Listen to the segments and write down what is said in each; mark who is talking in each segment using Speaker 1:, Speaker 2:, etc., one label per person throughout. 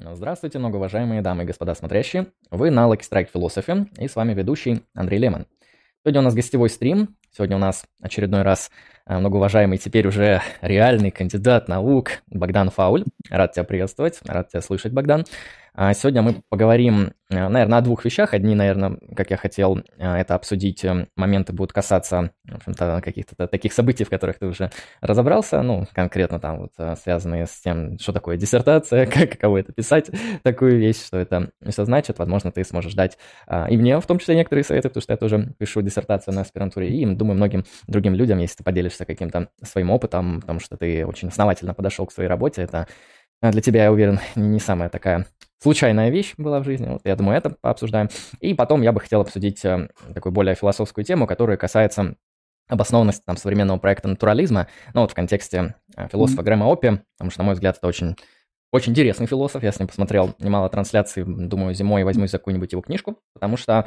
Speaker 1: Здравствуйте, многоуважаемые дамы и господа смотрящие. Вы на Lucky Strike Philosophy, и с вами ведущий Андрей Лемон. Сегодня у нас гостевой стрим. Сегодня у нас очередной раз многоуважаемый теперь уже реальный кандидат наук Богдан Фауль. Рад тебя приветствовать, рад тебя слышать, Богдан. А сегодня мы поговорим, э, наверное, о двух вещах. Одни, наверное, как я хотел э, это обсудить, э, моменты будут касаться, каких-то таких событий, в которых ты уже разобрался, ну, конкретно там вот связанные с тем, что такое диссертация, как, каково это писать, такую вещь, что это все значит. Возможно, ты сможешь дать и мне, в том числе, некоторые советы, потому что я тоже пишу диссертацию на аспирантуре, и, думаю, многим другим людям, если ты поделишься каким-то своим опытом, потому что ты очень основательно подошел к своей работе, это для тебя, я уверен, не самая такая случайная вещь была в жизни. Вот, я думаю, это пообсуждаем. И потом я бы хотел обсудить э, такую более философскую тему, которая касается обоснованности там, современного проекта натурализма, ну вот в контексте э, философа. Грэма Опи, потому что, на мой взгляд, это очень, очень интересный философ. Я с ним посмотрел немало трансляций, думаю, зимой возьмусь за какую-нибудь его книжку, потому что Э,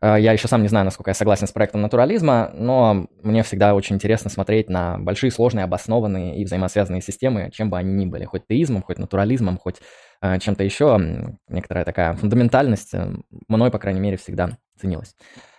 Speaker 1: я еще сам не знаю, насколько я согласен с проектом натурализма, но мне всегда очень интересно смотреть на большие, сложные, обоснованные и взаимосвязанные системы, чем бы они ни были, хоть теизмом, хоть натурализмом, хоть э, чем-то еще. Некоторая такая фундаментальность э, мной, по крайней мере, всегда ценилась.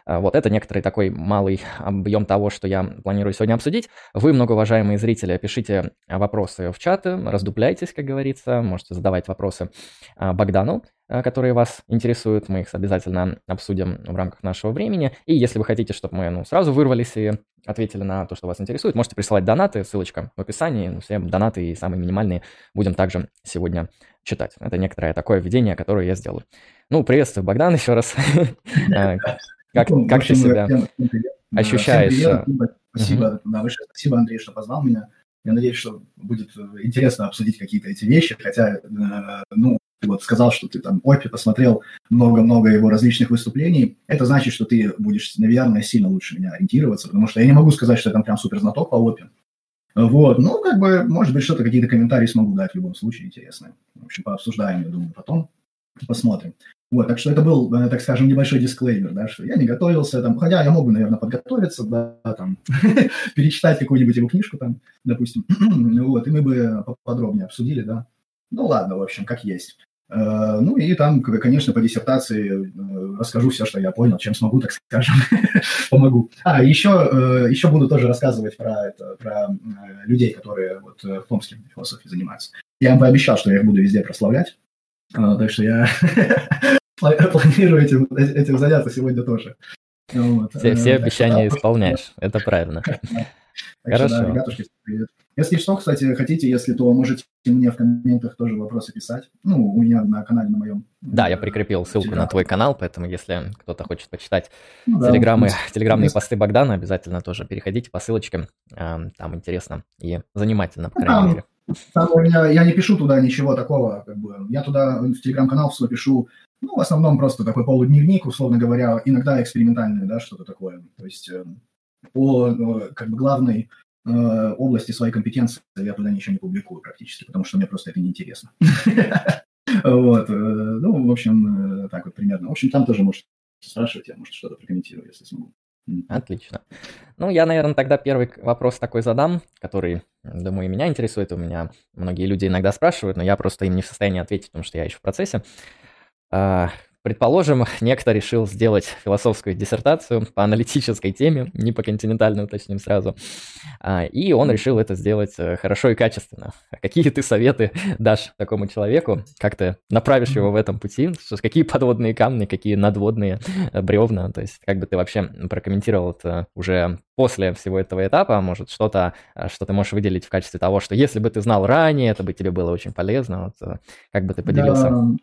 Speaker 1: Вот это некоторый такой малый объем того, что я планирую сегодня обсудить. Вы, многоуважаемые зрители, пишите вопросы в чаты, раздупляйтесь, как говорится, можете задавать вопросы Богдану, которые вас интересуют, мы их обязательно обсудим в рамках нашего времени. И если вы хотите, чтобы мы ну, сразу вырвались и ответили на то, что вас интересует, можете присылать донаты, ссылочка в описании. Ну, все донаты и самые минимальные будем также сегодня читать. Это некоторое такое введение, которое я сделаю. Ну, приветствую, Богдан, еще раз. Как, ну, как ты себя ощущаешь?
Speaker 2: Привет, спасибо, да, большое спасибо, Андрей, что позвал меня. Я надеюсь, что будет интересно обсудить какие-то эти вещи, хотя, э, ну, вот сказал, что ты там Опи посмотрел много-много его различных выступлений. Это значит, что ты будешь, наверное, сильно лучше меня ориентироваться, потому что я не могу сказать, что я там прям супер знаток по Опи. Вот, ну, как бы, может быть, что-то, какие-то комментарии смогу дать в любом случае интересные. В общем, пообсуждаем, я думаю, потом. Посмотрим. Вот, так что это был, э, так скажем, небольшой дисклеймер, да, что я не готовился, там, хотя я мог бы, наверное, подготовиться, да, там, перечитать какую-нибудь его книжку, там, допустим, вот, и мы бы подробнее обсудили, да. Ну, ладно, в общем, как есть. Э, ну, и там, конечно, по диссертации э, расскажу все, что я понял, чем смогу, так скажем, помогу. А, еще, еще буду тоже рассказывать про, это, про людей, которые вот в Томске философией занимаются. Я им пообещал, что я их буду везде прославлять, так что я планирую этим, этим заняться сегодня тоже.
Speaker 1: Вот. Все, все обещания исполняешь, это правильно.
Speaker 2: Хорошо. Что, да, ребятушки, привет. Если что, кстати, хотите, если то можете мне в комментах тоже вопросы писать. Ну, у меня на канале на моем.
Speaker 1: Да, я прикрепил ссылку на твой канал, поэтому если кто-то хочет почитать ну, да, телеграммы, телеграммные посты Богдана, обязательно тоже переходите по ссылочкам. Там интересно и занимательно, по крайней мере.
Speaker 2: Там у меня, я не пишу туда ничего такого, как бы, я туда в телеграм-канал все пишу, ну, в основном просто такой полудневник, условно говоря, иногда экспериментальный, да, что-то такое. То есть э, по, э, как бы, главной э, области своей компетенции я туда ничего не публикую практически, потому что мне просто это неинтересно. Вот, ну, в общем, так вот примерно. В общем, там тоже можете спрашивать, я, может, что-то прокомментирую, если смогу.
Speaker 1: Отлично. Ну, я, наверное, тогда первый вопрос такой задам, который, думаю, и меня интересует. У меня многие люди иногда спрашивают, но я просто им не в состоянии ответить, потому что я еще в процессе. А, Предположим, некто решил сделать философскую диссертацию по аналитической теме, не по континентальной, уточним сразу, а, и он решил это сделать э, хорошо и качественно. Какие ты советы дашь такому человеку? Как ты направишь его в этом пути? Какие подводные камни, какие надводные э, бревна? То есть как бы ты вообще прокомментировал это уже после всего этого этапа, может, что-то, э, что ты можешь выделить в качестве того, что если бы ты знал ранее, это бы тебе было очень полезно. Вот, как бы ты поделился? Да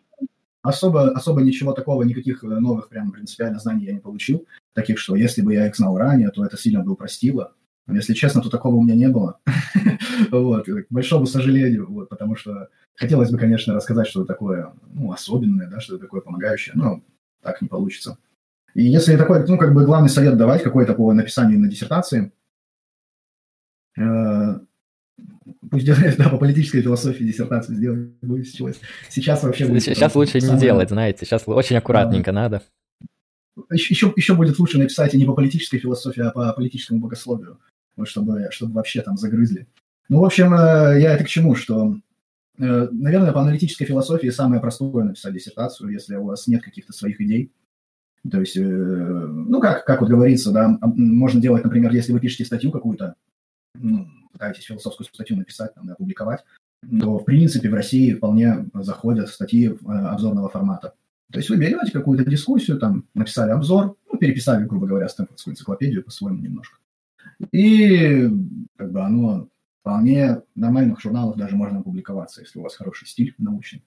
Speaker 2: особо, особо ничего такого, никаких э, новых прям принципиально знаний я не получил. Таких, что если бы я их знал ранее, то это сильно бы упростило. Если честно, то такого у меня не было. вот, к большому сожалению, вот, потому что хотелось бы, конечно, рассказать что-то такое, ну, особенное, да, что-то такое помогающее, но так не получится. И если такой, ну, как бы главный совет давать какой-то по написанию на диссертации, э, Пусть делает, да, по политической философии диссертацию сделать будет сейчас. Сейчас вообще
Speaker 1: будет... Сейчас лучше не делать, знаете, сейчас очень аккуратненько да. надо.
Speaker 2: Еще, еще будет лучше написать не по политической философии, а по политическому богословию, вот чтобы, чтобы вообще там загрызли. Ну, в общем, э, я это к чему, что наверное, по аналитической философии самое простое написать диссертацию, если у вас нет каких-то своих идей. То есть, ну, как, как вот говорится, да, можно делать, например, если вы пишете статью какую-то, ну, пытаетесь философскую статью написать, там, опубликовать, то, в принципе, в России вполне заходят статьи обзорного формата. То есть вы берете какую-то дискуссию, там, написали обзор, ну, переписали, грубо говоря, Стэнфордскую энциклопедию по-своему немножко. И как бы оно вполне в нормальных журналах даже можно опубликоваться, если у вас хороший стиль научный.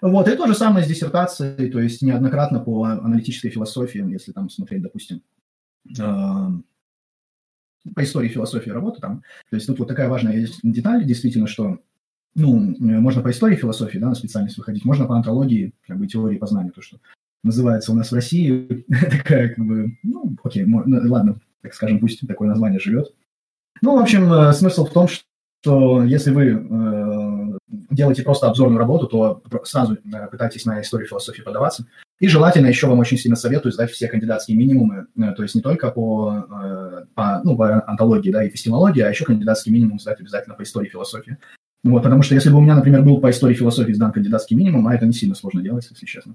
Speaker 2: Вот, и то же самое с диссертацией, то есть неоднократно по аналитической философии, если там смотреть, допустим, по истории философии работы там, то есть тут вот такая важная деталь, действительно, что ну, можно по истории философии, да, на специальность выходить, можно по антологии, как бы, теории познания, то, что называется у нас в России такая, как бы, ну, окей, ну, ладно, так скажем, пусть такое название живет. Ну, в общем, э, смысл в том, что если вы э, делаете просто обзорную работу, то сразу э, пытайтесь на историю философии подаваться. И желательно еще вам очень сильно советую сдать все кандидатские минимумы, э, то есть не только по, э, по, ну, по антологии да, и фестимологии, а еще кандидатский минимум сдать обязательно по истории философии. Вот, потому что если бы у меня, например, был по истории философии сдан кандидатский минимум, а это не сильно сложно делать, если честно,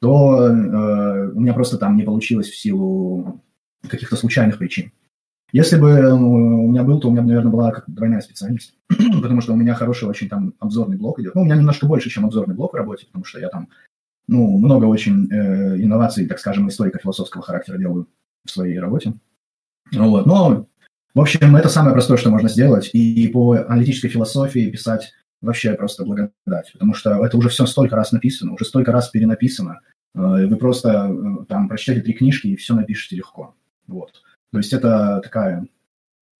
Speaker 2: то э, у меня просто там не получилось в силу каких-то случайных причин. Если бы э, у меня был, то у меня, наверное, была как двойная специальность, потому что у меня хороший очень там обзорный блок идет. Ну, у меня немножко больше, чем обзорный блок в работе, потому что я там, ну, много очень э, инноваций, так скажем, историко-философского характера делаю в своей работе. Вот. Но в общем, это самое простое, что можно сделать. И по аналитической философии писать вообще просто благодать, потому что это уже все столько раз написано, уже столько раз перенаписано. Э, вы просто э, там прочтете три книжки и все напишите легко. Вот. То есть это такая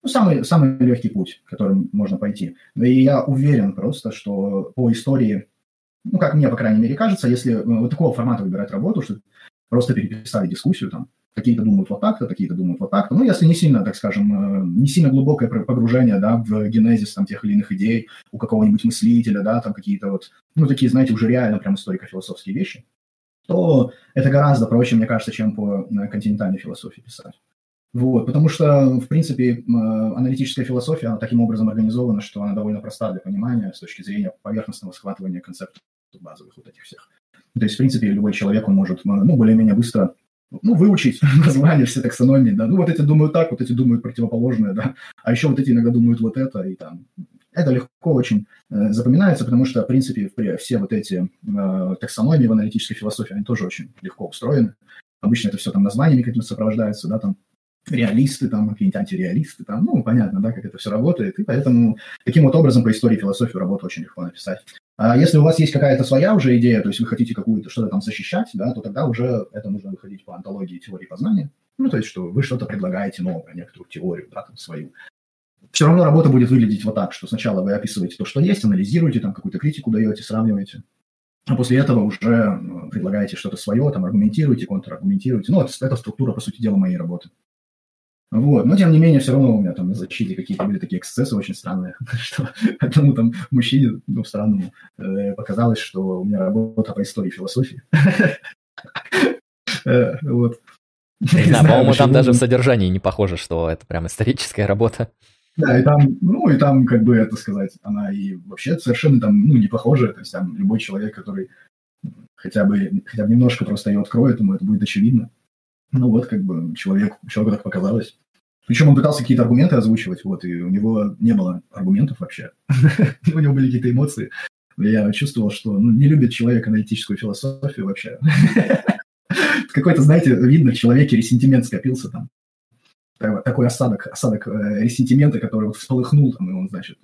Speaker 2: ну, самый, самый легкий путь, которым можно пойти. И я уверен просто, что по истории, ну, как мне, по крайней мере, кажется, если э, вот такого формата выбирать работу, что просто переписали дискуссию там, Какие-то думают вот так-то, какие-то думают вот так-то. Ну, если не сильно, так скажем, э, не сильно глубокое погружение, да, в генезис там тех или иных идей у какого-нибудь мыслителя, да, там какие-то вот, ну, такие, знаете, уже реально прям историко-философские вещи, то это гораздо проще, мне кажется, чем по э, континентальной философии писать. Вот, потому что, в принципе, э, аналитическая философия, она таким образом организована, что она довольно проста для понимания с точки зрения поверхностного схватывания концептов базовых вот этих всех. То есть, в принципе, любой человек, он может, ну, более-менее быстро ну, выучить название все таксономии, да, ну, вот эти думают так, вот эти думают противоположное, да, а еще вот эти иногда думают вот это, и там, это легко очень э, запоминается, потому что, в принципе, все вот эти э, таксономии в аналитической философии, они тоже очень легко устроены. Обычно это все там названиями какими-то сопровождается, да, там, реалисты, там, какие-нибудь антиреалисты, там, ну, понятно, да, как это все работает, и поэтому таким вот образом по истории философии работу очень легко написать. А если у вас есть какая-то своя уже идея, то есть вы хотите какую-то что-то там защищать, да, то тогда уже это нужно выходить по антологии теории познания. Ну, то есть, что вы что-то предлагаете новое, некоторую теорию, да, там, свою. Все равно работа будет выглядеть вот так, что сначала вы описываете то, что есть, анализируете, там какую-то критику даете, сравниваете, а после этого уже предлагаете что-то свое, там, аргументируете, контраргументируете. Ну, это, это структура, по сути дела, моей работы. Вот. Но, тем не менее, все равно у меня там на защите какие-то были такие эксцессы очень странные, что одному там мужчине, ну, странному, э, показалось, что у меня работа по истории философии.
Speaker 1: Э, вот. Не знаю, по-моему, там даже в содержании не похоже, что это прям историческая работа.
Speaker 2: Да, и там, ну, и там, как бы это сказать, она и вообще совершенно там, ну, не похожа. То есть там любой человек, который хотя бы, хотя бы немножко просто ее откроет, ему это будет очевидно. Ну вот, как бы, человек, человеку так показалось. Причем он пытался какие-то аргументы озвучивать, вот, и у него не было аргументов вообще. у него были какие-то эмоции. Я чувствовал, что ну, не любит человек аналитическую философию вообще. Какой-то, знаете, видно, в человеке ресентимент скопился там. Такой осадок, осадок э, ресентимента, который вот всполыхнул там, и он, значит,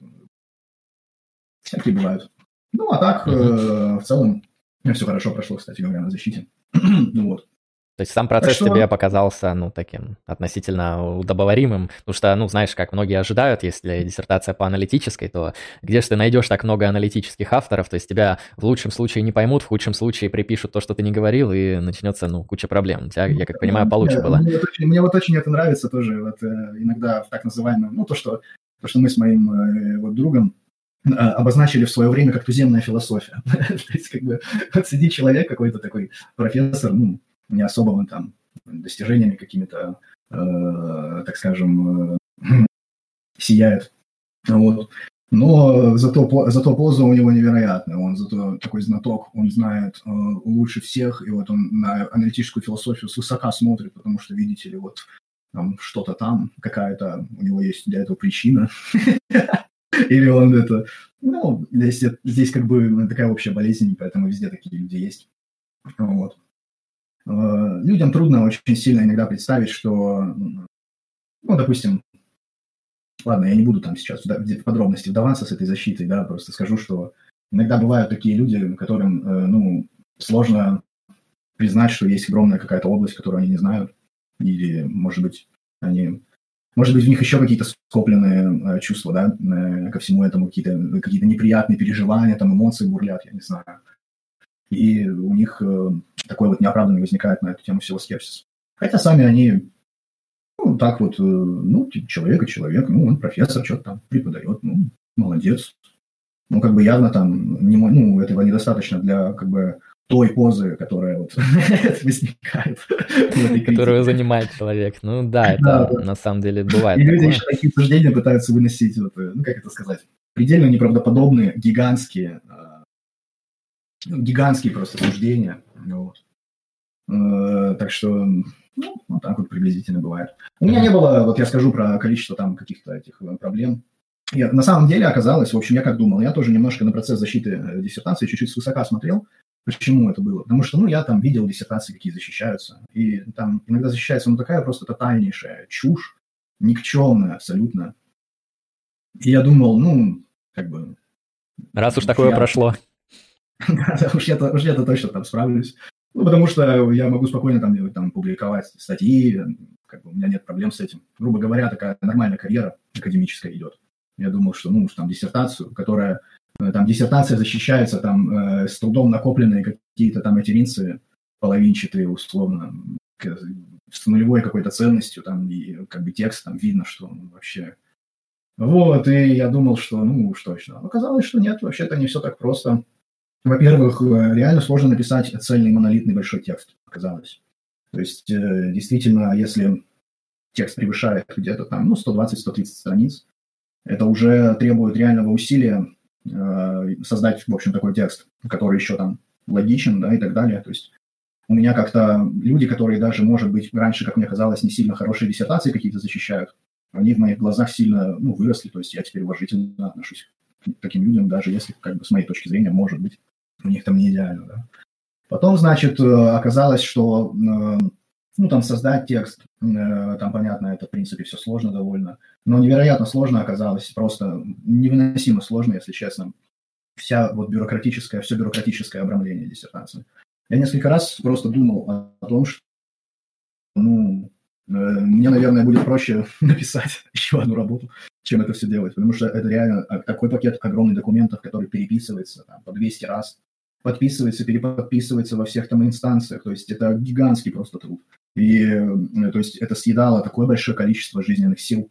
Speaker 2: всякие бывают. Ну, а так, э, в целом, все хорошо прошло, кстати говоря, на защите. ну вот.
Speaker 1: То есть сам процесс что... тебе показался, ну, таким относительно удобоваримым, потому что, ну, знаешь, как многие ожидают, если диссертация по аналитической, то где же ты найдешь так много аналитических авторов, то есть тебя в лучшем случае не поймут, в худшем случае припишут то, что ты не говорил, и начнется, ну, куча проблем. У тебя, я как понимаю, получше было.
Speaker 2: Мне, мне вот очень это нравится тоже, вот э, иногда в так называемом, ну, то, что, то, что мы с моим э, вот другом э, обозначили в свое время как туземная философия. То есть, как бы, вот сидит человек какой-то такой, профессор, ну, не особо там достижениями какими-то, э, так скажем, э, сияет. Вот. Но зато, зато поза у него невероятная. Он зато такой знаток, он знает э, лучше всех, и вот он на аналитическую философию свысока смотрит, потому что, видите ли, вот там что-то там, какая-то у него есть для этого причина. Или он это... Ну, здесь, здесь как бы такая общая болезнь, поэтому везде такие люди есть. Вот. Э, людям трудно очень сильно иногда представить, что, ну, допустим, ладно, я не буду там сейчас в подробности вдаваться с этой защитой, да, просто скажу, что иногда бывают такие люди, которым, э, ну, сложно признать, что есть огромная какая-то область, которую они не знают, или, может быть, они может быть, у них еще какие-то скопленные э, чувства, да, ко всему этому, какие-то какие неприятные переживания, там эмоции бурлят, я не знаю. И у них э, такой вот неоправданный возникает на эту тему всего скепсис. Хотя сами они, ну, так вот, э, ну, типа, человек и человек, ну, он профессор, что-то там преподает, ну, молодец. Ну, как бы явно там, не, ну, этого недостаточно для, как бы, той позы, которая вот возникает.
Speaker 1: Которую занимает человек. Ну да, это на самом деле бывает.
Speaker 2: И люди еще такие суждения пытаются выносить, вот, ну как это сказать, предельно неправдоподобные, гигантские, гигантские просто суждения. Вот. Э, так что, ну, вот так вот приблизительно бывает. У меня не было, вот я скажу про количество там каких-то этих э, проблем. Я, на самом деле оказалось, в общем, я как думал, я тоже немножко на процесс защиты э, диссертации чуть-чуть свысока смотрел, Почему это было? Потому что, ну, я там видел диссертации, какие защищаются, и там иногда защищается, ну, такая просто тотальнейшая чушь, никчемная абсолютно. И я думал, ну, как бы...
Speaker 1: Раз уж такое я... прошло.
Speaker 2: Уж я-то, уж я-то точно там справлюсь. Ну, потому что я могу спокойно там, там публиковать статьи, как бы у меня нет проблем с этим. Грубо говоря, такая нормальная карьера академическая идет. Я думал, что, ну, там диссертацию, которая Э, там диссертация защищается, там э, с трудом накопленные какие-то там материнцы половинчатые, условно, с нулевой какой-то ценностью, там, и как бы текст, там видно, что он вообще... Вот, и я думал, что, ну, уж точно. Но оказалось, что нет, вообще-то не все так просто. Во-первых, э, реально сложно написать цельный монолитный большой текст, оказалось. То есть, э, действительно, если текст превышает где-то там, ну, 120-130 страниц, это уже требует реального усилия Э, создать, в общем, такой текст, который еще там логичен, да, и так далее. То есть у меня как-то люди, которые даже, может быть, раньше, как мне казалось, не сильно хорошие диссертации какие-то защищают, они в моих глазах сильно, ну, выросли, то есть я теперь уважительно отношусь к таким людям, даже если, как бы, с моей точки зрения, может быть, у них там не идеально, да. Потом, значит, э, оказалось, что э, ну, там создать текст, э, там, понятно, это, в принципе, все сложно довольно, но невероятно сложно оказалось, просто невыносимо сложно, если честно, вся вот бюрократическая, все бюрократическое обрамление диссертации. Я несколько раз просто думал о том, что, ну, мне, наверное, будет проще написать еще одну работу, чем это все делать, потому что это реально такой пакет огромных документов, который переписывается там, по 200 раз, подписывается, переподписывается во всех там инстанциях, то есть это гигантский просто труд. И, э, то есть, это съедало такое большое количество жизненных сил.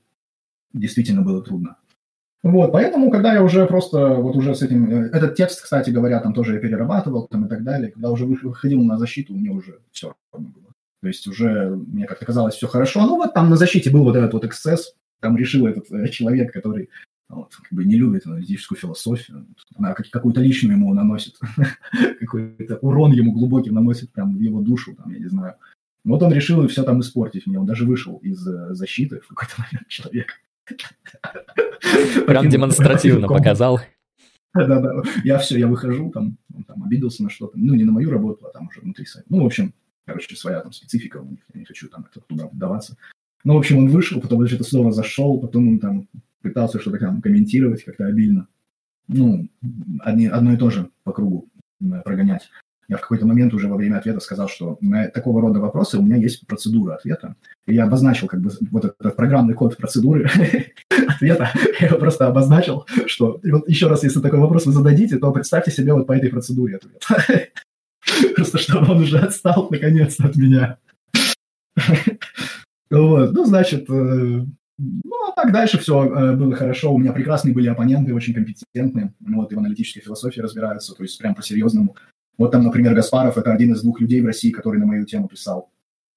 Speaker 2: Действительно было трудно. Вот, поэтому, когда я уже просто, вот уже с этим, э, этот текст, кстати говоря, там тоже я перерабатывал там и так далее, когда уже выходил на защиту, мне уже все равно было. То есть уже мне как-то казалось все хорошо. Ну вот там на защите был вот этот вот эксцесс, там решил этот э, человек, который вот, как бы не любит аналитическую философию, она какую-то личную ему наносит, какой-то урон ему глубокий наносит прям в его душу, там, я не знаю. Вот он решил все там испортить мне. Он даже вышел из э, защиты в какой-то момент человек.
Speaker 1: Прям демонстративно показал.
Speaker 2: Да-да, я все, я выхожу, там, он там обиделся на что-то, ну, не на мою работу, а там уже внутри сайта. Ну, в общем, короче, своя там специфика у них, я не хочу там туда вдаваться. Ну, в общем, он вышел, потом что-то снова зашел, потом он там пытался что-то там комментировать как-то обильно. Ну, одни, одно и то же по кругу прогонять я в какой-то момент уже во время ответа сказал, что на такого рода вопросы у меня есть процедура ответа. И я обозначил как бы вот этот программный код процедуры ответа. Я его просто обозначил, что вот еще раз, если такой вопрос вы зададите, то представьте себе вот по этой процедуре ответ. Просто чтобы он уже отстал наконец-то от меня. Вот. Ну, значит, э, ну, а так дальше все э, было хорошо. У меня прекрасные были оппоненты, очень компетентные. Вот, и в аналитической философии разбираются, то есть прям по-серьезному. Вот там, например, Гаспаров – это один из двух людей в России, который на мою тему писал.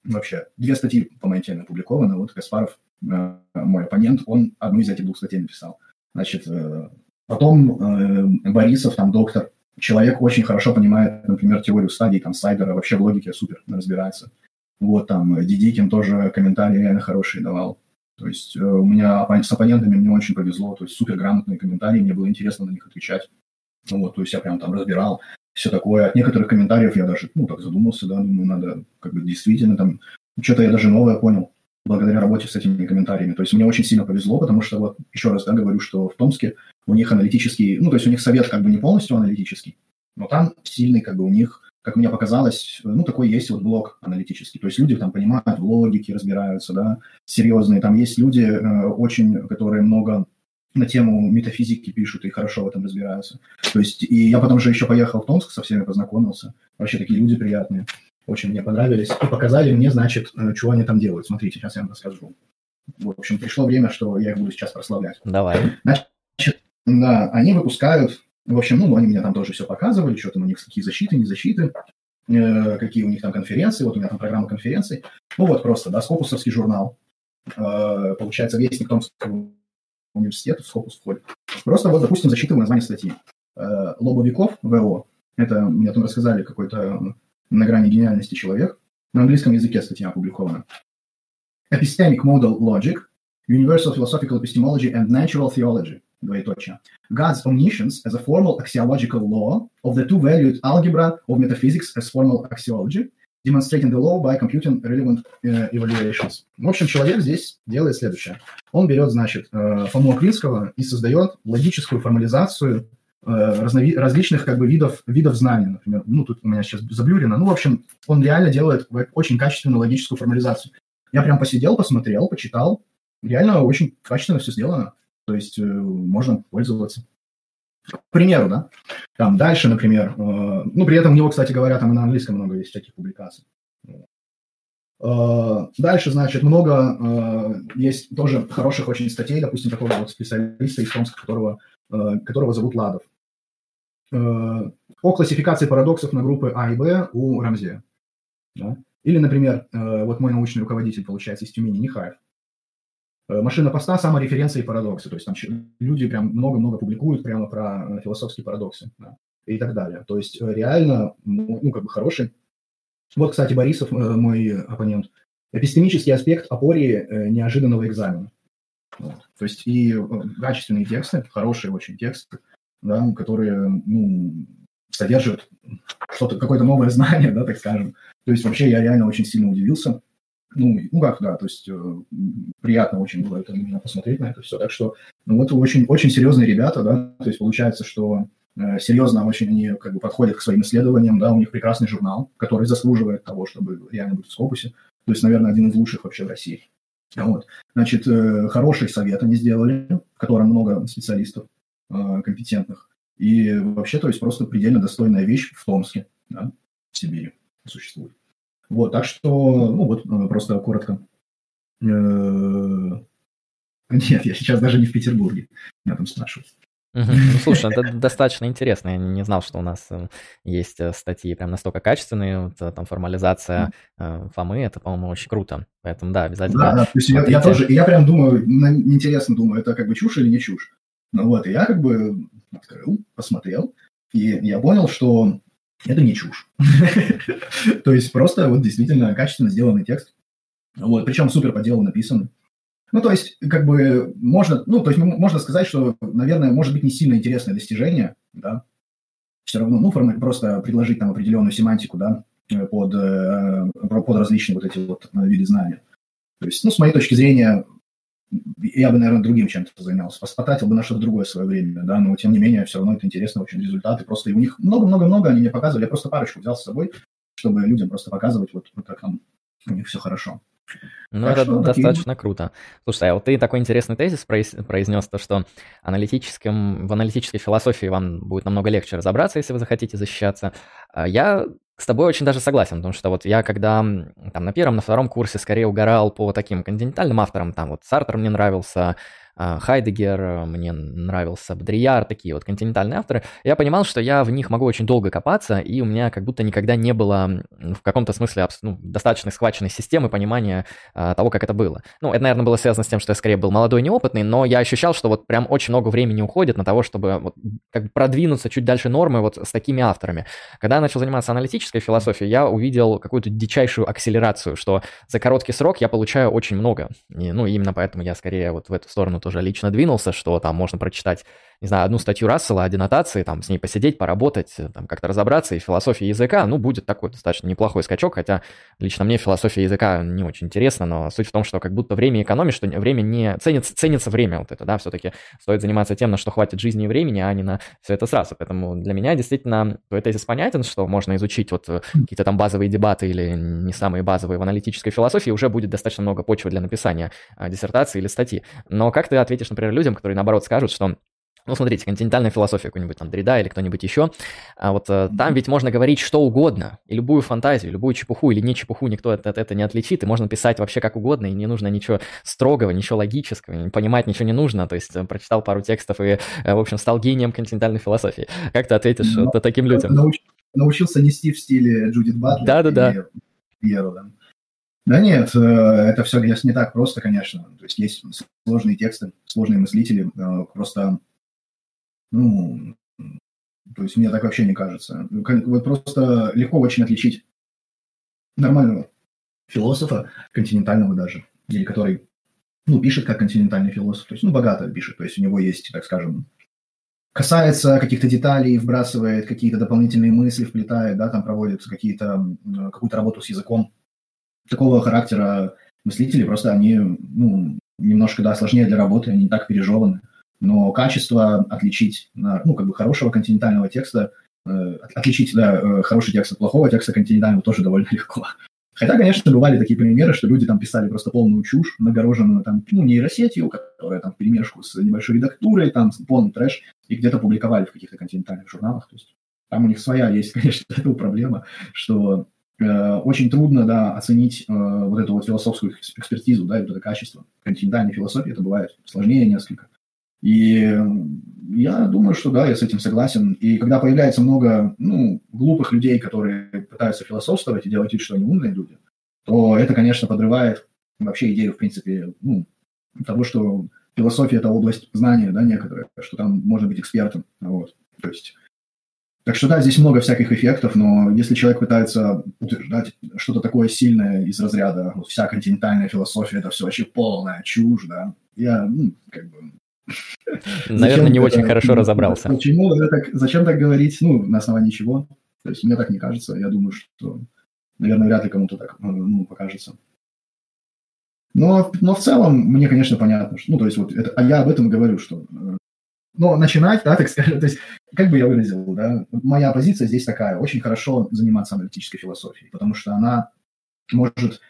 Speaker 2: Вообще, две статьи по моей теме опубликованы. Вот Гаспаров, э, мой оппонент, он одну из этих двух статей написал. Значит, э, Потом Борисов, там, доктор, человек очень хорошо понимает, например, теорию стадий, там, Сайдера, вообще в логике супер разбирается. Вот там Дидикин тоже комментарии реально хорошие давал. То есть э, у меня с оппонентами мне очень повезло, то есть супер грамотные комментарии, мне было интересно на них отвечать. Ну вот, то есть я прям там разбирал все такое. От некоторых комментариев я даже, ну, так задумался, да, думаю, надо как бы действительно там, что-то я даже новое понял благодаря работе с этими комментариями. То есть мне очень сильно повезло, потому что вот еще раз, да, говорю, что в Томске у них аналитический, ну, то есть у них совет как бы не полностью аналитический, но там сильный как бы у них как мне показалось, ну, такой есть вот блок аналитический. То есть люди там понимают в логике, разбираются, да, серьезные. Там есть люди э, очень, которые много на тему метафизики пишут и хорошо в этом разбираются. То есть, и я потом же еще поехал в Томск, со всеми познакомился. Вообще такие люди приятные. Очень мне понравились. И показали мне, значит, э, что они там делают. Смотрите, сейчас я вам расскажу. В общем, пришло время, что я их буду сейчас прославлять.
Speaker 1: Давай.
Speaker 2: Значит, да, они выпускают в общем, ну, они мне там тоже все показывали, что там у них какие защиты, не защиты, э, какие у них там конференции, вот у меня там программа конференций. Ну вот просто, да, Скопусовский журнал. Э, получается, вестник Томского университета в Скопус входит. Просто вот, допустим, зачитываю название статьи. Э, Лобовиков, ВО, это мне там рассказали какой-то на грани гениальности человек. На английском языке статья опубликована. Epistemic Model Logic, Universal Philosophical Epistemology and Natural Theology двоеточие. God's omniscience as a formal axiological law of the two-valued algebra of metaphysics as formal axiology, demonstrating the law by computing relevant uh, evaluations. В общем, человек здесь делает следующее. Он берет, значит, э, Фому Аквинского и создает логическую формализацию э, разнови- различных как бы видов, видов знаний, например. Ну, тут у меня сейчас заблюрено. Ну, в общем, он реально делает очень качественную логическую формализацию. Я прям посидел, посмотрел, почитал. Реально очень качественно все сделано. То есть э, можно пользоваться. К примеру, да. Там дальше, например, э, ну, при этом у него, кстати говоря, там и на английском много есть всяких публикаций. Э, дальше, значит, много есть тоже хороших очень статей, допустим, такого вот специалиста из Томска, которого, которого зовут Ладов. О классификации парадоксов на группы А и Б у Рамзея. Да? Или, например, вот мой научный руководитель, получается, из Тюмени, Нихаев. Э, машина поста, самореференции и парадоксы. То есть там люди прям много-много публикуют прямо про э, философские парадоксы да, и так далее. То есть э, реально, ну, как бы хороший. Вот, кстати, Борисов, мой оппонент. Эпистемический аспект опории неожиданного экзамена. Вот. То есть и качественные тексты, хорошие очень тексты, да, которые ну, содержат что-то, какое-то новое знание, да, так скажем. То есть вообще я реально очень сильно удивился ну, ну как, да, то есть э, приятно очень было это именно посмотреть на это все. Так что, ну, вот очень, очень серьезные ребята, да, то есть получается, что э, серьезно очень они как бы подходят к своим исследованиям, да, у них прекрасный журнал, который заслуживает того, чтобы реально быть в скопусе. То есть, наверное, один из лучших вообще в России. Вот. Значит, э, хороший совет они сделали, в котором много специалистов э, компетентных. И вообще, то есть просто предельно достойная вещь в Томске, да, в Сибири существует. Вот, так что, ну вот, э, просто коротко. Э, нет, я сейчас даже не в Петербурге. Меня там спрашивают.
Speaker 1: Ну, слушай, это достаточно интересно. Я не знал, что у нас э, есть статьи прям настолько качественные. Вот, там формализация Фомы, это, по-моему, очень круто. Поэтому да, обязательно. Да, да то
Speaker 2: есть я, я тоже, я прям думаю, интересно думаю, это как бы чушь или не чушь. Ну вот, и я как бы открыл, посмотрел, и я понял, что это не чушь. То есть просто вот действительно качественно сделанный текст. Вот, причем супер по делу написан. Ну, то есть, как бы, можно, ну, то есть, можно сказать, что, наверное, может быть не сильно интересное достижение, да, все равно, ну, просто предложить там определенную семантику, да, под, э, под различные вот эти вот виды знания. То есть, ну, с моей точки зрения, я бы, наверное, другим чем-то занялся, потратил бы на что-то другое свое время, да, но тем не менее, все равно это интересно очень результаты, просто и у них много-много-много они мне показывали, я просто парочку взял с собой, чтобы людям просто показывать, вот, вот как там у них все хорошо.
Speaker 1: Ну, так это что, достаточно такие... круто. Слушай, а вот ты такой интересный тезис произнес, то, что аналитическим, в аналитической философии вам будет намного легче разобраться, если вы захотите защищаться. А я с тобой очень даже согласен, потому что вот я когда там на первом, на втором курсе скорее угорал по таким континентальным авторам, там вот Сартер мне нравился, Хайдегер, мне нравился Бодрияр, такие вот континентальные авторы, я понимал, что я в них могу очень долго копаться, и у меня как будто никогда не было в каком-то смысле ну, достаточно схваченной системы понимания а, того, как это было. Ну, это, наверное, было связано с тем, что я скорее был молодой неопытный, но я ощущал, что вот прям очень много времени уходит на того, чтобы вот, как бы продвинуться чуть дальше нормы вот с такими авторами. Когда я начал заниматься аналитической философией, я увидел какую-то дичайшую акселерацию, что за короткий срок я получаю очень много. И, ну, именно поэтому я скорее вот в эту сторону тоже лично двинулся, что там можно прочитать не знаю, одну статью Рассела о денотации, там, с ней посидеть, поработать, э, там, как-то разобраться, и философия языка, ну, будет такой достаточно неплохой скачок, хотя лично мне философия языка не очень интересна, но суть в том, что как будто время экономишь, что время не... Ценится, ценится время вот это, да, все-таки стоит заниматься тем, на что хватит жизни и времени, а не на все это сразу. Поэтому для меня действительно твой тезис понятен, что можно изучить вот э, какие-то там базовые дебаты или не самые базовые в аналитической философии, уже будет достаточно много почвы для написания а, диссертации или статьи. Но как ты ответишь, например, людям, которые наоборот скажут, что ну, смотрите, континентальная философия какой-нибудь там Дрида или кто-нибудь еще. А вот э, там ведь можно говорить что угодно, и любую фантазию, любую чепуху или не чепуху никто от, от это не отличит, и можно писать вообще как угодно, и не нужно ничего строгого, ничего логического, понимать ничего не нужно, то есть э, прочитал пару текстов и, э, в общем, стал гением континентальной философии. Как ты ответишь Но, ну, таким людям?
Speaker 2: Науч, научился нести в стиле Джудит Батлер.
Speaker 1: Да-да-да.
Speaker 2: Пьеру, да. Да нет, это все не так просто, конечно. То есть есть сложные тексты, сложные мыслители. Просто ну, то есть мне так вообще не кажется. Ну, вот просто легко очень отличить нормального философа, континентального даже, или который, ну, пишет как континентальный философ, то есть, ну, богато пишет, то есть у него есть, так скажем, касается каких-то деталей, вбрасывает какие-то дополнительные мысли, вплетает, да, там проводит какие-то, какую-то работу с языком. Такого характера мыслители просто они, ну, немножко, да, сложнее для работы, они не так пережеваны но качество отличить, ну, как бы хорошего континентального текста, э, отличить, да, э, хороший текст от плохого текста континентального тоже довольно легко. Хотя, конечно, бывали такие примеры, что люди там писали просто полную чушь, нагороженную там, ну, нейросетью, которая там перемешку с небольшой редактурой, там полный трэш, и где-то публиковали в каких-то континентальных журналах. То есть там у них своя есть, конечно, эта проблема, что э, очень трудно, да, оценить э, вот эту вот философскую экспертизу, да, и вот это качество. континентальной философии это бывает сложнее несколько. И я думаю, что да, я с этим согласен. И когда появляется много ну, глупых людей, которые пытаются философствовать и делать вид, что они умные люди, то это, конечно, подрывает вообще идею, в принципе, ну, того, что философия – это область знания, да, некоторая, что там можно быть экспертом. Вот. То есть, так что да, здесь много всяких эффектов, но если человек пытается утверждать что-то такое сильное из разряда вот, вся континентальная философия – это все вообще полная чушь, да, я, ну, как бы,
Speaker 1: Наверное, не очень хорошо разобрался.
Speaker 2: Почему так, зачем так говорить, ну, на основании чего? То есть мне так не кажется. Я думаю, что, наверное, вряд ли кому-то так ну, покажется. Но, но в целом мне, конечно, понятно, что, ну, то есть вот это, а я об этом говорю, что, э, но начинать, да, так сказать, то есть, как бы я выразил, да, моя позиция здесь такая, очень хорошо заниматься аналитической философией, потому что она может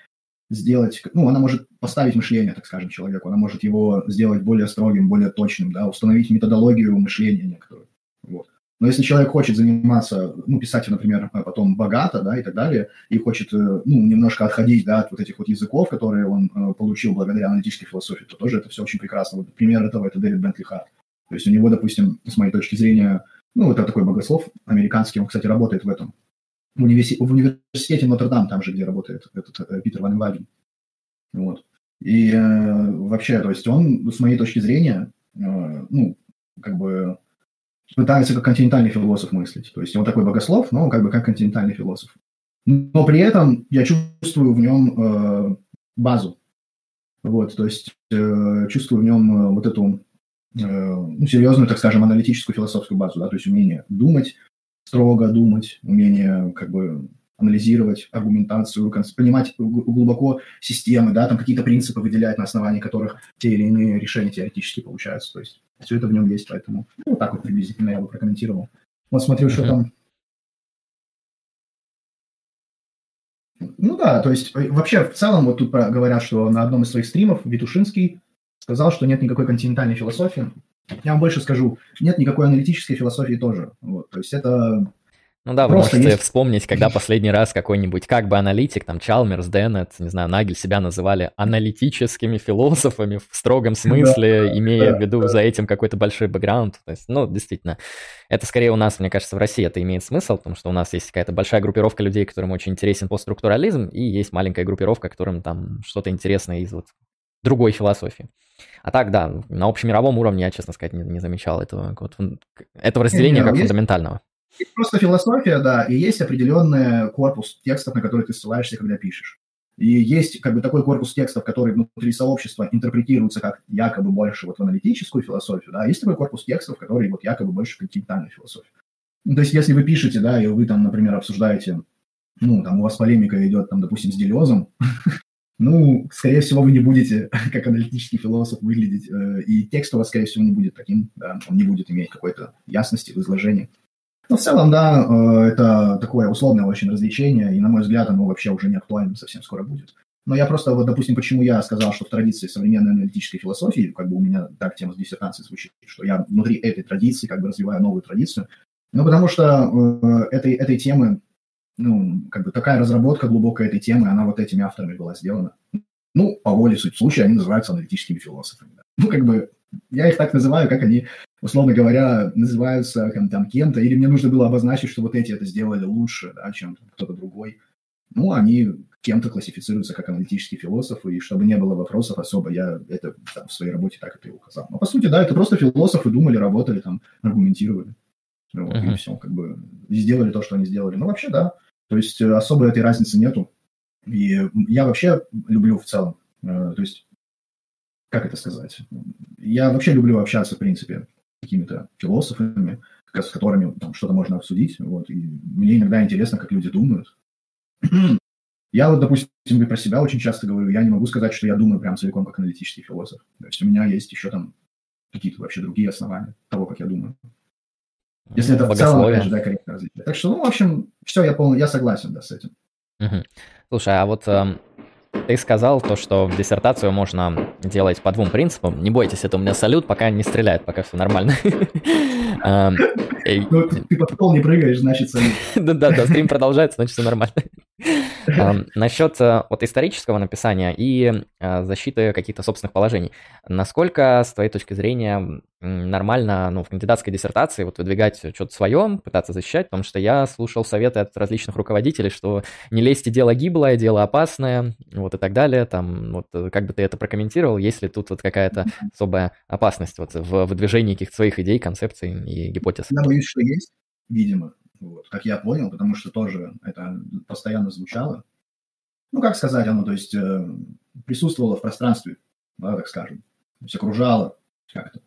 Speaker 2: сделать, ну, она может поставить мышление, так скажем, человеку, она может его сделать более строгим, более точным, да, установить методологию мышления некоторую. Вот. Но если человек хочет заниматься, ну, писать, например, а потом богато, да, и так далее, и хочет, э, ну, немножко отходить, да, от вот этих вот языков, которые он э, получил благодаря аналитической философии, то тоже это все очень прекрасно. Вот пример этого это Дэвид Бентли Харт. То есть у него, допустим, с моей точки зрения, ну, это такой богослов американский, он, кстати, работает в этом, в, университете, в университете Нотр-Дам, там же, где работает этот э, Питер Ван Ваген. Вот. И э, вообще, то есть он, с моей точки зрения, э, ну, как бы пытается как континентальный философ мыслить. То есть он такой богослов, но как бы как континентальный философ. Но при этом я чувствую в нем э, базу. Вот, то есть э, чувствую в нем э, вот эту э, ну, серьезную, так скажем, аналитическую философскую базу, да, то есть умение думать, строго думать, умение как бы анализировать аргументацию, понимать глубоко системы, да, там какие-то принципы выделять, на основании которых те или иные решения теоретически получаются. То есть все это в нем есть, поэтому ну, вот так вот приблизительно я бы прокомментировал. Вот смотрю, что там... Ну да, то есть э, вообще в целом вот тут говорят, что на одном из своих стримов Витушинский сказал, что нет никакой континентальной философии. Я вам больше скажу, нет никакой аналитической философии тоже. Вот, то есть это
Speaker 1: Ну да, вы Просто можете есть... вспомнить, когда последний раз какой-нибудь как бы аналитик, там Чалмерс, Деннет, не знаю, Нагель себя называли аналитическими философами в строгом смысле, да, имея да, в виду да. за этим какой-то большой бэкграунд. То есть, ну, действительно, это скорее у нас, мне кажется, в России это имеет смысл, потому что у нас есть какая-то большая группировка людей, которым очень интересен постструктурализм, и есть маленькая группировка, которым там что-то интересное из вот другой философии. А так, да, на общемировом уровне я, честно сказать, не, не замечал этого, вот, этого разделения как есть, фундаментального.
Speaker 2: Есть просто философия, да, и есть определенный корпус текстов, на который ты ссылаешься, когда пишешь. И есть как бы такой корпус текстов, который внутри сообщества интерпретируется как якобы больше вот в аналитическую философию, да, а есть такой корпус текстов, который вот якобы больше в континентальную философию. Ну, то есть если вы пишете, да, и вы там, например, обсуждаете, ну, там у вас полемика идет, там, допустим, с Делезом, ну, скорее всего, вы не будете как аналитический философ выглядеть, э, и текст у вас, скорее всего, не будет таким, да, он не будет иметь какой-то ясности в изложении. Но в целом, да, э, это такое условное очень развлечение, и, на мой взгляд, оно вообще уже не актуальным совсем скоро будет. Но я просто, вот, допустим, почему я сказал, что в традиции современной аналитической философии, как бы у меня так тема с диссертацией звучит, что я внутри этой традиции как бы развиваю новую традицию, ну, потому что э, этой, этой темы, ну, как бы такая разработка глубокая этой темы, она вот этими авторами была сделана. Ну, по воле суть случая, они называются аналитическими философами. Да. Ну, как бы, я их так называю, как они условно говоря, называются там, кем-то, или мне нужно было обозначить, что вот эти это сделали лучше, да, чем кто-то другой. Ну, они кем-то классифицируются как аналитические философы, и чтобы не было вопросов особо, я это там, в своей работе так это и указал. Но по сути, да, это просто философы думали, работали, там, аргументировали. Вот, uh-huh. И все, как бы, сделали то, что они сделали. Ну, вообще, да. То есть э, особо этой разницы нету. И я вообще люблю в целом, э, то есть, как это сказать? Я вообще люблю общаться, в принципе, какими-то философами, с которыми там что-то можно обсудить. Вот, и мне иногда интересно, как люди думают. Я вот, допустим, про себя очень часто говорю, я не могу сказать, что я думаю прям целиком как аналитический философ. То есть у меня есть еще там какие-то вообще другие основания того, как я думаю. Если это в целом, опять же, да, корректно различие. Так что, ну, в общем, все, я полный, я согласен, да, с этим.
Speaker 1: Угу. Слушай, а вот э, ты сказал то, что диссертацию можно делать по двум принципам. Не бойтесь, это у меня салют, пока не стреляет, пока все нормально.
Speaker 2: Ну, ты под пол не прыгаешь, значит.
Speaker 1: Да-да-да, стрим продолжается, значит все нормально. Насчет э, вот исторического написания и э, защиты каких-то собственных положений. Насколько, с твоей точки зрения, нормально ну, в кандидатской диссертации вот выдвигать что-то свое, пытаться защищать, потому что я слушал советы от различных руководителей, что не лезьте, дело гиблое, дело опасное, вот и так далее. Там, вот, э, как бы ты это прокомментировал, есть ли тут вот какая-то особая опасность вот в выдвижении каких-то своих идей, концепций и гипотез?
Speaker 2: Я боюсь, что есть, видимо, вот, как я понял, потому что тоже это постоянно звучало. Ну, как сказать, оно, то есть, э, присутствовало в пространстве, да, так скажем, то есть окружало как-то.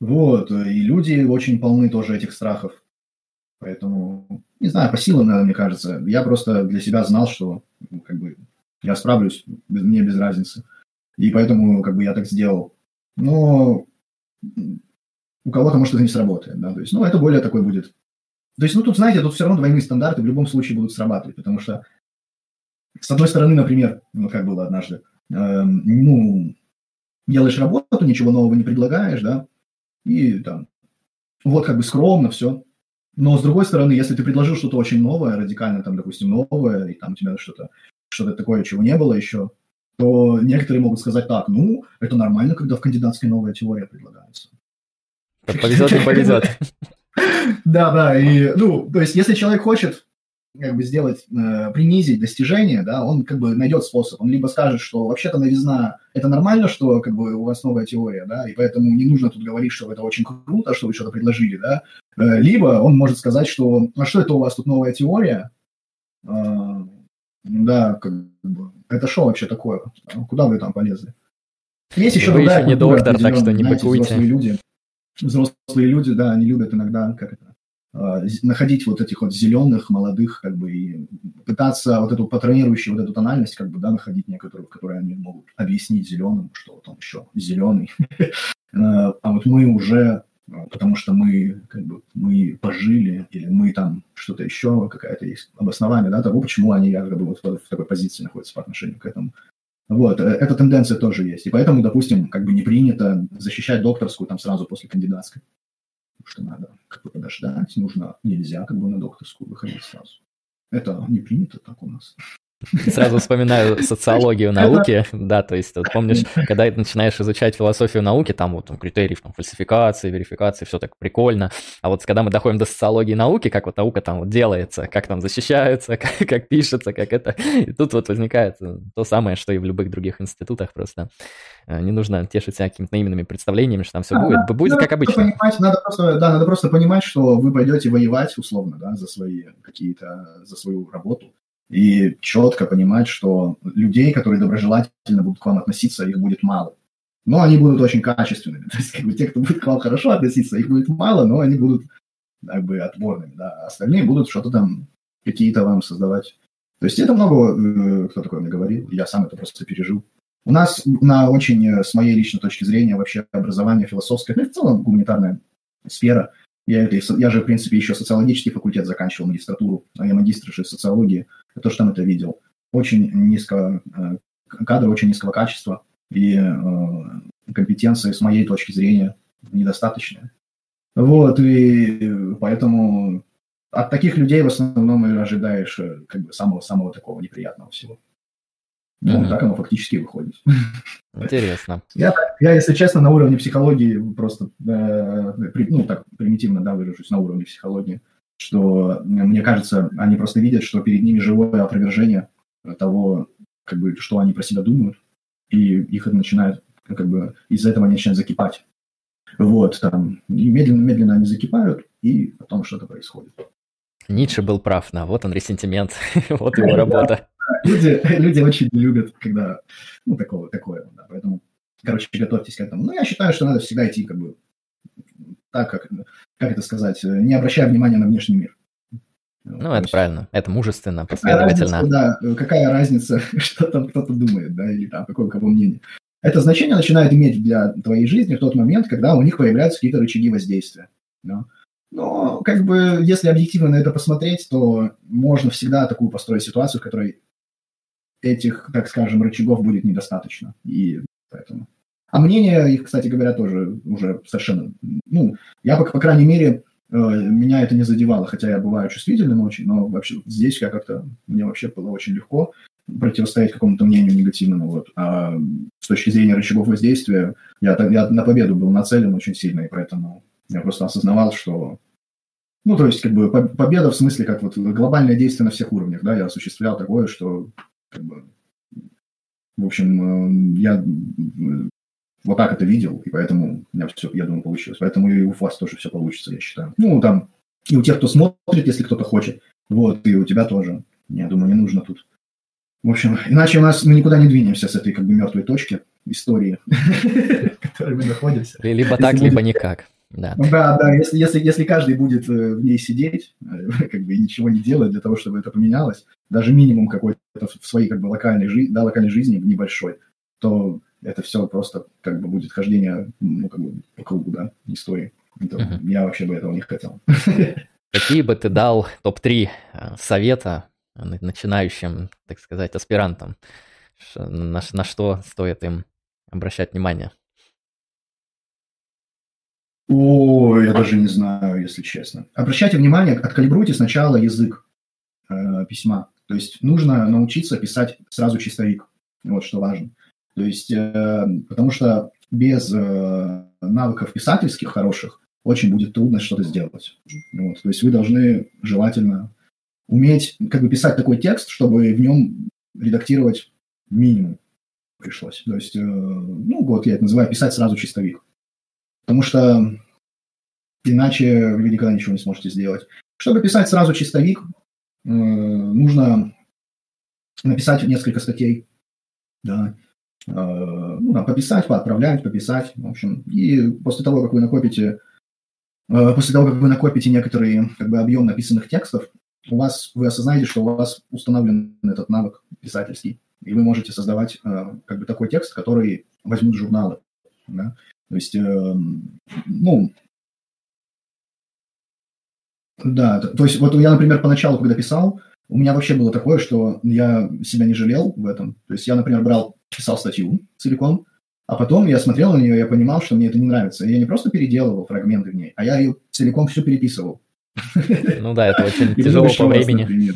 Speaker 2: Вот, и люди очень полны тоже этих страхов. Поэтому, не знаю, по силам, мне кажется. Я просто для себя знал, что ну, как бы я справлюсь, мне без разницы. И поэтому как бы я так сделал. Но у кого-то, может, это не сработает, да, то есть, ну, это более такой будет. То есть, ну, тут, знаете, тут все равно двойные стандарты в любом случае будут срабатывать, потому что, с одной стороны, например, ну, как было однажды, э, ну, делаешь работу, ничего нового не предлагаешь, да, и там, вот как бы скромно все. Но с другой стороны, если ты предложил что-то очень новое, радикально там, допустим, новое, и там у тебя что-то что такое, чего не было еще, то некоторые могут сказать так, ну, это нормально, когда в кандидатской новая теория предлагается.
Speaker 1: Повезет и повезет.
Speaker 2: Да, да, и, ну, то есть, если человек хочет как бы сделать, э, принизить достижение, да, он как бы найдет способ. Он либо скажет, что вообще-то новизна – это нормально, что как бы у вас новая теория, да, и поэтому не нужно тут говорить, что это очень круто, что вы что-то предложили, да, э, либо он может сказать, что а что это у вас тут новая теория, э, да, как бы, это что вообще такое, куда вы там полезли?
Speaker 1: Есть еще вы другая еще не доктор, так что не быкуйте.
Speaker 2: Взрослые люди, взрослые люди, да, они любят иногда, как это, а, находить вот этих вот зеленых, молодых, как бы, и пытаться вот эту патронирующую вот эту тональность, как бы, да, находить некоторую, в которой они могут объяснить зеленым, что вот он еще зеленый. А, а вот мы уже, потому что мы, как бы, мы пожили, или мы там что-то еще, какая-то есть обоснование, да, того, почему они, как бы, вот в такой позиции находятся по отношению к этому. Вот, э, эта тенденция тоже есть. И поэтому, допустим, как бы не принято защищать докторскую там сразу после кандидатской. что надо как бы подождать, нужно, нельзя как бы на докторскую выходить сразу. Это не принято так у нас.
Speaker 1: Сразу вспоминаю социологию науки, да, то есть вот, помнишь, когда ты начинаешь изучать философию науки, там вот там, критерии там, фальсификации, верификации, все так прикольно, а вот когда мы доходим до социологии науки, как вот наука там вот делается, как там защищаются, как, как пишется, как это, и тут вот возникает то самое, что и в любых других институтах просто. Э, не нужно тешить себя какими-то наивными представлениями, что там все будет, будет
Speaker 2: надо
Speaker 1: как обычно.
Speaker 2: Понимать, надо просто, да, надо просто понимать, что вы пойдете воевать условно, да, за свои какие-то, за свою работу, и четко понимать, что людей, которые доброжелательно будут к вам относиться, их будет мало. Но они будут очень качественными. То есть, как бы, те, кто будет к вам хорошо относиться, их будет мало, но они будут как бы отборными, да. А остальные будут что-то там, какие-то вам создавать. То есть это много, э, кто такой мне говорил, я сам это просто пережил. У нас на очень, э, с моей личной точки зрения, вообще образование философское, ну и в целом гуманитарная сфера – я, я же, в принципе, еще социологический факультет заканчивал, магистратуру, а я магистр же социологии, я тоже там это видел. Очень низко, э, кадры очень низкого качества, и э, компетенции, с моей точки зрения, недостаточные. Вот, и поэтому от таких людей в основном и ожидаешь э, как бы самого-самого такого неприятного всего. Ну, mm-hmm. так оно фактически выходит.
Speaker 1: Интересно.
Speaker 2: Я, я, если честно, на уровне психологии просто, э, при, ну, так примитивно, да, выражусь, на уровне психологии, что, мне кажется, они просто видят, что перед ними живое опровержение того, как бы, что они про себя думают, и их это начинает, как бы, из-за этого они начинают закипать. Вот, там, медленно-медленно они закипают, и потом что-то происходит.
Speaker 1: Ницше был прав, да, вот он ресентимент, вот его работа
Speaker 2: люди, люди очень любят, когда, ну, такого, такое, да, поэтому, короче, готовьтесь к этому. Но я считаю, что надо всегда идти, как бы, так, как, как это сказать, не обращая внимания на внешний мир.
Speaker 1: Ну, это есть, правильно, это мужественно, последовательно.
Speaker 2: Разница, да, какая разница, что там кто-то думает, да, или там, какое у кого мнение. Это значение начинает иметь для твоей жизни в тот момент, когда у них появляются какие-то рычаги воздействия. Да. Но, как бы, если объективно на это посмотреть, то можно всегда такую построить ситуацию, в которой этих, так скажем, рычагов будет недостаточно. И поэтому. А мнение их, кстати говоря, тоже уже совершенно... Ну, я, по, по крайней мере, э, меня это не задевало, хотя я бываю чувствительным очень, но вообще здесь я как-то... Мне вообще было очень легко противостоять какому-то мнению негативному. Вот. А с точки зрения рычагов воздействия, я, я на победу был нацелен очень сильно, и поэтому я просто осознавал, что ну, то есть, как бы, победа в смысле, как вот глобальное действие на всех уровнях, да, я осуществлял такое, что как бы, в общем, э, я э, вот так это видел, и поэтому у меня все, я думаю, получилось. Поэтому и у вас тоже все получится, я считаю. Ну, там, и у тех, кто смотрит, если кто-то хочет, вот, и у тебя тоже. Я думаю, не нужно тут. В общем, иначе у нас мы никуда не двинемся с этой как бы мертвой точки истории, в которой мы находимся.
Speaker 1: Либо так, либо никак. Да,
Speaker 2: да, да если, если, если каждый будет э, в ней сидеть, э, как бы и ничего не делать для того, чтобы это поменялось, даже минимум какой-то в своей как бы локальной, жи- да, локальной жизни небольшой, то это все просто как бы будет хождение ну, как бы по кругу, да, истории. Это, uh-huh. Я вообще бы этого не хотел.
Speaker 1: Какие бы ты дал топ-3 э, совета начинающим, так сказать, аспирантам? На, на что стоит им обращать внимание?
Speaker 2: О, я даже не знаю, если честно. Обращайте внимание, откалибруйте сначала язык э, письма. То есть нужно научиться писать сразу чистовик. Вот что важно. То есть, э, потому что без э, навыков писательских хороших очень будет трудно что-то сделать. Вот. То есть вы должны желательно уметь как бы писать такой текст, чтобы в нем редактировать минимум пришлось. То есть, э, ну вот я это называю писать сразу чистовик. Потому что иначе вы никогда ничего не сможете сделать. Чтобы писать сразу чистовик, э, нужно написать несколько статей, да, э, ну, да, пописать, поотправлять, пописать, в общем. И после того, как вы накопите, э, после того, как вы накопите некоторый как бы, объем написанных текстов, у вас, вы осознаете, что у вас установлен этот навык писательский, и вы можете создавать как бы такой текст, который возьмут журналы. Да? То есть, э, ну, да, то есть вот я, например, поначалу, когда писал, у меня вообще было такое, что я себя не жалел в этом. То есть я, например, брал, писал статью целиком, А потом я смотрел на нее, я понимал, что мне это не нравится. И я не просто переделывал фрагменты в ней, а я ее целиком все переписывал.
Speaker 1: Ну да, это очень тяжело по времени.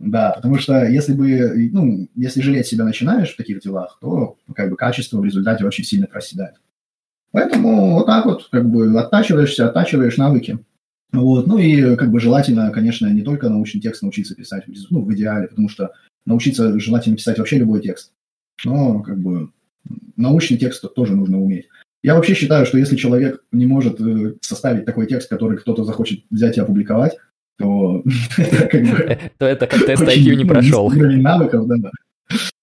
Speaker 2: Да, потому что если бы, ну, если жалеть себя начинаешь в таких делах, то как бы качество в результате очень сильно проседает. Поэтому вот так вот как бы оттачиваешься, оттачиваешь навыки. Вот. Ну и как бы желательно, конечно, не только научный текст научиться писать, ну, в идеале, потому что научиться желательно писать вообще любой текст. Но как бы научный текст тоже нужно уметь. Я вообще считаю, что если человек не может э, составить такой текст, который кто-то захочет взять и опубликовать, то
Speaker 1: это бы... То это как тест IQ не прошел.
Speaker 2: Уровень навыков, да.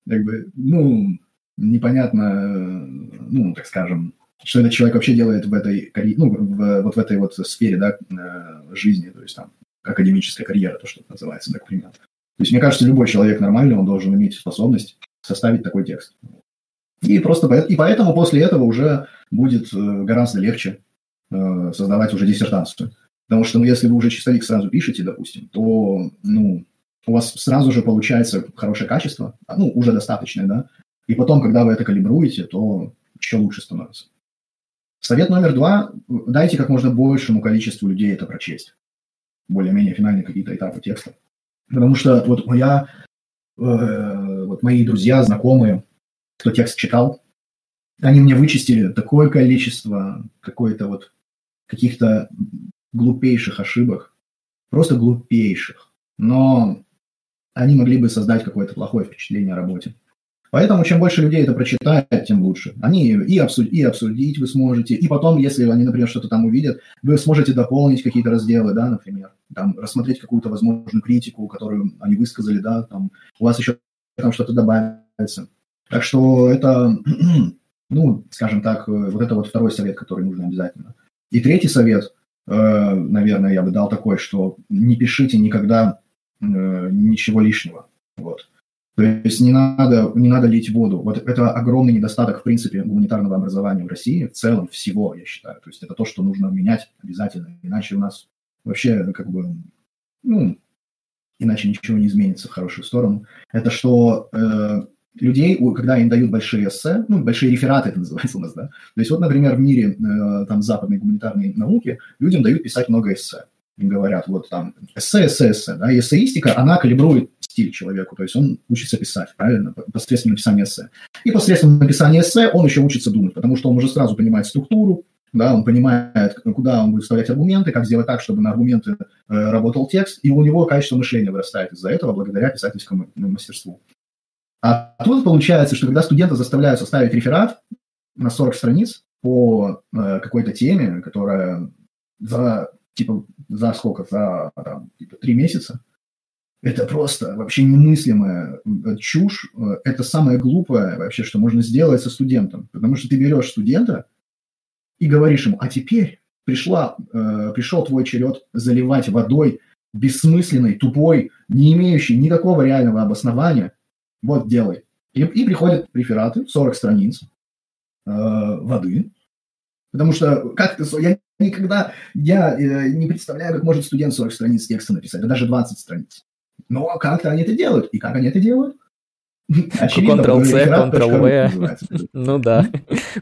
Speaker 2: Как бы, ну, непонятно, ну, так скажем, что этот человек вообще делает в этой, ну, в, вот в этой вот сфере, да, э, жизни, то есть там академическая карьера, то, что называется, так примерно. То есть мне кажется, любой человек нормальный, он должен иметь способность составить такой текст. И просто и поэтому после этого уже будет э, гораздо легче э, создавать уже диссертацию. Потому что, ну, если вы уже чистовик сразу пишете, допустим, то, ну, у вас сразу же получается хорошее качество, а, ну, уже достаточное, да, и потом, когда вы это калибруете, то еще лучше становится. Совет номер два – дайте как можно большему количеству людей это прочесть. Более-менее финальные какие-то этапы текста. Потому что вот моя, э, вот мои друзья, знакомые, кто текст читал, они мне вычистили такое количество какой-то вот каких-то глупейших ошибок, просто глупейших. Но они могли бы создать какое-то плохое впечатление о работе. Поэтому чем больше людей это прочитает, тем лучше. Они и, обсудить, и обсудить вы сможете, и потом, если они, например, что-то там увидят, вы сможете дополнить какие-то разделы, да, например, там, рассмотреть какую-то возможную критику, которую они высказали, да, там, у вас еще там что-то добавится. Так что это, ну, скажем так, вот это вот второй совет, который нужно обязательно. И третий совет, э, наверное, я бы дал такой, что не пишите никогда э, ничего лишнего. Вот. То есть не надо, не надо лить воду. Вот это огромный недостаток, в принципе, гуманитарного образования в России, в целом всего, я считаю. То есть это то, что нужно менять обязательно. Иначе у нас вообще как бы, ну, иначе ничего не изменится в хорошую сторону. Это что э, людей, когда им дают большие эссе, ну, большие рефераты это называется у нас, да. То есть вот, например, в мире э, там западной гуманитарной науки людям дают писать много эссе. Им говорят, вот там эссе, эссе, эссе, да, и эссеистика, она калибрует стиль человеку, то есть он учится писать, правильно, посредством написания эссе. И посредством написания эссе он еще учится думать, потому что он уже сразу понимает структуру, да, он понимает, куда он будет вставлять аргументы, как сделать так, чтобы на аргументы э, работал текст, и у него качество мышления вырастает из-за этого благодаря писательскому мастерству. А тут получается, что когда студента заставляют составить реферат на 40 страниц по э, какой-то теме, которая за, типа, за сколько, за там, типа, 3 месяца, это просто вообще немыслимая э, чушь. Э, это самое глупое вообще, что можно сделать со студентом. Потому что ты берешь студента и говоришь ему, а теперь пришла, э, пришел твой черед заливать водой бессмысленной, тупой, не имеющей никакого реального обоснования. Вот делай. И, и приходят рефераты, 40 страниц э, воды. Потому что как то я никогда, я э, не представляю, как может студент 40 страниц текста написать, да даже 20 страниц. Но как-то они это делают. И как они это делают?
Speaker 1: Ctrl-C, Ctrl-V. Ну да.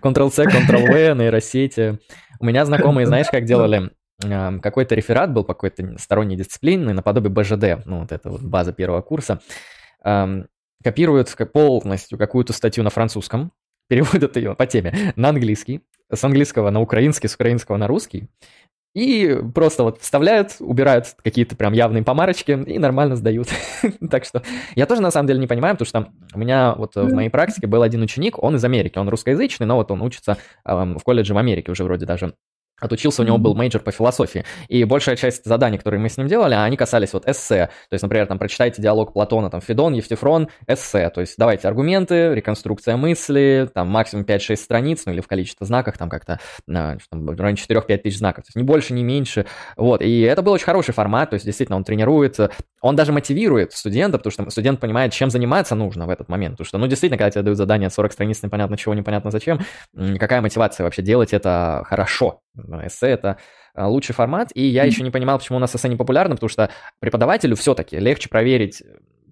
Speaker 1: Ctrl-C, Ctrl-V, нейросети. У меня знакомые, знаешь, как делали? Какой-то реферат был по какой-то сторонней дисциплине, наподобие БЖД, ну вот это вот база первого курса. Копируют полностью какую-то статью на французском, переводят ее по теме на английский, с английского на украинский, с украинского на русский, и просто вот вставляют, убирают какие-то прям явные помарочки и нормально сдают. так что я тоже на самом деле не понимаю, потому что у меня вот в моей практике был один ученик, он из Америки, он русскоязычный, но вот он учится э, в колледже в Америке уже вроде даже отучился, у него был major по философии. И большая часть заданий, которые мы с ним делали, они касались вот эссе. То есть, например, там, прочитайте диалог Платона, там, Федон, Евтифрон, эссе. То есть, давайте аргументы, реконструкция мысли, там, максимум 5-6 страниц, ну, или в количестве знаков, там, как-то, там, в районе 4-5 тысяч знаков. То есть, не больше, не меньше. Вот, и это был очень хороший формат, то есть, действительно, он тренирует, он даже мотивирует студента, потому что студент понимает, чем заниматься нужно в этот момент. Потому что, ну, действительно, когда тебе дают задание 40 страниц, непонятно чего, непонятно зачем, какая мотивация вообще делать это хорошо. Эссе — это а, лучший формат, и я еще не понимал, почему у нас эссе не популярно, потому что преподавателю все-таки легче проверить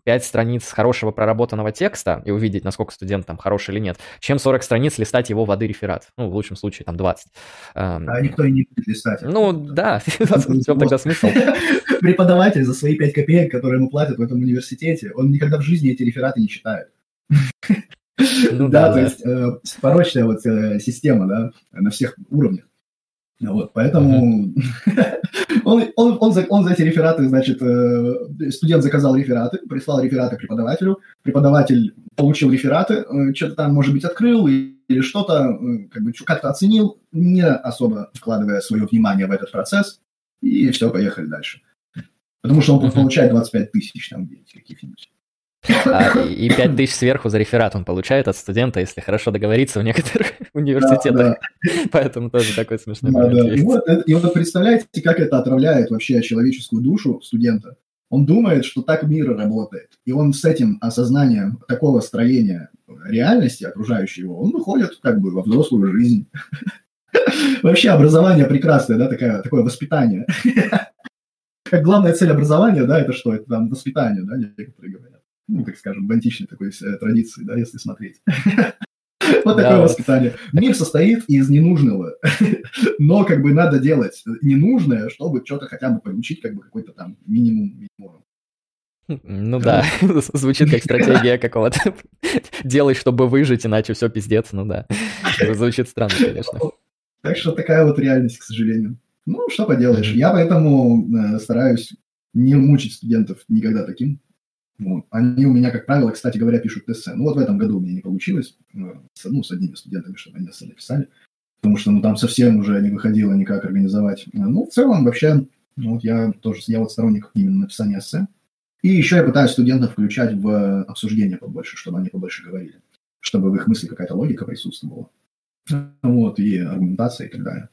Speaker 1: 5 страниц хорошего проработанного текста и увидеть, насколько студент там хороший или нет, чем 40 страниц листать его воды реферат. Ну, в лучшем случае, там 20.
Speaker 2: А никто и не будет листать.
Speaker 1: Ну, да, в чем тогда смысл?
Speaker 2: Преподаватель за свои 5 копеек, которые ему платят в этом университете, он никогда в жизни эти рефераты не читает. Ну, да, да, то есть э, порочная вот э, система, да, на всех уровнях. Вот, поэтому он, он, он, за, он за эти рефераты, значит, э, студент заказал рефераты, прислал рефераты преподавателю, преподаватель получил рефераты, э, что-то там, может быть, открыл или что-то, э, как бы как-то оценил, не особо вкладывая свое внимание в этот процесс, и все, поехали дальше. Потому что он получает 25 тысяч там каких-нибудь.
Speaker 1: А, и 5 тысяч сверху за реферат он получает от студента, если хорошо договориться в некоторых университетах. Поэтому тоже такой смешной
Speaker 2: вот, и вот представляете, как это отравляет вообще человеческую душу студента. Он думает, что так мир работает. И он с этим осознанием такого строения реальности окружающей его, он выходит как бы во взрослую жизнь. Вообще образование прекрасное, да, такое, такое воспитание. Как главная цель образования, да, это что? Это там воспитание, да, некоторые говорят ну, так скажем, в античной такой э, традиции, да, если смотреть. Вот такое воспитание. Мир состоит из ненужного, но как бы надо делать ненужное, чтобы что-то хотя бы получить, как бы какой-то там минимум минимум.
Speaker 1: Ну да, звучит как стратегия какого-то. Делай, чтобы выжить, иначе все пиздец, ну да. Звучит странно, конечно.
Speaker 2: Так что такая вот реальность, к сожалению. Ну, что поделаешь. Я поэтому э, стараюсь не мучить студентов никогда таким вот. Они у меня, как правило, кстати говоря, пишут эссе. Ну вот в этом году у меня не получилось, э, с, ну, с одними студентами, чтобы они эссе написали, потому что ну, там совсем уже не выходило никак организовать. Ну, в целом, вообще, ну, вот я тоже, я вот сторонник именно написания эссе. И еще я пытаюсь студентов включать в обсуждение побольше, чтобы они побольше говорили, чтобы в их мысли какая-то логика присутствовала. Вот, и аргументация и так далее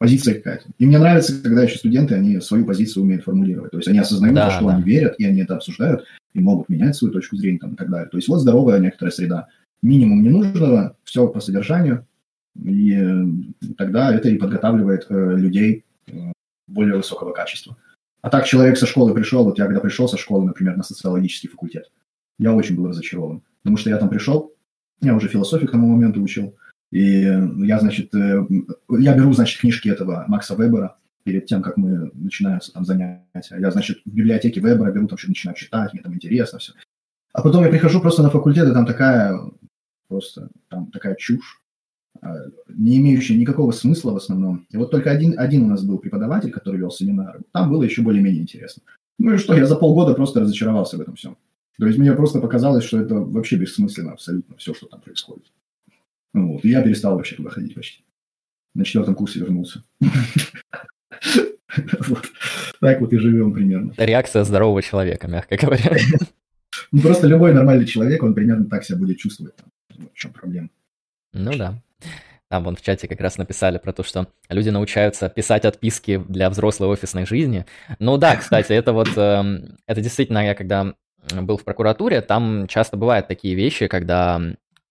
Speaker 2: позиция какая-то. И мне нравится, когда еще студенты, они свою позицию умеют формулировать. То есть они осознают, да, что да. они верят, и они это обсуждают, и могут менять свою точку зрения там, и так далее. То есть вот здоровая некоторая среда. Минимум ненужного, все по содержанию, и э, тогда это и подготавливает э, людей э, более высокого качества. А так человек со школы пришел, вот я когда пришел со школы, например, на социологический факультет, я очень был разочарован, потому что я там пришел, я уже философию к тому моменту учил, и я, значит, э, я беру, значит, книжки этого Макса Вебера перед тем, как мы начинаются там занятия. Я, значит, в библиотеке Вебера беру, там что-то начинаю читать, мне там интересно все. А потом я прихожу просто на факультет, и там такая просто там такая чушь, а, не имеющая никакого смысла в основном. И вот только один, один у нас был преподаватель, который вел семинары. Там было еще более-менее интересно. Ну и что, я за полгода просто разочаровался в этом всем. То есть мне просто показалось, что это вообще бессмысленно абсолютно все, что там происходит. Вот. И я перестал вообще туда ходить почти. На четвертом курсе вернулся. Так вот и живем примерно.
Speaker 1: Реакция здорового человека, мягко говоря.
Speaker 2: Ну, просто любой нормальный человек, он примерно так себя будет чувствовать. В чем проблема?
Speaker 1: Ну да. Там вон в чате как раз написали про то, что люди научаются писать отписки для взрослой офисной жизни. Ну да, кстати, это вот, э, это действительно, я когда был в прокуратуре, там часто бывают такие вещи, когда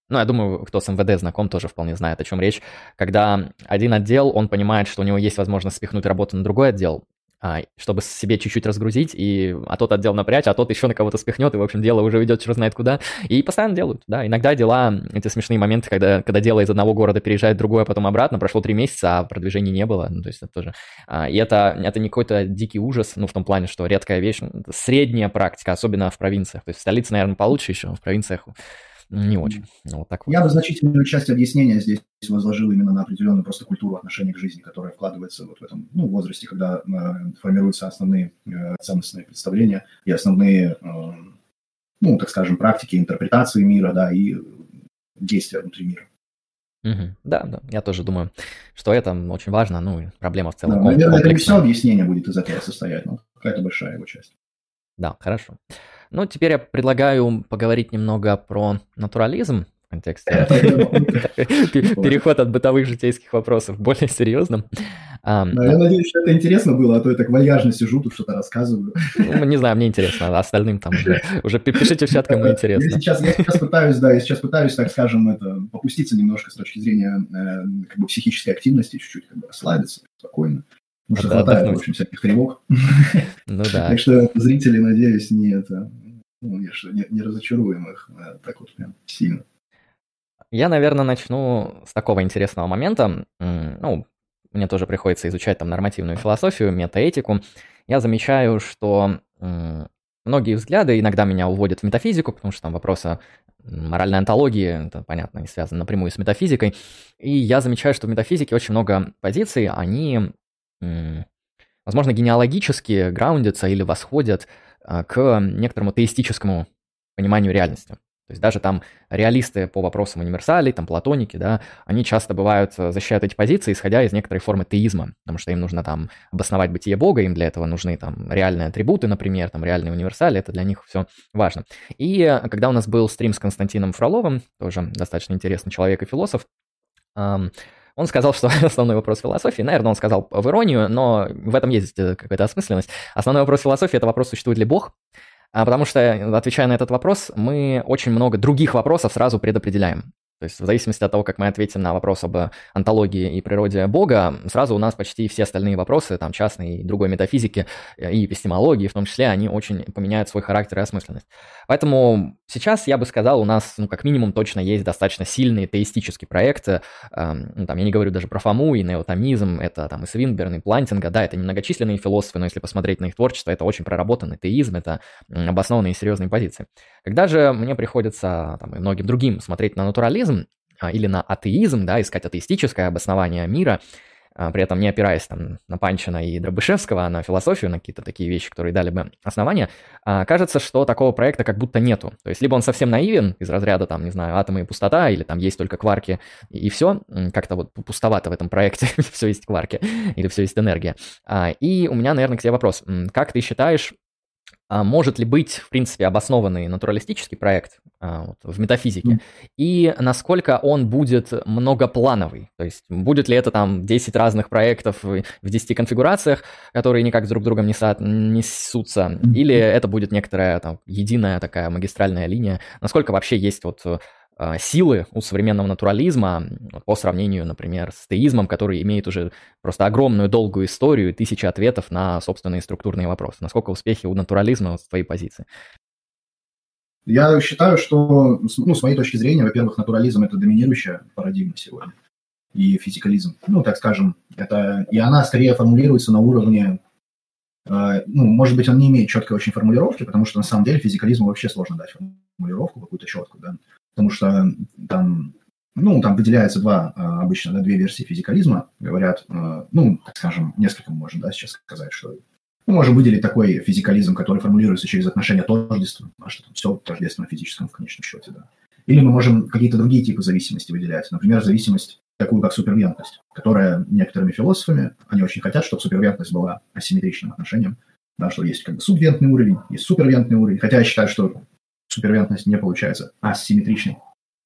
Speaker 1: ну, я думаю, кто с МВД знаком, тоже вполне знает, о чем речь, когда один отдел, он понимает, что у него есть возможность спихнуть работу на другой отдел, а, чтобы себе чуть-чуть разгрузить, и, а тот отдел напрячь, а тот еще на кого-то спихнет, и, в общем, дело уже ведет черт знает куда, и постоянно делают, да, иногда дела, эти смешные моменты, когда, когда дело из одного города переезжает в другой, а потом обратно, прошло три месяца, а продвижения не было, ну, то есть это тоже, а, и это, это не какой-то дикий ужас, ну, в том плане, что редкая вещь, средняя практика, особенно в провинциях, то есть в столице, наверное, получше еще, в провинциях не очень.
Speaker 2: Ну, вот так вот. Я бы значительную часть объяснения здесь возложил именно на определенную просто культуру отношения к жизни, которая вкладывается вот в этом ну, возрасте, когда э, формируются основные э, ценностные представления и основные, э, ну, так скажем, практики интерпретации мира, да, и действия внутри мира.
Speaker 1: Угу. Да, да, я тоже думаю, что это очень важно, ну, и проблема в целом.
Speaker 2: Да, наверное, это не все объяснение будет из этого состоять, но какая-то большая его часть.
Speaker 1: Да, хорошо. Ну, теперь я предлагаю поговорить немного про натурализм в контексте. Переход от бытовых житейских вопросов к более серьезным.
Speaker 2: Я надеюсь, что это интересно было, а то я так вальяжно сижу, тут что-то рассказываю.
Speaker 1: Ну, не знаю, мне интересно, а остальным там уже, пишите в чат, кому интересно.
Speaker 2: Я сейчас, я сейчас пытаюсь, да, я сейчас пытаюсь, так скажем, это, попуститься немножко с точки зрения э, как бы психической активности, чуть-чуть как бы расслабиться, спокойно. Потому что хватает, в общем, всяких тревог.
Speaker 1: Ну да.
Speaker 2: Так что зрители, надеюсь, не это ну, не, не, разочаруем их э, так вот прям сильно.
Speaker 1: Я, наверное, начну с такого интересного момента. Ну, мне тоже приходится изучать там нормативную философию, метаэтику. Я замечаю, что многие взгляды иногда меня уводят в метафизику, потому что там вопросы моральной антологии, это, понятно, не связано напрямую с метафизикой. И я замечаю, что в метафизике очень много позиций, они, возможно, генеалогически граундятся или восходят а, к некоторому теистическому пониманию реальности. То есть даже там реалисты по вопросам универсалей, там платоники, да, они часто бывают, э, защищают эти позиции, исходя из некоторой формы теизма, потому что им нужно там обосновать бытие Бога, им для этого нужны там реальные атрибуты, например, там реальные универсали, это для них все важно. И э, когда у нас был стрим с Константином Фроловым, тоже достаточно интересный человек и философ, он сказал, что основной вопрос философии, наверное, он сказал в иронию, но в этом есть э, какая-то осмысленность. Основной вопрос философии – это вопрос, существует ли Бог, а, потому что, отвечая на этот вопрос, мы очень много других вопросов сразу предопределяем. То есть в зависимости от того, как мы ответим на вопрос об антологии и природе Бога, сразу у нас почти все остальные вопросы, там, частной и другой метафизики и эпистемологии, в том числе, они очень поменяют свой характер и осмысленность. Поэтому сейчас, я бы сказал, у нас, ну, как минимум, точно есть достаточно сильные теистические проекты. Эм, ну, там, я не говорю даже про Фому и неотомизм, это там и Свинберн, и Плантинга, да, это немногочисленные философы, но если посмотреть на их творчество, это очень проработанный теизм, это обоснованные и серьезные позиции. Когда же мне приходится, там, и многим другим смотреть на натурализм, а, или на атеизм, да, искать атеистическое обоснование мира, а, при этом не опираясь там на Панчина и Дробышевского, а на философию, на какие-то такие вещи, которые дали бы основания, а, кажется, что такого проекта как будто нету. То есть либо он совсем наивен, из разряда там, не знаю, атомы и пустота, или там есть только кварки и все, как-то вот пустовато в этом проекте, все есть кварки, или все есть энергия. И у меня, наверное, к тебе вопрос. Как ты считаешь, а может ли быть, в принципе, обоснованный натуралистический проект а, вот, в метафизике, mm. и насколько он будет многоплановый, то есть будет ли это там 10 разных проектов в 10 конфигурациях, которые никак друг с другом не со... несутся, mm. или это будет некоторая там единая такая магистральная линия, насколько вообще есть вот силы у современного натурализма по сравнению, например, с теизмом, который имеет уже просто огромную долгую историю и тысячи ответов на собственные структурные вопросы. Насколько успехи у натурализма с твоей позиции?
Speaker 2: Я считаю, что, ну, с моей точки зрения, во-первых, натурализм – это доминирующая парадигма сегодня. И физикализм, ну, так скажем, это... И она скорее формулируется на уровне э, ну, может быть, он не имеет четкой очень формулировки, потому что на самом деле физикализму вообще сложно дать формулировку какую-то четкую, да потому что там, ну, там выделяется два, а, обычно, да, две версии физикализма, говорят, а, ну, так скажем, несколько можно, да, сейчас сказать, что мы можем выделить такой физикализм, который формулируется через отношение тождества, а что там все тождественно физическом в конечном счете, да. Или мы можем какие-то другие типы зависимости выделять. Например, зависимость такую, как супервентность, которая некоторыми философами, они очень хотят, чтобы супервентность была асимметричным отношением, да, что есть как бы субвентный уровень, есть супервентный уровень. Хотя я считаю, что супервентность не получается асимметричной.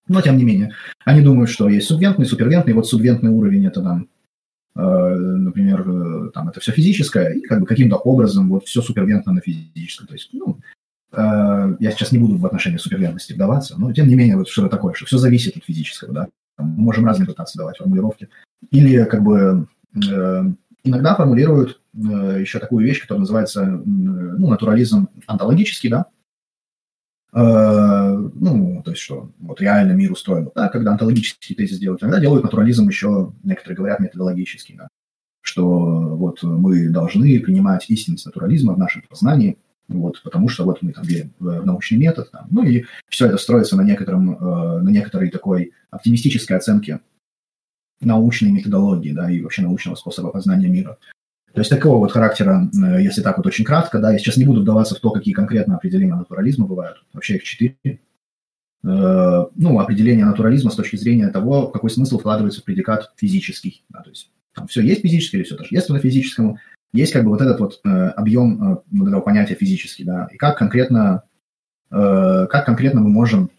Speaker 2: Но, тем не менее, они думают, что есть субвентный, супервентный, вот субвентный уровень – это там, э, например, э, там это все физическое, и как бы каким-то образом вот все супервентно на физическом. То есть, ну, э, я сейчас не буду в отношении супервентности вдаваться, но, тем не менее, вот что-то такое, что все зависит от физического, да. мы можем разные пытаться давать формулировки. Или как бы э, иногда формулируют э, еще такую вещь, которая называется ну, натурализм онтологический, да, Э, ну, то есть, что вот реально мир устроен да, когда онтологический тезис делают, иногда делают натурализм еще, некоторые говорят, методологический, да, что вот мы должны принимать истинность натурализма в нашем познании, вот, потому что вот мы там верим в научный метод, там, ну и все это строится на, некотором, э, на некоторой такой оптимистической оценке научной методологии, да, и вообще научного способа познания мира. То есть такого вот характера, э, если так вот очень кратко, да, я сейчас не буду вдаваться в то, какие конкретно определения натурализма бывают. Вообще их четыре. Э, ну, определение натурализма с точки зрения того, какой смысл вкладывается в предикат физический. Да, то есть там все есть физическое или все тождественно физическому. Есть как бы вот этот вот э, объем вот этого понятия физический, да, и как конкретно, как конкретно мы можем,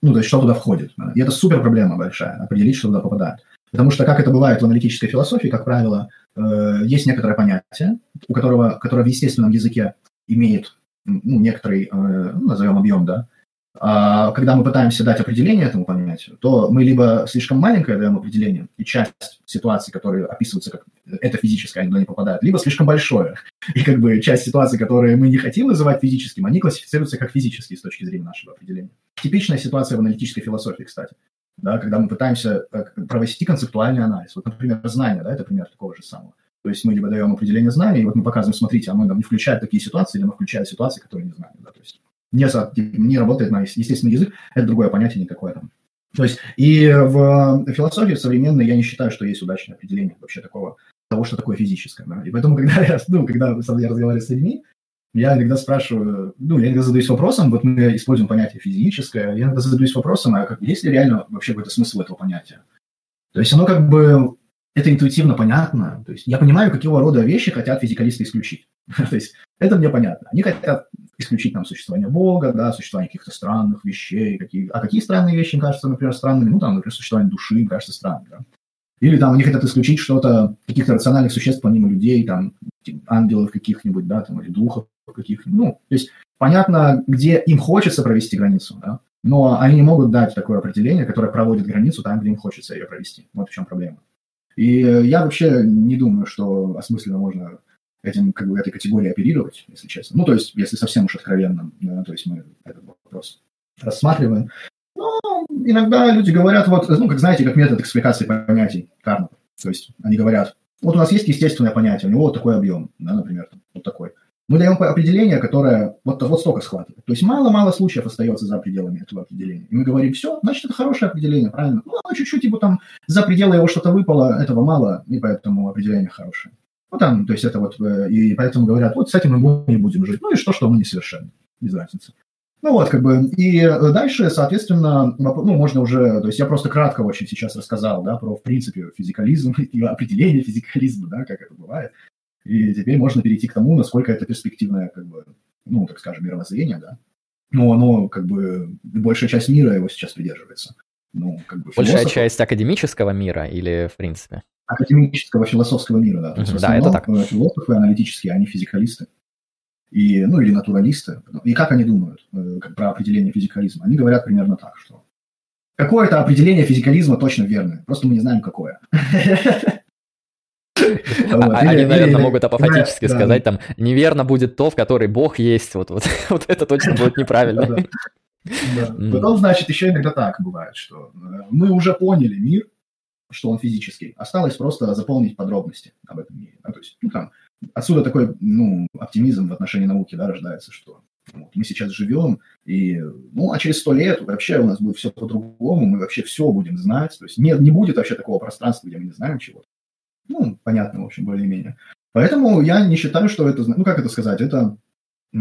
Speaker 2: ну, то есть что туда входит. И это супер проблема большая, определить, что туда попадает. Потому что, как это бывает в аналитической философии, как правило, э, есть некоторое понятие, у которого, которое в естественном языке имеет ну, некоторый, э, ну, назовем объем, да, А когда мы пытаемся дать определение этому понятию, то мы либо слишком маленькое даем определение, и часть ситуаций, которые описываются как это физическое, они туда не попадают, либо слишком большое. И как бы часть ситуаций, которые мы не хотим называть физическим, они классифицируются как физические с точки зрения нашего определения. Типичная ситуация в аналитической философии, кстати. Да, когда мы пытаемся э, провести концептуальный анализ. Вот, например, знание, да, это пример такого же самого. То есть мы либо даем определение знания, и вот мы показываем, смотрите, оно нам не включает такие ситуации, или оно включает ситуации, которые не знаем. Да, то есть не, не работает на естественный язык, это другое понятие, никакое там. То есть и в философии современной я не считаю, что есть удачное определение вообще такого, того, что такое физическое. Да? И поэтому, когда я, ну, когда я разговариваю с людьми, я иногда спрашиваю, ну, я иногда задаюсь вопросом, вот мы используем понятие физическое, я иногда задаюсь вопросом, а как, есть ли реально вообще какой-то смысл этого понятия? То есть оно как бы, это интуитивно понятно, то есть я понимаю, какого рода вещи хотят физикалисты исключить. то есть это мне понятно. Они хотят исключить там существование Бога, да, существование каких-то странных вещей. Какие... А какие странные вещи им кажутся, например, странными? Ну, там, например, существование души им кажется странным, да. Или там они хотят исключить что-то, каких-то рациональных существ помимо людей, там, ангелов каких-нибудь, да, там, или духов каких-нибудь. Ну, то есть понятно, где им хочется провести границу, да, но они не могут дать такое определение, которое проводит границу там, где им хочется ее провести. Вот в чем проблема. И я вообще не думаю, что осмысленно можно этим, как бы, этой категорией оперировать, если честно. Ну, то есть, если совсем уж откровенно, да, то есть мы этот вопрос рассматриваем. Но иногда люди говорят, вот, ну, как знаете, как метод экспликации понятий карма. То есть они говорят, вот у нас есть естественное понятие, у него вот такой объем, да, например, вот такой. Мы даем определение, которое вот, вот столько схватывает. То есть мало-мало случаев остается за пределами этого определения. И мы говорим, все, значит, это хорошее определение, правильно? Ну, оно чуть-чуть, типа, там, за пределы его что-то выпало, этого мало, и поэтому определение хорошее. Ну, там, то есть это вот, э, и поэтому говорят, вот с этим мы не будем жить. Ну и что, что мы несовершенны, без разницы. Ну вот, как бы, и дальше, соответственно, ну, можно уже, то есть я просто кратко очень сейчас рассказал, да, про, в принципе, физикализм и определение физикализма, да, как это бывает. И теперь можно перейти к тому, насколько это перспективное, как бы, ну, так скажем, мировоззрение, да. Но оно, как бы, большая часть мира его сейчас придерживается. Ну, как бы,
Speaker 1: Большая часть академического мира или в принципе?
Speaker 2: академического философского мира, да. То есть,
Speaker 1: да, это так. Э,
Speaker 2: философы аналитические, они физикалисты. И, ну, или натуралисты. И как они думают э, как, про определение физикализма? Они говорят примерно так, что какое-то определение физикализма точно верное, просто мы не знаем, какое.
Speaker 1: А, они, наверное, могут апофатически сказать, там, неверно будет то, в которой Бог есть, вот, это точно будет неправильно.
Speaker 2: Потом, значит, еще иногда так бывает, что э, мы уже поняли мир, что он физический. Осталось просто заполнить подробности об этом мире. Да? То есть, ну, там, отсюда такой ну, оптимизм в отношении науки да, рождается, что вот, мы сейчас живем, и, ну, а через сто лет вообще у нас будет все по-другому, мы вообще все будем знать. То есть не, не будет вообще такого пространства, где мы не знаем чего-то. Ну, понятно, в общем, более-менее. Поэтому я не считаю, что это, ну, как это сказать, это э,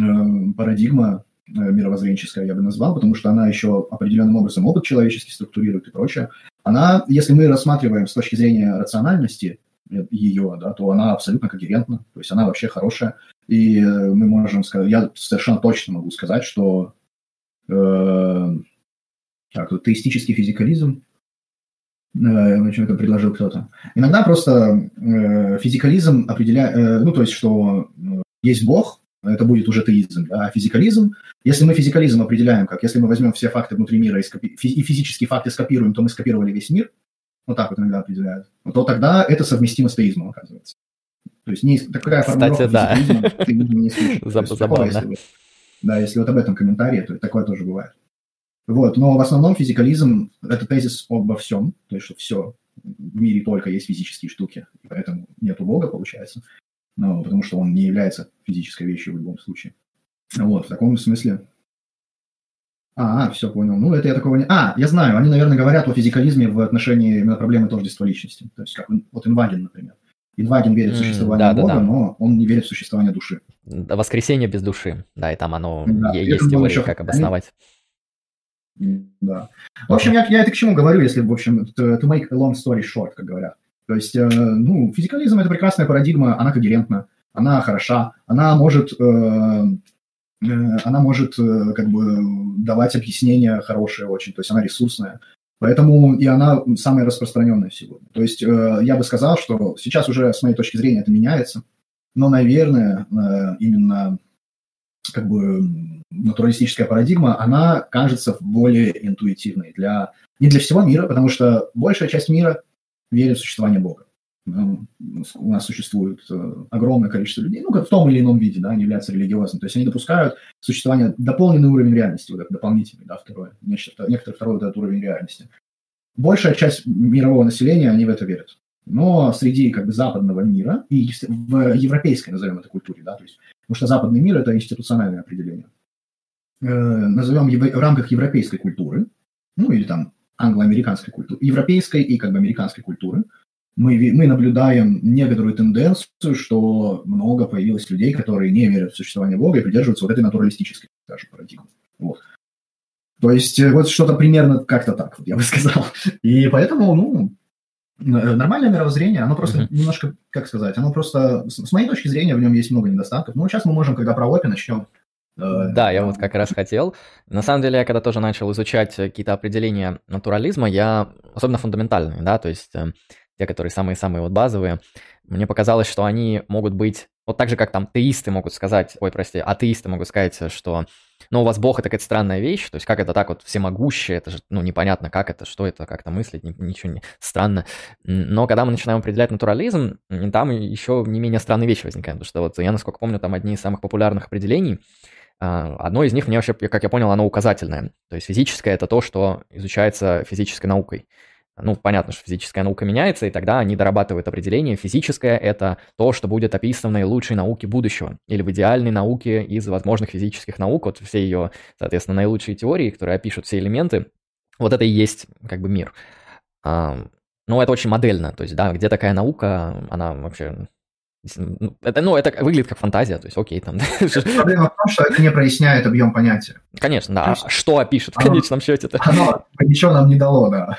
Speaker 2: парадигма э, мировоззренческая, я бы назвал, потому что она еще определенным образом опыт человеческий структурирует и прочее она, если мы рассматриваем с точки зрения рациональности ее, да, то она абсолютно когерентна, то есть она вообще хорошая. И мы можем сказать, я совершенно точно могу сказать, что э, так, теистический физикализм, э, это предложил кто-то. Иногда просто э, физикализм определяет, э, ну, то есть, что есть Бог, это будет уже теизм. А физикализм, если мы физикализм определяем как, если мы возьмем все факты внутри мира и, скопи- и физические факты скопируем, то мы скопировали весь мир, вот так вот иногда определяют, то тогда это совместимо с теизмом, оказывается. То есть не, такая
Speaker 1: Кстати, да. ты не
Speaker 2: Забавно. да, если вот об этом комментарии, то такое тоже бывает. Вот, но в основном физикализм – это тезис обо всем, то есть что все в мире только есть физические штуки, и поэтому нету Бога, получается ну, потому что он не является физической вещью в любом случае. Вот, в таком смысле. А, все понял. Ну, это я такого не... А, я знаю, они, наверное, говорят о физикализме в отношении именно проблемы тождества личности. То есть, как вот Инваген, например. Инваген верит в существование mm, да, Бога, да, да. но он не верит в существование души.
Speaker 1: Воскресенье без души, да, и там оно да, есть теория, как обосновать.
Speaker 2: Да. В общем, я, я это к чему говорю, если, в общем, to, make a long story short, как говорят. То есть, э, ну, физикализм – это прекрасная парадигма, она когерентна, она хороша, она может, э, э, она может как бы давать объяснения хорошие очень, то есть она ресурсная. Поэтому и она самая распространенная сегодня. То есть я бы сказал, что сейчас уже, с моей точки зрения, это меняется, но, наверное, именно как бы натуралистическая парадигма, она кажется более интуитивной для не для всего мира, потому что большая часть мира верит в существование Бога. У нас существует э, огромное количество людей, ну, в том или ином виде, да, они являются религиозными. То есть они допускают существование, дополненный уровень реальности, вот этот дополнительный, да, второй, нечто, некоторый второй вот этот уровень реальности. Большая часть мирового населения, они в это верят. Но среди как бы западного мира и в европейской, назовем это, культуре, да, то есть, потому что западный мир – это институциональное определение. Э, назовем в рамках европейской культуры, ну или там англо-американской культуры, европейской и как бы американской культуры, мы, мы наблюдаем некоторую тенденцию, что много появилось людей, которые не верят в существование Бога и придерживаются вот этой натуралистической даже парадигмы. Вот. То есть э, вот что-то примерно как-то так, вот я бы сказал. И поэтому, ну, нормальное мировоззрение, оно просто uh-huh. немножко, как сказать, оно просто, с моей точки зрения, в нем есть много недостатков. Но сейчас мы можем, когда про ОПИ начнем,
Speaker 1: Э, да, я вот как раз хотел. На самом деле, я когда тоже начал изучать какие-то определения натурализма, я, особенно фундаментальные, да, то есть э, те, которые самые-самые вот базовые, мне показалось, что они могут быть, вот так же, как там теисты могут сказать, ой, прости, атеисты могут сказать, что, ну, у вас Бог – это какая-то странная вещь, то есть как это так вот всемогущее, это же, ну, непонятно, как это, что это, как-то мыслить, ничего не странно. Но когда мы начинаем определять натурализм, там еще не менее странные вещи возникают, потому что вот я, насколько помню, там одни из самых популярных определений – а, одно из них мне вообще, как я понял, оно указательное. То есть физическое – это то, что изучается физической наукой. Ну, понятно, что физическая наука меняется, и тогда они дорабатывают определение. Физическое – это то, что будет описано в наилучшей науке будущего, или в идеальной науке из возможных физических наук. Вот все ее, соответственно, наилучшие теории, которые опишут все элементы, вот это и есть как бы мир. Ну, это очень модельно, то есть, да, где такая наука, она вообще это, ну, это выглядит как фантазия, то есть окей, там.
Speaker 2: Проблема в том, что это не проясняет объем понятия.
Speaker 1: Конечно, да. Есть, что опишет в конечном счете-то?
Speaker 2: Оно ничего нам не дало, да.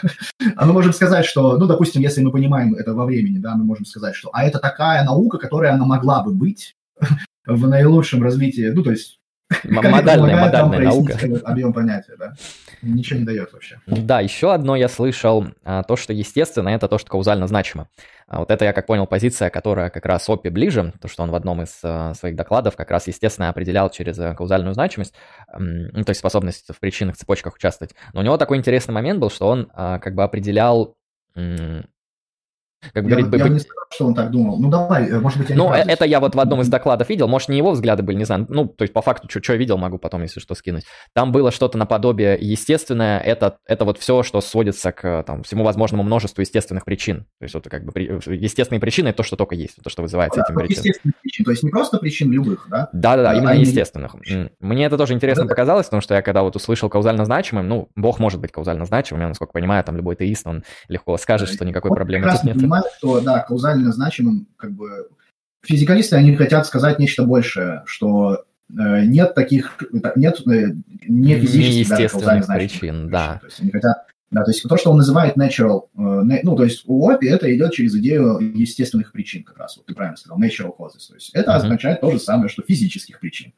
Speaker 2: А мы можем сказать, что, ну, допустим, если мы понимаем это во времени, да, мы можем сказать, что, а это такая наука, которая она могла бы быть в наилучшем развитии, ну, то есть
Speaker 1: Модальная, модальная наука.
Speaker 2: Объем понятия, да. Ничего не дает вообще.
Speaker 1: Да, еще одно я слышал, а, то, что естественно, это то, что каузально значимо. А вот это, я как понял, позиция, которая как раз ОПИ ближе, то, что он в одном из а, своих докладов как раз, естественно, определял через каузальную значимость, ну, то есть способность в причинных цепочках участвовать. Но у него такой интересный момент был, что он как бы определял
Speaker 2: как я, говорит, я бы не сказал, что он так думал. Ну, давай, э, может быть, я
Speaker 1: Ну, э, это я вот в одном из докладов видел. Может, не его взгляды были, не знаю. Ну, то есть, по факту, что, что я видел, могу потом, если что, скинуть. Там было что-то наподобие естественное. Это, это вот все, что сводится к там, всему возможному множеству естественных причин. То есть, вот как бы естественные причины – это то, что только есть, то, что вызывается
Speaker 2: да,
Speaker 1: этим причинам.
Speaker 2: Естественных причин, то есть не просто причин любых, да?
Speaker 1: Да-да-да, именно а естественных. Именно... Мне это тоже интересно да, показалось, потому что я когда вот услышал каузально значимым, ну, Бог может быть каузально значимым, я, насколько понимаю, там любой теист, он легко скажет, что никакой проблемы тут нет.
Speaker 2: Понимает, что, да, каузально значимым, как бы физикалисты, они хотят сказать нечто большее, что э, нет таких, нет э, не физических
Speaker 1: даже каузально причин, да.
Speaker 2: То есть они хотят, да, то есть то, что он называет natural, э, ну, то есть у ОПИ это идет через идею естественных причин как раз, вот ты правильно сказал, natural causes, то есть это uh-huh. означает то же самое, что физических причин.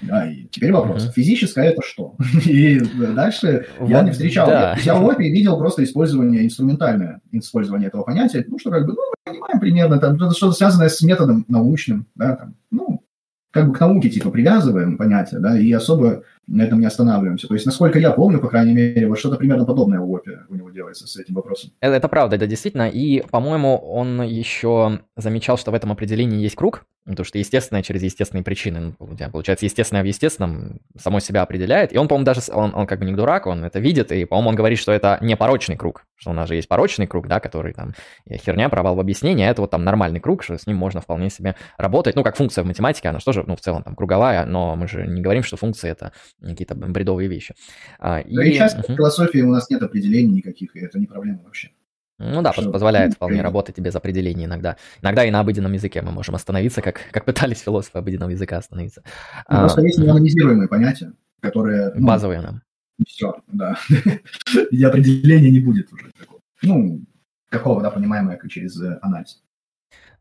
Speaker 2: Да, и теперь вопрос. Uh-huh. Физическое это что? и дальше вот, я не встречал. Да. Я, в ОПИ видел просто использование, инструментальное использование этого понятия. Ну, что как бы, ну, мы понимаем примерно, там, что-то связанное с методом научным, да, там, ну, как бы к науке типа привязываем понятие, да, и особо на этом не останавливаемся. То есть, насколько я помню, по крайней мере, вот что-то примерно подобное в ОПе у него делается с этим вопросом.
Speaker 1: Это, это правда, это действительно. И, по-моему, он еще замечал, что в этом определении есть круг, потому что естественное через естественные причины. Ну, у получается, естественное в естественном само себя определяет. И он, по-моему, даже, он, он как бы не дурак, он это видит, и, по-моему, он говорит, что это не порочный круг, что у нас же есть порочный круг, да, который там херня, провал в объяснении, а это вот там нормальный круг, что с ним можно вполне себе работать. Ну, как функция в математике, она же тоже, ну, в целом там круговая, но мы же не говорим, что функция это какие-то бредовые вещи.
Speaker 2: А, да и, и часто угу. в философии у нас нет определений никаких, и это не проблема вообще.
Speaker 1: Ну да, что, позволяет вполне работать без определений иногда. Иногда и на обыденном языке мы можем остановиться, как, как пытались философы обыденного языка остановиться.
Speaker 2: Ну, просто а, есть неанализируемые понятия, которые...
Speaker 1: Ну, базовые нам.
Speaker 2: Все, да. и определения не будет уже такого. Ну, какого, да, понимаемое через э, анализ.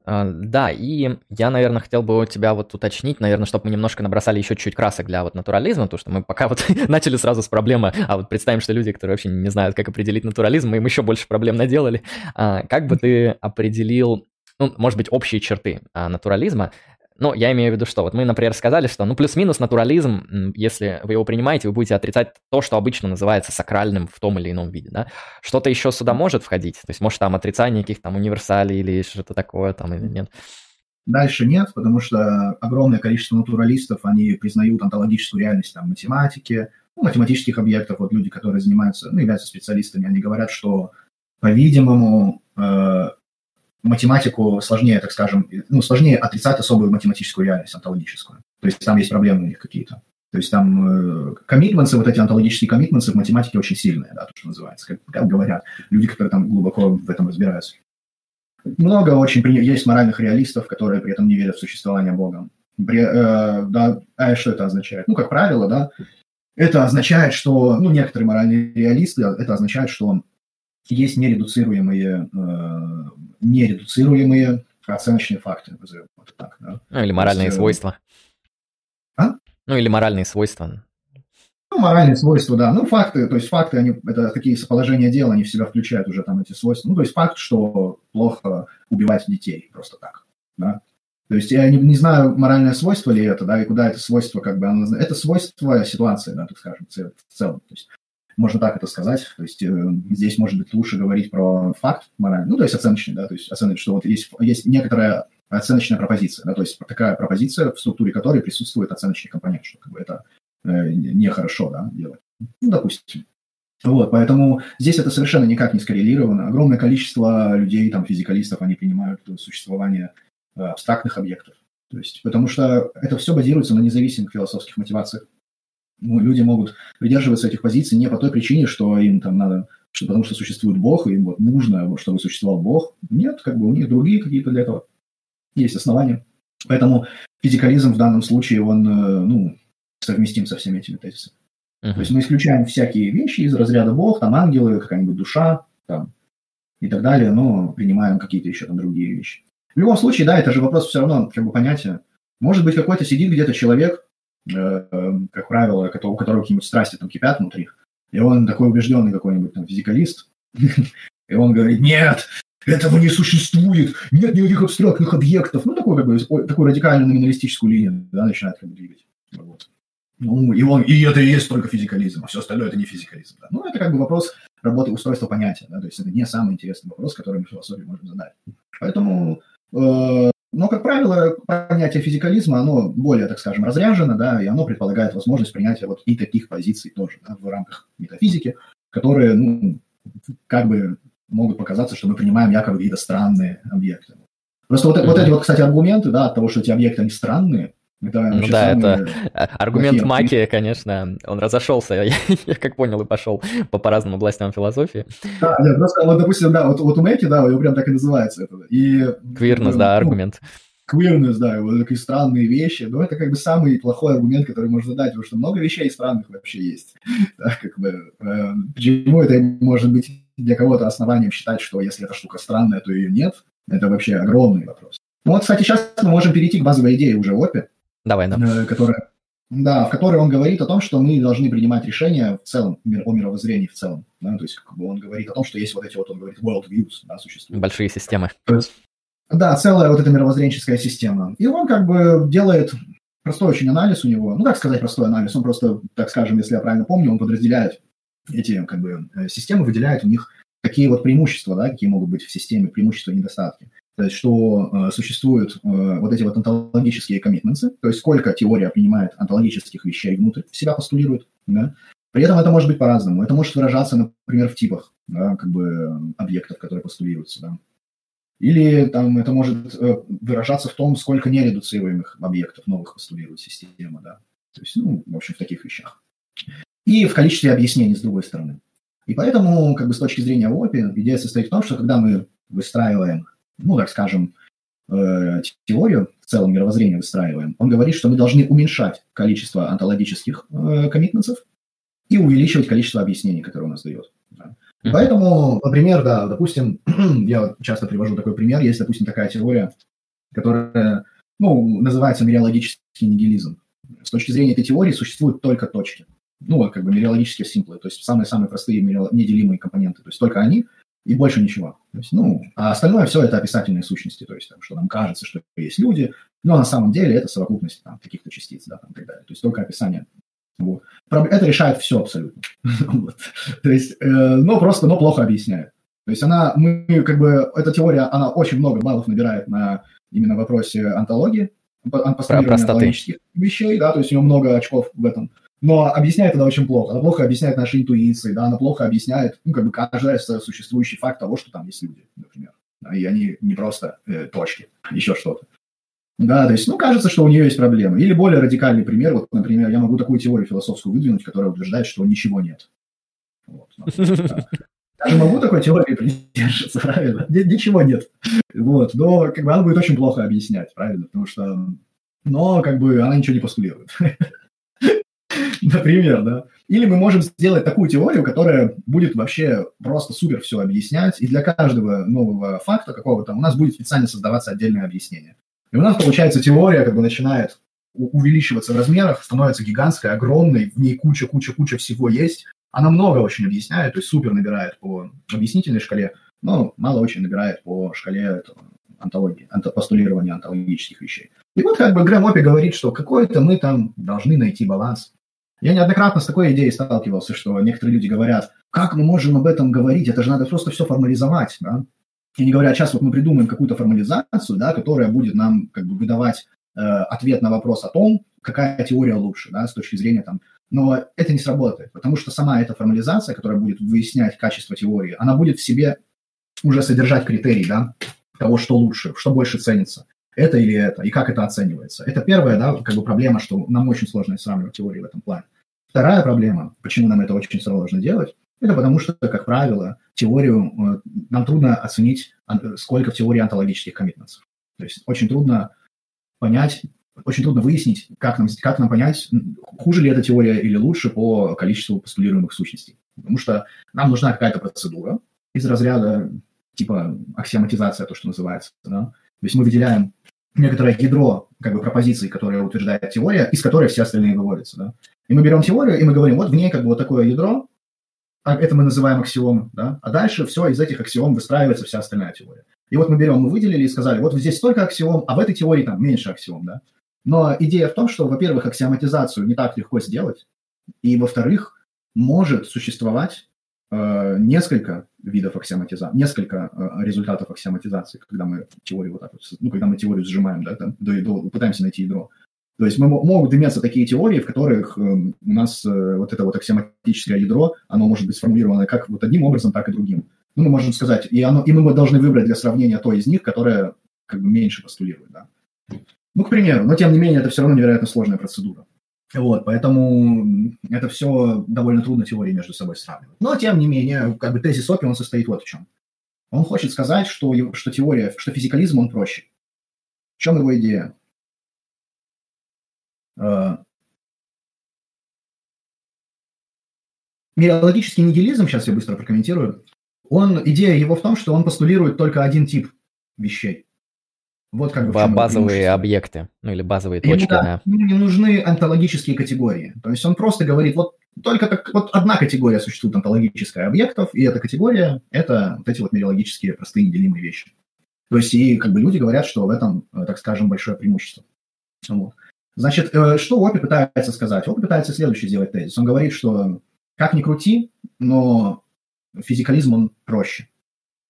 Speaker 1: А, да, и я, наверное, хотел бы у тебя вот уточнить, наверное, чтобы мы немножко набросали еще чуть-чуть красок для вот натурализма, потому что мы пока вот начали сразу с проблемы, а вот представим, что люди, которые вообще не знают, как определить натурализм, мы им еще больше проблем наделали. А, как бы ты определил, ну, может быть, общие черты а, натурализма, Ну, я имею в виду, что вот мы, например, сказали, что, ну, плюс-минус натурализм, если вы его принимаете, вы будете отрицать то, что обычно называется сакральным в том или ином виде, да? Что-то еще сюда может входить? То есть, может, там отрицание каких-то там универсалей или что-то такое там или нет?
Speaker 2: Дальше нет, потому что огромное количество натуралистов, они признают онтологическую реальность там, математики, ну, математических объектов. Вот люди, которые занимаются, ну, являются специалистами, они говорят, что, по-видимому, э, математику сложнее, так скажем, ну, сложнее отрицать особую математическую реальность, онтологическую. То есть там есть проблемы у них какие-то. То есть там коммитменсы, э, вот эти онтологические коммитменсы в математике очень сильные, да, то, что называется, как, как говорят люди, которые там глубоко в этом разбираются. Много очень есть моральных реалистов, которые при этом не верят в существование Бога. При, э, да, а что это означает? Ну, как правило, да, это означает, что, ну, некоторые моральные реалисты, это означает, что есть нередуцируемые, э, нередуцируемые оценочные факты, назовем это так. Да?
Speaker 1: Ну, или моральные есть, э, свойства.
Speaker 2: А?
Speaker 1: Ну, или моральные свойства.
Speaker 2: Ну, моральные свойства, да. Ну, факты, то есть факты, они, это такие положения дела, они в себя включают уже там эти свойства. Ну, то есть факт, что плохо убивать детей просто так, да. То есть я не, не знаю, моральное свойство ли это, да, и куда это свойство, как бы, оно, это свойство ситуации, да, так скажем, в целом. То есть можно так это сказать. То есть э, здесь, может быть, лучше говорить про факт моральный, ну, то есть оценочный, да, то есть оценить, что вот есть, есть некоторая оценочная пропозиция, да, то есть такая пропозиция, в структуре которой присутствует оценочный компонент, что как бы это Э, нехорошо да, делать. Ну, допустим. Вот, поэтому здесь это совершенно никак не скоррелировано. Огромное количество людей, там, физикалистов, они принимают существование э, абстрактных объектов. То есть, потому что это все базируется на независимых философских мотивациях. Ну, люди могут придерживаться этих позиций не по той причине, что им там надо, что, потому что существует Бог, и им вот нужно, чтобы существовал Бог. Нет, как бы у них другие какие-то для этого есть основания. Поэтому физикализм в данном случае, он, э, ну, совместим со всеми этими тезисами. Uh-huh. То есть мы исключаем всякие вещи из разряда Бог, там ангелы, какая-нибудь душа, там, и так далее, но принимаем какие-то еще там другие вещи. В любом случае, да, это же вопрос все равно как бы понятия. Может быть, какой-то сидит где-то человек, как правило, у которого какие-нибудь страсти там кипят внутри, и он такой убежденный какой-нибудь там физикалист, и он говорит, нет, этого не существует, нет никаких абстрактных объектов. Ну, такой, как бы, такую радикальную номиналистическую линию, да, начинает как бы двигать. Вот. Ну, и, он, и это и есть только физикализм, а все остальное это не физикализм. Да. Ну, это как бы вопрос работы устройства понятия, да, то есть это не самый интересный вопрос, который мы в философии можем задать. Поэтому, э, но, как правило, понятие физикализма, оно более, так скажем, разряжено, да, и оно предполагает возможность принятия вот и таких позиций тоже, да, в рамках метафизики, которые, ну, как бы могут показаться, что мы принимаем якобы какие-то странные объекты. Просто вот, вот эти вот, кстати, аргументы, да, от того, что эти объекты, они странные,
Speaker 1: это ну да, это аргумент плохие. Маки, конечно, он разошелся, я, я как понял, и пошел по, по разным областям философии.
Speaker 2: Да, нет, просто, вот, допустим, да, вот, вот у Маки, да, его прям так и называется. Это. И,
Speaker 1: Квирнес, да, ну, аргумент.
Speaker 2: Квирнес, да, вот такие странные вещи, но это как бы самый плохой аргумент, который можно дать, потому что много вещей странных вообще есть. Да, как бы, э, почему это может быть для кого-то основанием считать, что если эта штука странная, то ее нет, это вообще огромный вопрос. Ну вот, кстати, сейчас мы можем перейти к базовой идее уже в ОПе,
Speaker 1: Давай, да.
Speaker 2: Э, которая, да, в которой он говорит о том, что мы должны принимать решения в целом, о мировоззрении в целом. Да, то есть как бы он говорит о том, что есть вот эти вот, он говорит, world views, да, существуют.
Speaker 1: Большие системы.
Speaker 2: То есть, да, целая вот эта мировоззренческая система. И он как бы делает простой очень анализ у него. Ну, как сказать простой анализ? Он просто, так скажем, если я правильно помню, он подразделяет эти как бы э, системы, выделяет у них какие вот преимущества, да, какие могут быть в системе, преимущества и недостатки. Что э, существуют э, вот эти вот онтологические коммитменты, то есть сколько теория принимает онтологических вещей внутрь, себя постулирует, да. При этом это может быть по-разному. Это может выражаться, например, в типах, да, как бы объектов, которые постулируются, да. Или там это может э, выражаться в том, сколько нередуцируемых объектов новых постулирует система, да. То есть, ну, в общем, в таких вещах. И в количестве объяснений с другой стороны. И поэтому, как бы с точки зрения ОПИ, идея состоит в том, что когда мы выстраиваем ну, так скажем, э, теорию, в целом мировоззрение выстраиваем, он говорит, что мы должны уменьшать количество онтологических э, коммитментов и увеличивать количество объяснений, которые у нас дает. Да. Mm-hmm. Поэтому, например, да, допустим, я часто привожу такой пример, есть, допустим, такая теория, которая, ну, называется мириологический нигилизм. С точки зрения этой теории существуют только точки. Ну, как бы мириологические симплы, то есть самые-самые простые неделимые компоненты. То есть только они, и больше ничего. То есть, ну, а остальное все это описательные сущности, то есть, там, что нам кажется, что есть люди, Но на самом деле это совокупность там, каких-то частиц, да, там, и так далее. То есть только описание. Вот. Это решает все абсолютно. вот. То есть, э, но просто, но плохо объясняет. То есть она, мы, как бы, эта теория, она очень много баллов набирает на именно вопросе антологии,
Speaker 1: постулирования антологических
Speaker 2: вещей, да, то есть у нее много очков в этом. Но объясняет это очень плохо. Она плохо объясняет наши интуиции, да, она плохо объясняет, ну, как бы, каждый существующий факт того, что там есть люди, например. Да, и они не просто э, точки, еще что-то. Да, то есть, ну, кажется, что у нее есть проблемы. Или более радикальный пример, вот, например, я могу такую теорию философскую выдвинуть, которая утверждает, что ничего нет. Вот, да. Даже могу такой теории придерживаться, правильно? Ничего нет. Вот, но как бы она будет очень плохо объяснять, правильно? Потому что, но как бы она ничего не постулирует. Например, да. Или мы можем сделать такую теорию, которая будет вообще просто супер все объяснять, и для каждого нового факта какого-то у нас будет специально создаваться отдельное объяснение. И у нас получается теория как бы начинает увеличиваться в размерах, становится гигантской, огромной, в ней куча-куча-куча всего есть. Она много очень объясняет, то есть супер набирает по объяснительной шкале, но мало очень набирает по шкале этого, антологии, анто, постулирования антологических вещей. И вот как бы Грэм Опи говорит, что какой-то мы там должны найти баланс. Я неоднократно с такой идеей сталкивался, что некоторые люди говорят, как мы можем об этом говорить, это же надо просто все формализовать, да? И они говорят, сейчас вот мы придумаем какую-то формализацию, да, которая будет нам как бы выдавать э, ответ на вопрос о том, какая теория лучше, да, с точки зрения там. Но это не сработает, потому что сама эта формализация, которая будет выяснять качество теории, она будет в себе уже содержать критерий, да, того, что лучше, что больше ценится, это или это, и как это оценивается. Это первая, да, как бы проблема, что нам очень сложно сравнивать теории в этом плане. Вторая проблема, почему нам это очень сложно делать, это потому что, как правило, теорию э, нам трудно оценить, сколько в теории онтологических коммитментов. То есть очень трудно понять, очень трудно выяснить, как нам, как нам понять, хуже ли эта теория или лучше по количеству постулируемых сущностей. Потому что нам нужна какая-то процедура из разряда типа аксиоматизация, то, что называется. Да? То есть мы выделяем некоторое ядро как бы пропозиций, которые утверждает теория, из которой все остальные выводятся. Да? И мы берем теорию, и мы говорим, вот в ней как бы вот такое ядро, а это мы называем аксиомы, да, а дальше все, из этих аксиом выстраивается вся остальная теория. И вот мы берем, мы выделили и сказали, вот здесь столько аксиом, а в этой теории там меньше аксиом, да. Но идея в том, что, во-первых, аксиоматизацию не так легко сделать, и, во-вторых, может существовать э, несколько видов аксиоматизации, несколько э, результатов аксиоматизации, когда мы теорию вот так вот, ну, когда мы теорию сжимаем, да, там, до, до, пытаемся найти ядро. То есть мы, могут иметься такие теории, в которых э, у нас э, вот это вот аксиоматическое ядро, оно может быть сформулировано как вот одним образом, так и другим. Ну, мы можем сказать, и, оно, и мы должны выбрать для сравнения то из них, которое как бы меньше постулирует, да. Ну, к примеру, но тем не менее это все равно невероятно сложная процедура. Вот, поэтому это все довольно трудно теории между собой сравнивать. Но, тем не менее, как бы тезис Опи, он состоит вот в чем. Он хочет сказать, что, что теория, что физикализм, он проще. В чем его идея? Э, Мирологический нигилизм, сейчас я быстро прокомментирую, он, идея его в том, что он постулирует только один тип вещей.
Speaker 1: Вот как бы базовые объекты, ну или базовые точки, ему, да.
Speaker 2: Ему не нужны онтологические категории. То есть он просто говорит, вот только как вот одна категория существует онтологическая объектов, и эта категория – это вот эти вот мирологические простые неделимые вещи. То есть и как бы люди говорят, что в этом, э, так скажем, большое преимущество. Вот. Значит, э, что Опи пытается сказать? Опи пытается следующий сделать тезис. Он говорит, что как ни крути, но физикализм он проще.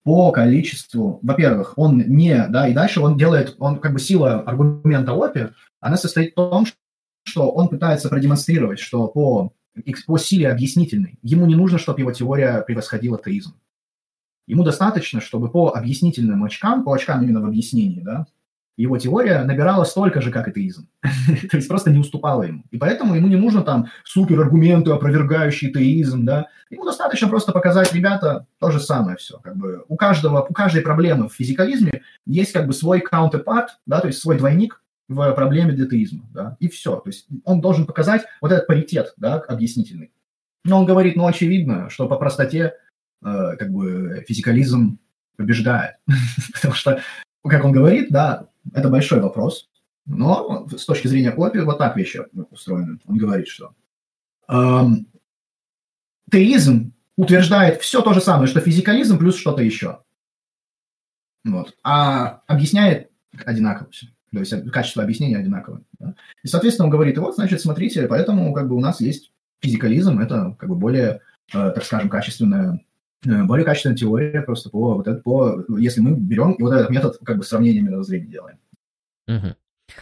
Speaker 2: По количеству, во-первых, он не, да, и дальше он делает, он как бы сила аргумента Опи, она состоит в том, что он пытается продемонстрировать, что по, по силе объяснительной ему не нужно, чтобы его теория превосходила теизм. Ему достаточно, чтобы по объяснительным очкам, по очкам именно в объяснении, да, его теория набирала столько же, как и теизм. То есть просто не уступала ему. И поэтому ему не нужно там супер аргументы, опровергающие теизм, да. Ему достаточно просто показать, ребята, то же самое все. Как бы у каждого, у каждой проблемы в физикализме есть как бы свой counterpart, да, то есть свой двойник в проблеме для теизма, да, и все. То есть он должен показать вот этот паритет, да, объяснительный. Но он говорит, ну, очевидно, что по простоте э, как бы физикализм побеждает. Потому что, как он говорит, да, это большой вопрос. Но с точки зрения Опи вот так вещи устроены. Он говорит, что эм, теизм утверждает все то же самое, что физикализм плюс что-то еще. Вот. А объясняет одинаково все. То есть качество объяснения одинаковое. Да? И, соответственно, он говорит, вот, значит, смотрите, поэтому как бы у нас есть физикализм, это как бы более, э, так скажем, качественная э, более качественная теория просто по вот это, по, если мы берем и вот этот метод как бы сравнения мировоззрения делаем. Угу.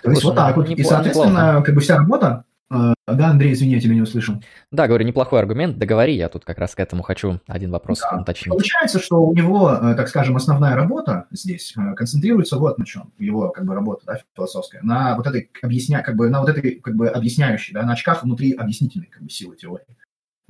Speaker 2: То есть вот так вот. И, соответственно, как бы вся работа, а, да, Андрей, извини, я тебя не услышал.
Speaker 1: Да, говорю, неплохой аргумент, договори, я тут как раз к этому хочу один вопрос да. уточнить.
Speaker 2: Получается, что у него, э, так скажем, основная работа здесь э, концентрируется вот на чем, его как бы работа, да, философская, на вот этой объясня, как бы на вот этой как бы объясняющей, да, на очках внутри объяснительной как бы силы теории.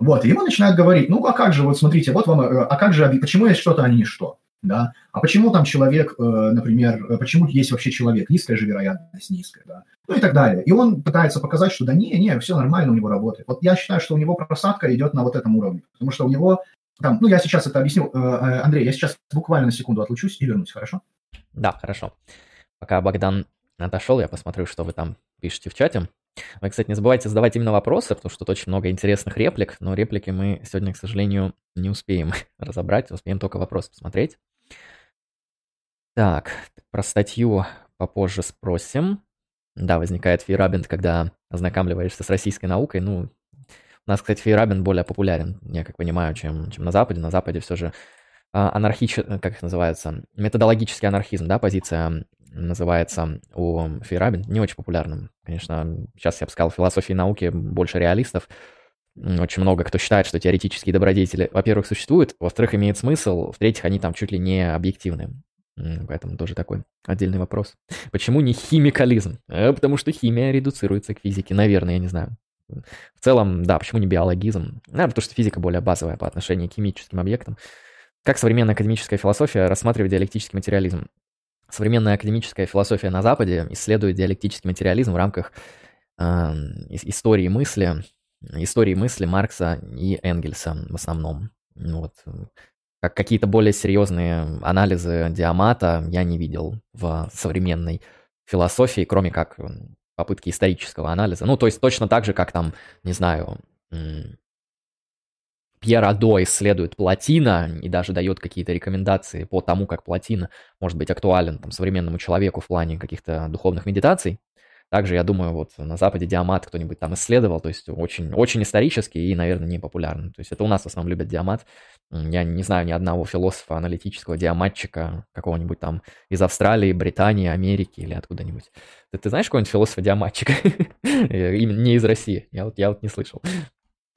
Speaker 2: Вот, и ему начинают говорить, ну, а как же, вот смотрите, вот вам, э, а как же, почему есть что-то, а не что? да, а почему там человек, э, например, э, почему есть вообще человек, низкая же вероятность, низкая, да, ну и так далее. И он пытается показать, что да не, не, все нормально у него работает. Вот я считаю, что у него просадка идет на вот этом уровне, потому что у него там, ну я сейчас это объясню, Андрей, я сейчас буквально на секунду отлучусь и вернусь, хорошо?
Speaker 1: Да, хорошо. Пока Богдан отошел, я посмотрю, что вы там пишете в чате. Вы, кстати, не забывайте задавать именно вопросы, потому что тут очень много интересных реплик, но реплики мы сегодня, к сожалению, не успеем разобрать, успеем только вопросы посмотреть. Так, про статью попозже спросим. Да, возникает фейрабент, когда ознакомливаешься с российской наукой. Ну, у нас, кстати, фейрабент более популярен, я как понимаю, чем, чем на Западе. На Западе все же а, анархич... как это называется, методологический анархизм, да, позиция называется у фейрабент, не очень популярным. Конечно, сейчас я бы сказал, философии науки больше реалистов. Очень много кто считает, что теоретические добродетели, во-первых, существуют, во-вторых, имеет смысл, в-третьих, они там чуть ли не объективны. Поэтому тоже такой отдельный вопрос. Почему не химикализм? А потому что химия редуцируется к физике, наверное, я не знаю. В целом, да, почему не биологизм? Наверное, потому что физика более базовая по отношению к химическим объектам. Как современная академическая философия рассматривает диалектический материализм? Современная академическая философия на Западе исследует диалектический материализм в рамках э, истории мысли, истории мысли Маркса и Энгельса в основном. Вот как какие-то более серьезные анализы диамата я не видел в современной философии, кроме как попытки исторического анализа. Ну, то есть точно так же, как там, не знаю, Пьер Адо исследует плотина и даже дает какие-то рекомендации по тому, как плотина может быть актуален там, современному человеку в плане каких-то духовных медитаций. Также, я думаю, вот на Западе диамат кто-нибудь там исследовал, то есть очень, очень исторический и, наверное, не популярный. То есть это у нас в основном любят диамат. Я не знаю ни одного философа аналитического диаматчика, какого-нибудь там из Австралии, Британии, Америки или откуда-нибудь. Ты, ты знаешь какого-нибудь философа-диаматчика? Именно не из России. Я вот, я вот не слышал.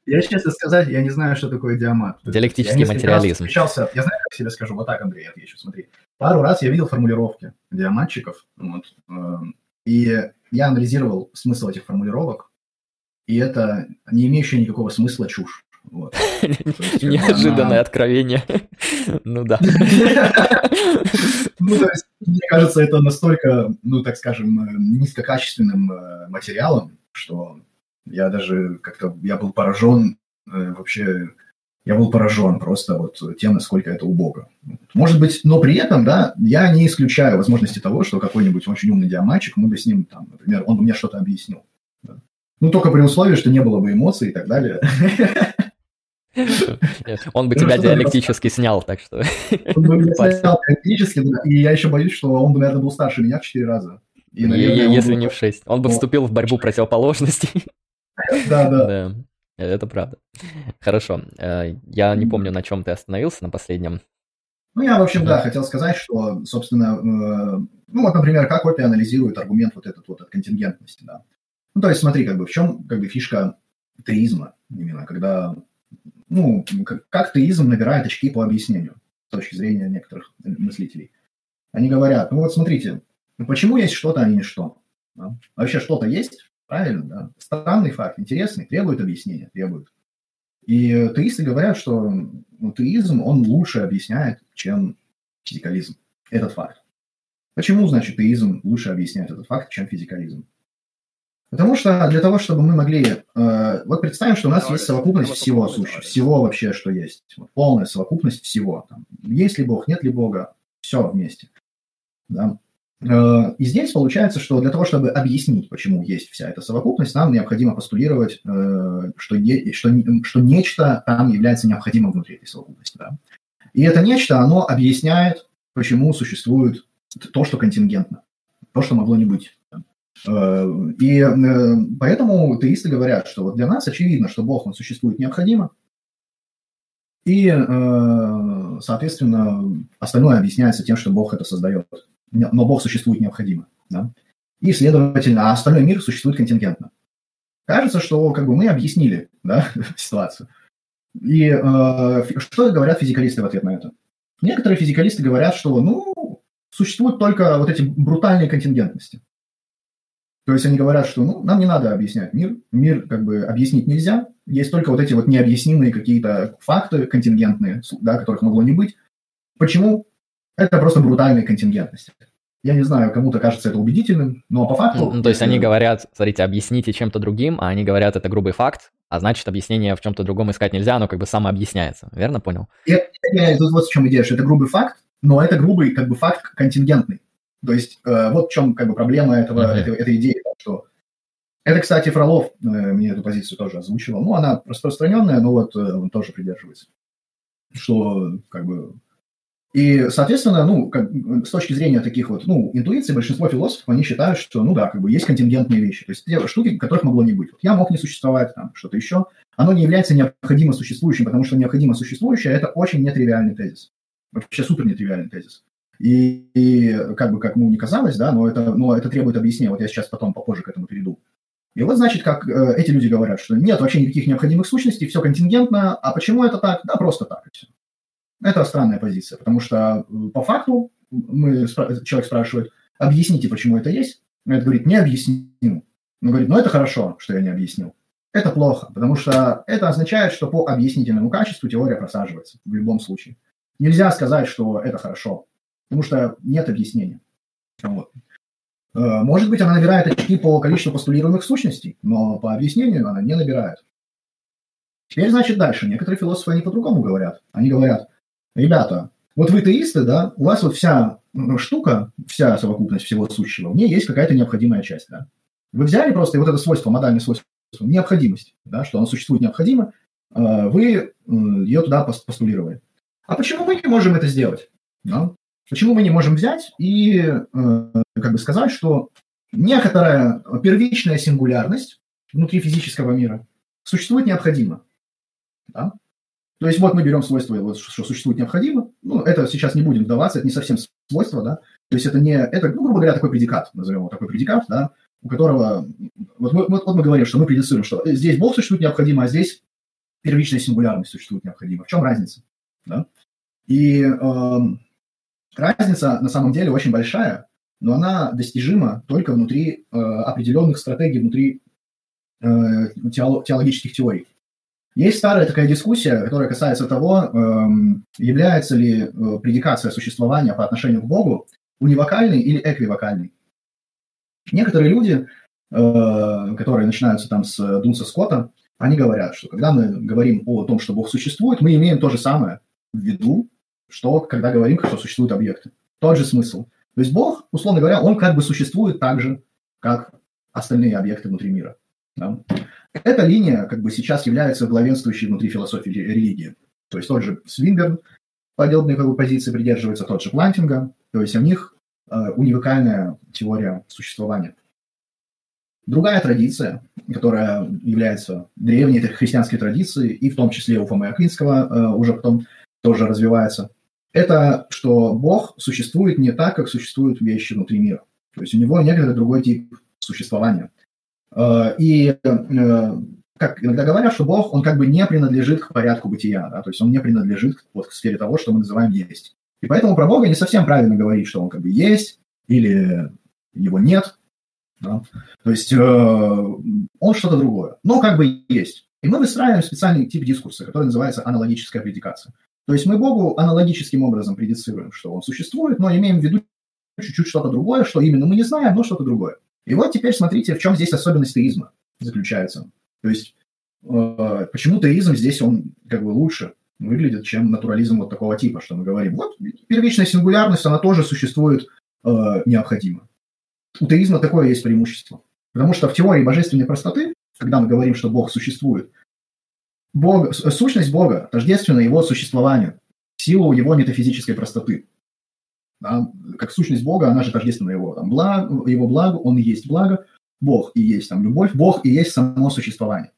Speaker 2: Я, честно сказать, я не знаю, что такое диамат.
Speaker 1: Диалектический я материализм.
Speaker 2: Встречался, я знаю, как себе скажу, вот так, Андрей, отвечу, смотри. Пару раз я видел формулировки диаматчиков, вот, эм, и я анализировал смысл этих формулировок, и это не имеющая никакого смысла чушь. Вот.
Speaker 1: Неожиданное откровение. Ну да.
Speaker 2: Ну, то есть, мне кажется, это настолько, ну, так скажем, низкокачественным э, материалом, что я даже как-то, я был поражен э, вообще я был поражен просто вот тем, насколько это убого. Может быть, но при этом, да, я не исключаю возможности того, что какой-нибудь очень умный диаматчик, мы бы с ним, там, например, он бы мне что-то объяснил. Да. Ну, только при условии, что не было бы эмоций и так далее.
Speaker 1: Он бы ну, тебя диалектически снял, так что...
Speaker 2: Он бы меня снял диалектически, и я еще боюсь, что он бы, наверное, был старше меня в 4 раза.
Speaker 1: Если не в 6. Он бы вступил в борьбу противоположностей.
Speaker 2: Да, да.
Speaker 1: Это правда. Хорошо. Э, я не помню, на чем ты остановился на последнем.
Speaker 2: Ну, я, в общем, да, хотел сказать, что, собственно, э, ну, вот, например, как Опи анализирует аргумент вот этот вот от контингентности, да. Ну, то есть, смотри, как бы в чем, как бы, фишка теизма именно, когда, ну, как, как теизм набирает очки по объяснению с точки зрения некоторых мыслителей. Они говорят, ну, вот смотрите, ну, почему есть что-то, а не что? Да? Вообще что-то есть, Правильно, да. Странный факт, интересный, требует объяснения, требует. И теисты говорят, что ну, теизм, он лучше объясняет, чем физикализм. Этот факт. Почему, значит, теизм лучше объясняет этот факт, чем физикализм? Потому что для того, чтобы мы могли... Э, вот представим, что у нас есть совокупность всего сущего, всего вообще, что есть. Вот, полная совокупность всего. Там, есть ли Бог, нет ли Бога, все вместе. Да? Э, и здесь получается, что для того, чтобы объяснить, почему есть вся эта совокупность, нам необходимо постулировать, э, что, что, что нечто там является необходимым внутри этой совокупности. Да? И это нечто, оно объясняет, почему существует то, что контингентно. то, что могло не быть. Э, и поэтому теисты говорят, что вот для нас очевидно, что Бог, он существует необходимо, и, соответственно, остальное объясняется тем, что Бог это создает. Но Бог существует необходимо. Да? И, следовательно, а остальной мир существует контингентно. Кажется, что как бы мы объяснили да, ситуацию. И э, что говорят физикалисты в ответ на это? Некоторые физикалисты говорят, что ну, существуют только вот эти брутальные контингентности. То есть они говорят, что ну, нам не надо объяснять мир, мир как бы объяснить нельзя, есть только вот эти вот необъяснимые какие-то факты контингентные, да, которых могло не быть. Почему? Это просто брутальные контингентности. Я не знаю, кому-то кажется это убедительным, но по факту...
Speaker 1: Ну, то есть они говорят, смотрите, объясните чем-то другим, а они говорят, это грубый факт, а значит, объяснение в чем-то другом искать нельзя, оно как бы самообъясняется. Верно понял?
Speaker 2: Я, я, тут вот в чем идея, что это грубый факт, но это грубый как бы факт контингентный. То есть э, вот в чем как бы проблема этого, uh-huh. этой, этой идеи, что это, кстати, Фролов э, мне эту позицию тоже озвучивал. Ну, она распространенная, но вот э, он тоже придерживается. Что как бы и, соответственно, ну, как, с точки зрения таких вот, ну, интуиций, большинство философов, они считают, что, ну да, как бы есть контингентные вещи, то есть те штуки, которых могло не быть. Вот я мог не существовать, там, что-то еще. Оно не является необходимо существующим, потому что необходимо существующее – это очень нетривиальный тезис. Вообще супер нетривиальный тезис. И, и как бы, как ему не казалось, да, но это, но это требует объяснения. Вот я сейчас потом попозже к этому перейду. И вот, значит, как э, эти люди говорят, что нет вообще никаких необходимых сущностей, все контингентно. А почему это так? Да, просто так и все. Это странная позиция, потому что э, по факту мы, человек спрашивает, объясните, почему это есть. Это говорит, не объясню. Он говорит, ну это хорошо, что я не объяснил. Это плохо, потому что это означает, что по объяснительному качеству теория просаживается в любом случае. Нельзя сказать, что это хорошо, потому что нет объяснения. Вот. Э, может быть, она набирает очки по количеству постулируемых сущностей, но по объяснению она не набирает. Теперь, значит, дальше. Некоторые философы, они по-другому говорят. Они говорят, ребята, вот вы теисты, да, у вас вот вся штука, вся совокупность всего сущего, в ней есть какая-то необходимая часть, да. Вы взяли просто вот это свойство, модальное свойство, необходимость, да, что оно существует необходимо, э, вы ее туда постулировали. А почему мы не можем это сделать? Да? Почему мы не можем взять и э, как бы сказать, что некоторая первичная сингулярность внутри физического мира существует необходимо? Да? То есть вот мы берем свойство, что существует необходимо. Ну, это сейчас не будем вдаваться, это не совсем свойство, да. То есть это не, это, ну, грубо говоря, такой предикат, назовем его такой предикат, да, у которого, вот мы, вот, вот мы говорим, что мы предицируем, что здесь Бог существует необходимо, а здесь первичная сингулярность существует необходимо. В чем разница? Да? И э, разница на самом деле очень большая, но она достижима только внутри э, определенных стратегий, внутри э, теологических теорий. Есть старая такая дискуссия, которая касается того, эм, является ли э, предикация существования по отношению к Богу унивокальной или эквивокальной. Некоторые люди, э, которые начинаются там с Дунса Скотта, они говорят, что когда мы говорим о том, что Бог существует, мы имеем то же самое в виду, что когда говорим, что существуют объекты. Тот же смысл. То есть Бог, условно говоря, он как бы существует так же, как остальные объекты внутри мира. Да? Эта линия как бы сейчас является главенствующей внутри философии религии. То есть тот же Свинберн подобной как бы, позиции придерживается, тот же Плантинга. То есть у них э, уникальная теория существования. Другая традиция, которая является древней христианской традицией, и в том числе у Фомы Аквинского э, уже потом тоже развивается, это что Бог существует не так, как существуют вещи внутри мира. То есть у него некоторый другой тип существования. Э, и э, как иногда говорят, что Бог, он как бы не принадлежит к порядку бытия, да, то есть он не принадлежит вот, к сфере того, что мы называем есть. И поэтому про Бога не совсем правильно говорить, что он как бы есть или его нет. Да? То есть э, он что-то другое, но как бы есть. И мы выстраиваем специальный тип дискурса, который называется аналогическая предикация. То есть мы Богу аналогическим образом предицируем, что он существует, но имеем в виду чуть-чуть что-то другое, что именно мы не знаем, но что-то другое. И вот теперь смотрите, в чем здесь особенность теизма заключается. То есть э, почему теизм здесь он как бы лучше выглядит, чем натурализм вот такого типа, что мы говорим. Вот первичная сингулярность, она тоже существует э, необходимо. У теизма такое есть преимущество. Потому что в теории божественной простоты, когда мы говорим, что Бог существует, Бог, сущность Бога тождественна его существованию, в силу его метафизической простоты. Да? Как сущность Бога, она же тождественна его, там, благ, его благу, он и есть благо, Бог и есть там любовь, Бог и есть само существование.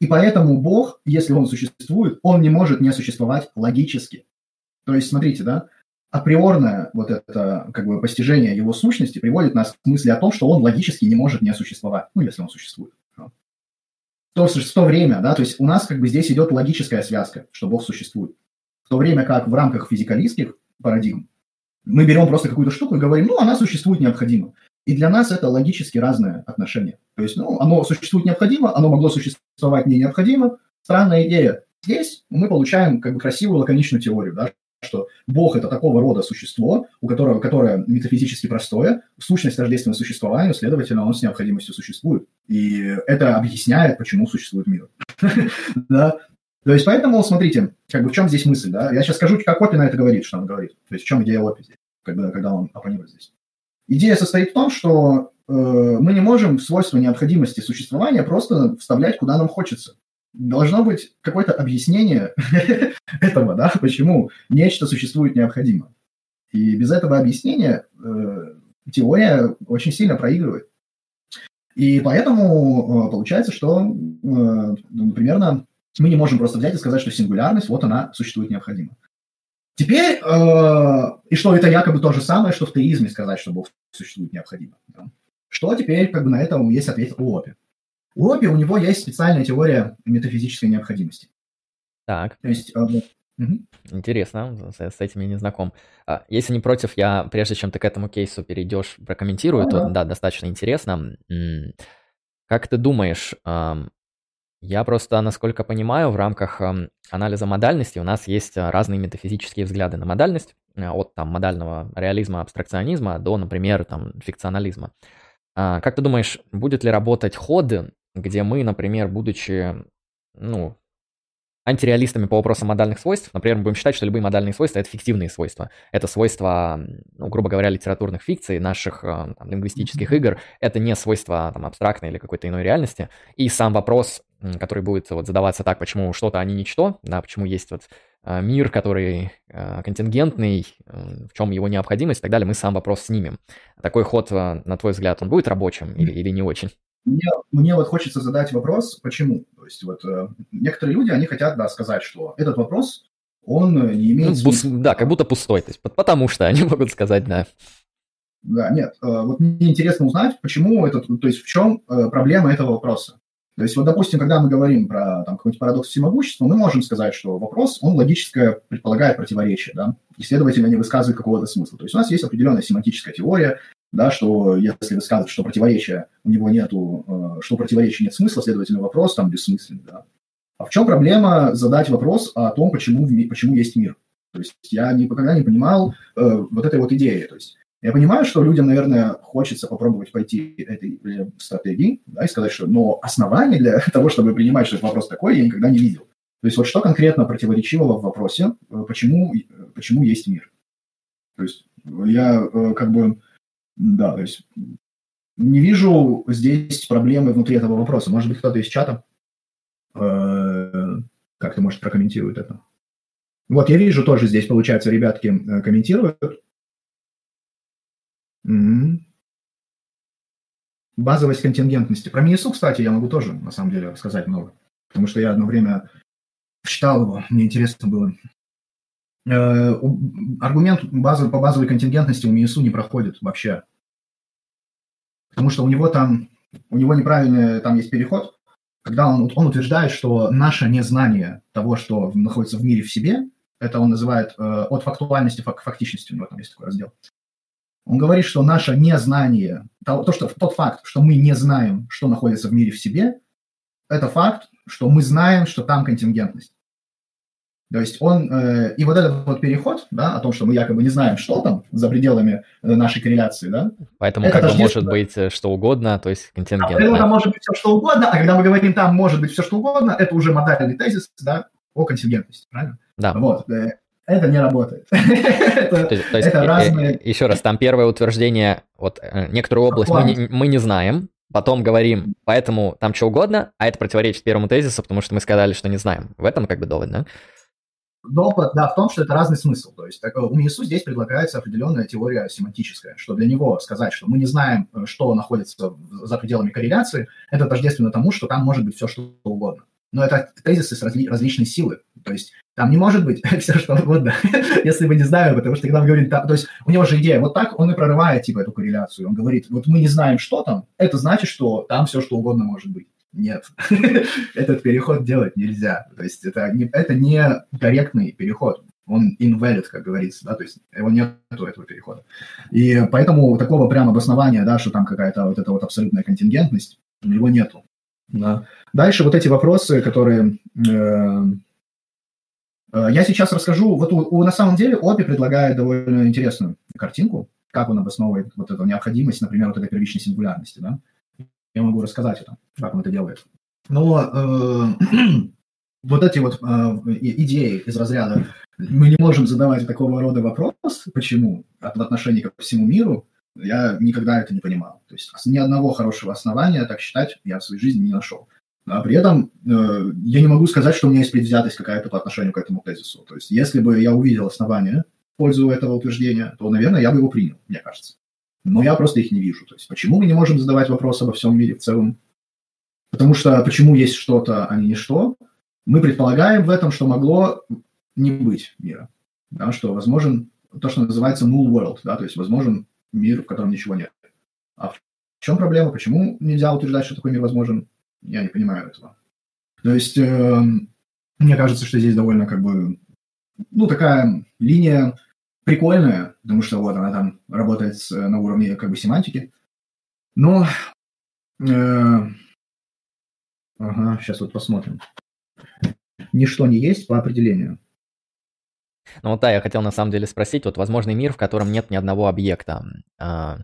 Speaker 2: И поэтому Бог, если он существует, он не может не существовать логически. То есть, смотрите, да, априорное вот это как бы постижение его сущности приводит нас к мысли о том, что он логически не может не существовать, ну, если он существует. То, в то время, да, то есть у нас как бы здесь идет логическая связка, что Бог существует. В то время как в рамках физикалистских парадигм мы берем просто какую-то штуку и говорим, ну, она существует необходимо. И для нас это логически разное отношение. То есть, ну, оно существует необходимо, оно могло существовать не необходимо. Странная идея. Здесь мы получаем как бы красивую лаконичную теорию, да, что Бог – это такого рода существо, у которого, которое метафизически простое, сущность тождественного существованию, следовательно, он с необходимостью существует. И это объясняет, почему существует мир. То есть, поэтому, смотрите, как бы в чем здесь мысль, да? Я сейчас скажу, как Опи на это говорит, что он говорит. То есть, в чем идея Опи здесь, когда, когда он оппонирует здесь. Идея состоит в том, что э, мы не можем свойства необходимости существования просто вставлять, куда нам хочется должно быть какое-то объяснение этого, да, почему нечто существует необходимо. И без этого объяснения э, теория очень сильно проигрывает. И поэтому э, получается, что, э, ну, примерно, мы не можем просто взять и сказать, что сингулярность, вот она существует необходимо. Теперь, э, и что это якобы то же самое, что в теизме сказать, что Бог существует необходимо. Да? Что теперь, как бы на это есть ответ у Опи. У Робби у него есть специальная теория метафизической необходимости.
Speaker 1: Так. То есть... Угу. Интересно, с, с этим я не знаком. А, если не против, я, прежде чем ты к этому кейсу перейдешь, прокомментирую, а, то, да. да, достаточно интересно. Как ты думаешь, я просто, насколько понимаю, в рамках анализа модальности у нас есть разные метафизические взгляды на модальность, э, от там модального реализма, абстракционизма до, например, там фикционализма. А, как ты думаешь, будет ли работать ход где мы, например, будучи, ну, антиреалистами по вопросам модальных свойств, например, мы будем считать, что любые модальные свойства – это фиктивные свойства. Это свойства, ну, грубо говоря, литературных фикций, наших э, там, лингвистических игр. Это не свойства там, абстрактной или какой-то иной реальности. И сам вопрос, который будет вот, задаваться так, почему что-то, а не ничто, да, почему есть вот э, мир, который э, контингентный, в чем его необходимость и так далее, мы сам вопрос снимем. Такой ход, на твой взгляд, он будет рабочим или, или не очень?
Speaker 2: Мне, мне вот хочется задать вопрос, почему. То есть вот э, некоторые люди, они хотят, да, сказать, что этот вопрос, он не имеет...
Speaker 1: Ну, бус, да, как будто пустой, то есть потому что они могут сказать, да.
Speaker 2: Да, нет, э, вот мне интересно узнать, почему этот, то есть в чем э, проблема этого вопроса. То есть вот, допустим, когда мы говорим про там, какой-нибудь парадокс всемогущества, мы можем сказать, что вопрос, он логическое предполагает противоречие, да, и, следовательно, не высказывает какого-то смысла. То есть у нас есть определенная семантическая теория, да, что если высказывать, что противоречия у него нету, э, что противоречия нет смысла, следовательно, вопрос там бессмысленный, да. А в чем проблема задать вопрос о том, почему, почему есть мир? То есть я никогда не понимал э, вот этой вот идеи. То есть я понимаю, что людям, наверное, хочется попробовать пойти этой э, стратегии, да, и сказать, что но основания для того, чтобы принимать, что вопрос такой, я никогда не видел. То есть вот что конкретно противоречивого в вопросе, э, почему, почему есть мир? То есть я как бы да, то есть не вижу здесь проблемы внутри этого вопроса. Может быть, кто-то из чата э, как-то, может, прокомментирует это. Вот, я вижу тоже здесь, получается, ребятки э, комментируют. М-м. Базовость контингентности. Про Минису, кстати, я могу тоже, на самом деле, сказать много. Потому что я одно время читал его, мне интересно было. Э, аргумент по базовой контингентности у МИСУ не проходит вообще. Потому что у него там, у него неправильный там есть переход, когда он, он утверждает, что наше незнание того, что находится в мире в себе, это он называет э, от фактуальности к фактичности, у него там есть такой раздел. Он говорит, что наше незнание, то, то, что, тот факт, что мы не знаем, что находится в мире в себе, это факт, что мы знаем, что там контингентность. То есть он, э, и вот этот вот переход, да, о том, что мы якобы не знаем, что там за пределами э, нашей корреляции, да.
Speaker 1: Поэтому как бы может быть э, что угодно, то есть контингент. А,
Speaker 2: там может быть все, что угодно, а когда мы говорим там может быть все, что угодно, это уже модальный тезис, да, о контингентности, правильно?
Speaker 1: Да.
Speaker 2: Вот, э, это не работает. это
Speaker 1: разные... Еще раз, там первое утверждение, вот некоторую область мы не знаем, потом говорим, поэтому там что угодно, а это противоречит первому тезису, потому что мы сказали, что не знаем. В этом как бы довод, да?
Speaker 2: Допот, да, в том, что это разный смысл. То есть так, у Минису здесь предлагается определенная теория семантическая, что для него сказать, что мы не знаем, э, что находится за пределами корреляции, это тождественно тому, что там может быть все, что угодно. Но это тезисы с разли- различной силы. То есть там не может быть все, что угодно, если мы не знаем, потому что когда он говорит, то есть у него же идея, вот так он и прорывает типа эту корреляцию. Он говорит, вот мы не знаем, что там, это значит, что там все, что угодно может быть. Нет, этот переход делать нельзя. То есть это не, это не корректный переход. Он invalid, как говорится, да, то есть его нет этого перехода. И поэтому такого прям обоснования, да, что там какая-то вот эта вот абсолютная контингентность, его нету. Да. Дальше вот эти вопросы, которые... Э, я сейчас расскажу, вот у, у, на самом деле Опи предлагает довольно интересную картинку, как он обосновывает вот эту необходимость, например, вот этой первичной сингулярности, да я могу рассказать это, как он это делает. Но э, вот эти вот э, идеи из разряда мы не можем задавать такого рода вопрос, почему, в отношении ко всему миру, я никогда это не понимал. То есть ни одного хорошего основания так считать я в своей жизни не нашел. А при этом э, я не могу сказать, что у меня есть предвзятость какая-то по отношению к этому тезису. То есть если бы я увидел основания в пользу этого утверждения, то, наверное, я бы его принял, мне кажется но я просто их не вижу. То есть почему мы не можем задавать вопрос обо всем мире в целом? Потому что почему есть что-то, а не ничто? Мы предполагаем в этом, что могло не быть мира. Да, что возможен то, что называется null world, да, то есть возможен мир, в котором ничего нет. А в чем проблема? Почему нельзя утверждать, что такой мир возможен? Я не понимаю этого. То есть э, мне кажется, что здесь довольно как бы, ну, такая линия прикольная, потому что вот она там работает с, на уровне как бы семантики. Но, э, ага, сейчас вот посмотрим. Ничто не есть по определению.
Speaker 1: Ну вот да, я хотел на самом деле спросить, вот возможный мир, в котором нет ни одного объекта. А,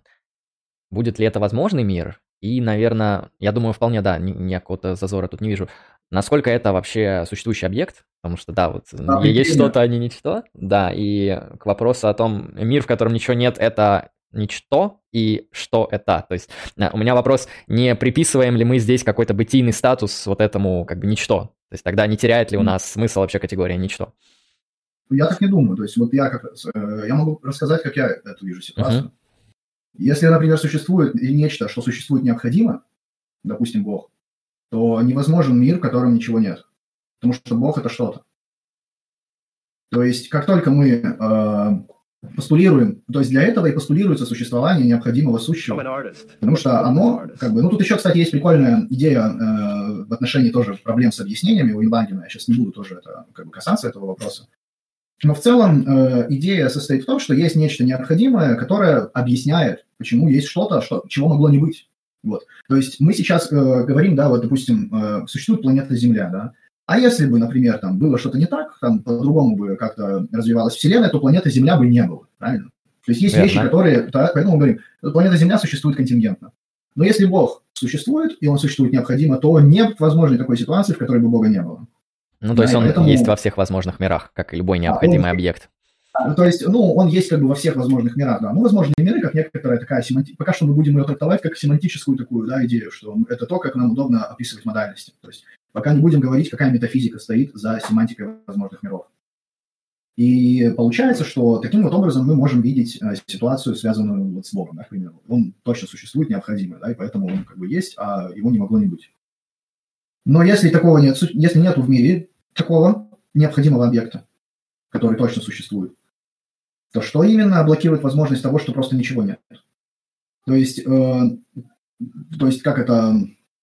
Speaker 1: будет ли это возможный мир? И, наверное, я думаю, вполне да, никакого-то зазора тут не вижу. Насколько это вообще существующий объект? Потому что, да, вот а, есть что-то, а не ничто. Да, и к вопросу о том, мир, в котором ничего нет, это ничто и что это. То есть у меня вопрос, не приписываем ли мы здесь какой-то бытийный статус вот этому как бы ничто? То есть тогда не теряет ли у нас смысл вообще категория ничто?
Speaker 2: Я так не думаю. То есть вот я как э, я могу рассказать, как я эту вижу ситуацию. Uh-huh. Если, например, существует нечто, что существует необходимо, допустим, Бог, то невозможен мир, в котором ничего нет. Потому что Бог – это что-то. То есть, как только мы э, постулируем, то есть для этого и постулируется существование необходимого сущего. Потому что оно, как бы, ну тут еще, кстати, есть прикольная идея э, в отношении тоже проблем с объяснениями у Инлангена. Я сейчас не буду тоже это, как бы, касаться этого вопроса. Но в целом э, идея состоит в том, что есть нечто необходимое, которое объясняет, почему есть что-то, что, чего могло не быть. Вот. То есть мы сейчас э, говорим, да, вот, допустим, э, существует планета Земля, да, а если бы, например, там было что-то не так, там по-другому бы как-то развивалась Вселенная, то планеты Земля бы не было, правильно? То есть есть Верно. вещи, которые, да, поэтому мы говорим, планета Земля существует контингентно. Но если Бог существует, и он существует необходимо, то нет возможной такой ситуации, в которой бы Бога не было.
Speaker 1: Ну, то есть он поэтому... есть во всех возможных мирах, как и любой необходимый а, он... объект.
Speaker 2: Ну, то есть, ну, он есть как бы во всех возможных мирах, да. Ну, возможные миры, как некоторая такая семанти... Пока что мы будем ее трактовать как семантическую такую, да, идею, что это то, как нам удобно описывать модальности. То есть, пока не будем говорить, какая метафизика стоит за семантикой возможных миров. И получается, что таким вот образом мы можем видеть э, ситуацию, связанную вот с Богом, да, к примеру. Он точно существует, необходимый, да, и поэтому он как бы есть, а его не могло не быть. Но если такого нет, если нету в мире такого необходимого объекта, который точно существует, то что именно блокирует возможность того, что просто ничего нет? То есть, э, то есть как это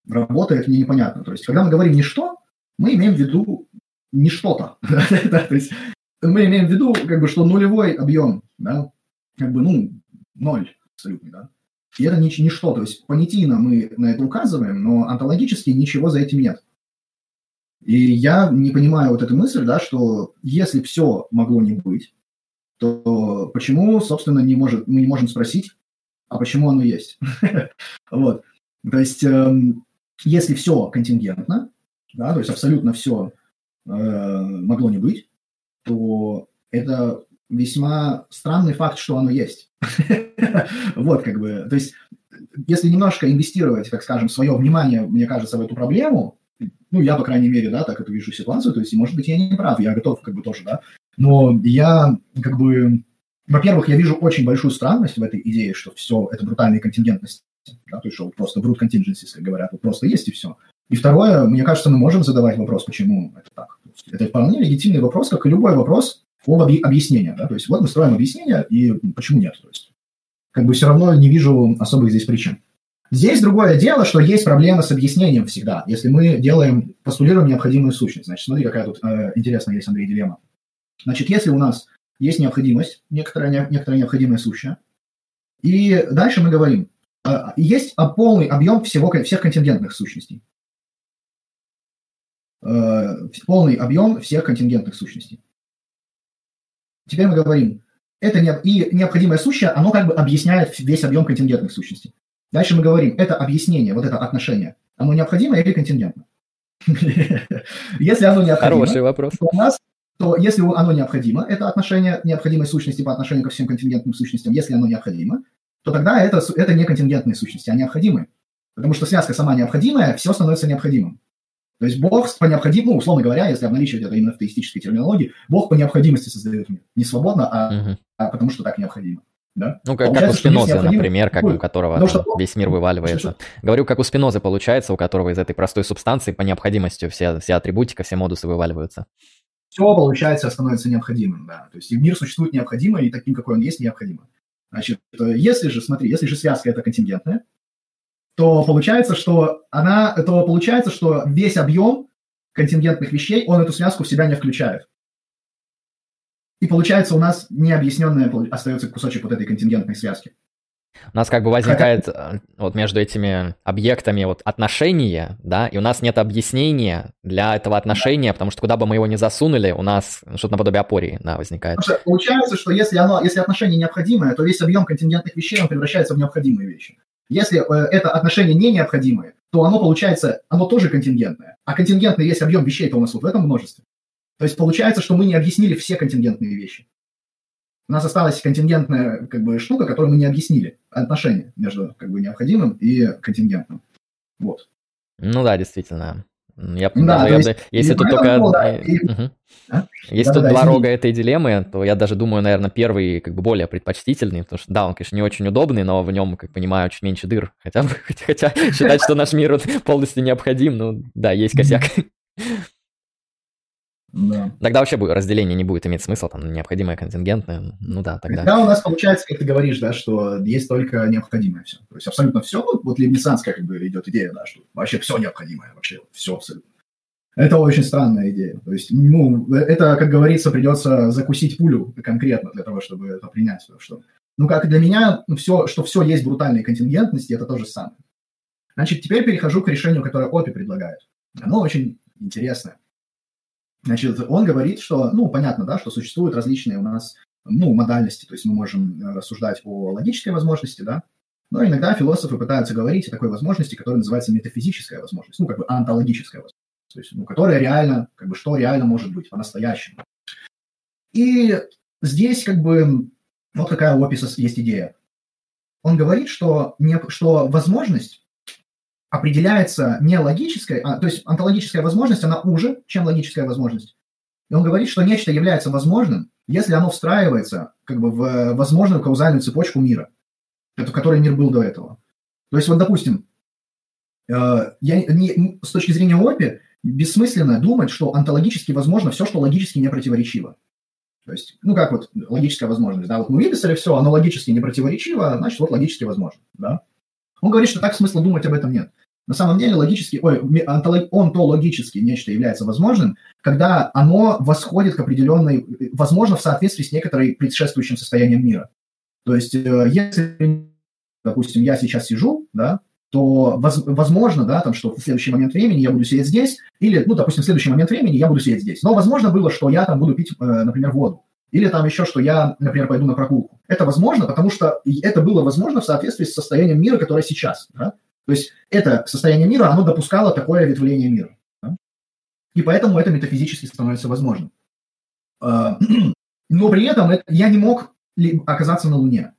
Speaker 2: работает, мне непонятно. То есть, когда мы говорим «ничто», мы имеем в виду не что-то. То есть, мы имеем в виду, как бы, что нулевой объем, да, как бы, ну, ноль абсолютно, да. И это не ничто. То есть, понятийно мы на это указываем, но онтологически ничего за этим нет. И я не понимаю вот эту мысль, да, что если все могло не быть, то почему, собственно, не может, мы не можем спросить, а почему оно есть? вот. То есть, эм, если все контингентно, да, то есть абсолютно все э, могло не быть, то это весьма странный факт, что оно есть. вот, как бы, то есть, если немножко инвестировать, так скажем, свое внимание, мне кажется, в эту проблему, Ну, я, по крайней мере, да, так это вижу ситуацию, то есть, может быть, я не прав, я готов как бы тоже, да, но я как бы, во-первых, я вижу очень большую странность в этой идее, что все это брутальные контингентности, да, то есть, что просто brute contingencies, как говорят, вот просто есть и все. И второе, мне кажется, мы можем задавать вопрос, почему это так. Это вполне легитимный вопрос, как и любой вопрос об объяснении. Да? То есть вот мы строим объяснение, и почему нет? То есть, как бы все равно не вижу особых здесь причин. Здесь другое дело, что есть проблема с объяснением всегда. Если мы делаем, постулируем необходимую сущность. Значит, смотри, какая тут э, интересная есть, Андрей, дилемма. Значит, если у нас есть необходимость, некоторая, некоторая необходимая сущая, и дальше мы говорим, э, есть полный объем всего, всех контингентных сущностей. Э, полный объем всех контингентных сущностей. Теперь мы говорим, это не, и необходимое сущее, оно как бы объясняет весь объем контингентных сущностей. Дальше мы говорим, это объяснение, вот это отношение, оно необходимо или контингентно? Если оно необходимо,
Speaker 1: Хороший вопрос.
Speaker 2: то у нас то если оно необходимо, это отношение необходимой сущности по отношению ко всем контингентным сущностям, если оно необходимо, то тогда это, это не контингентные сущности, а необходимые. Потому что связка сама необходимая, все становится необходимым. То есть Бог по необходимости, ну, условно говоря, если обналичивать это именно в теистической терминологии, Бог по необходимости создает мир. Не свободно, а, угу. а потому что так необходимо. Да?
Speaker 1: Ну, как, как у Спинозы, например, как у которого что... весь мир вываливается. Что, что? Говорю, как у Спинозы получается, у которого из этой простой субстанции по необходимости все, все атрибутика, все модусы вываливаются.
Speaker 2: Все, получается, становится необходимым, да. То есть мир существует необходимо, и таким, какой он есть, необходимо. Значит, если же, смотри, если же связка это контингентная, то получается, что она, то получается, что весь объем контингентных вещей, он эту связку в себя не включает. И получается, у нас необъясненная остается кусочек вот этой контингентной связки.
Speaker 1: У нас как бы возникает Хотя... Э, вот между этими объектами вот отношения, да, и у нас нет объяснения для этого отношения, да. потому что куда бы мы его ни засунули, у нас что-то наподобие апории, да, возникает.
Speaker 2: Что, получается, что если, оно, если отношение необходимое, то весь объем контингентных вещей он превращается в необходимые вещи. Если э, это отношение не необходимое, то оно получается, оно тоже контингентное. А контингентный весь объем вещей-то у нас вот в этом множестве. То есть получается, что мы не объяснили все контингентные вещи. У нас осталась контингентная как бы, штука, которую мы не объяснили. Отношение между как бы, необходимым и контингентным. Вот.
Speaker 1: Ну да, действительно. Я, да, я, если тут только... Да, и... угу. а? Если да, тут да, два рога этой дилеммы, то я даже думаю, наверное, первый как бы более предпочтительный, потому что, да, он, конечно, не очень удобный, но в нем, как понимаю, чуть меньше дыр. Хотя, хотя считать, что наш мир полностью необходим, ну да, есть косяк. Да. Тогда вообще разделение не будет иметь смысла, там необходимое контингентное, ну да, тогда.
Speaker 2: Тогда у нас получается, как ты говоришь, да, что есть только необходимое все. То есть абсолютно все, ну, вот либницанская как бы идет идея, да, что вообще все необходимое, вообще все абсолютно. Это очень странная идея. То есть, ну, это, как говорится, придется закусить пулю конкретно для того, чтобы это принять. Что, ну, как для меня, ну, все, что все есть брутальные контингентности, это то же самое. Значит, теперь перехожу к решению, которое ОПИ предлагает. Оно очень интересное. Значит, он говорит, что, ну, понятно, да, что существуют различные у нас, ну, модальности, то есть мы можем э, рассуждать о логической возможности, да, но иногда философы пытаются говорить о такой возможности, которая называется метафизическая возможность, ну, как бы антологическая возможность, то есть, ну, которая реально, как бы, что реально может быть по-настоящему. И здесь, как бы, вот какая у Описа есть идея. Он говорит, что, не, что возможность определяется не логической, а, то есть онтологическая возможность, она уже, чем логическая возможность. И он говорит, что нечто является возможным, если оно встраивается как бы в возможную каузальную цепочку мира, в которой мир был до этого. То есть вот, допустим, э, я, не, с точки зрения ОПИ бессмысленно думать, что онтологически возможно все, что логически не противоречиво. То есть, ну как вот логическая возможность, да, вот мы выписали все, оно логически не противоречиво, значит, вот логически возможно, да. Он говорит, что так смысла думать об этом нет. На самом деле логически, ой, онтологически нечто является возможным, когда оно восходит к определенной, возможно, в соответствии с некоторой предшествующим состоянием мира. То есть, э, если, допустим, я сейчас сижу, да, то воз, возможно, да, там, что в следующий момент времени я буду сидеть здесь, или, ну, допустим, в следующий момент времени я буду сидеть здесь. Но возможно было, что я там буду пить, э, например, воду. Или там еще, что я, например, пойду на прогулку. Это возможно, потому что это было возможно в соответствии с состоянием мира, которое сейчас. Да? То есть это состояние мира, оно допускало такое ветвление мира. Да? И поэтому это метафизически становится возможным. А, но при этом я не мог оказаться на Луне.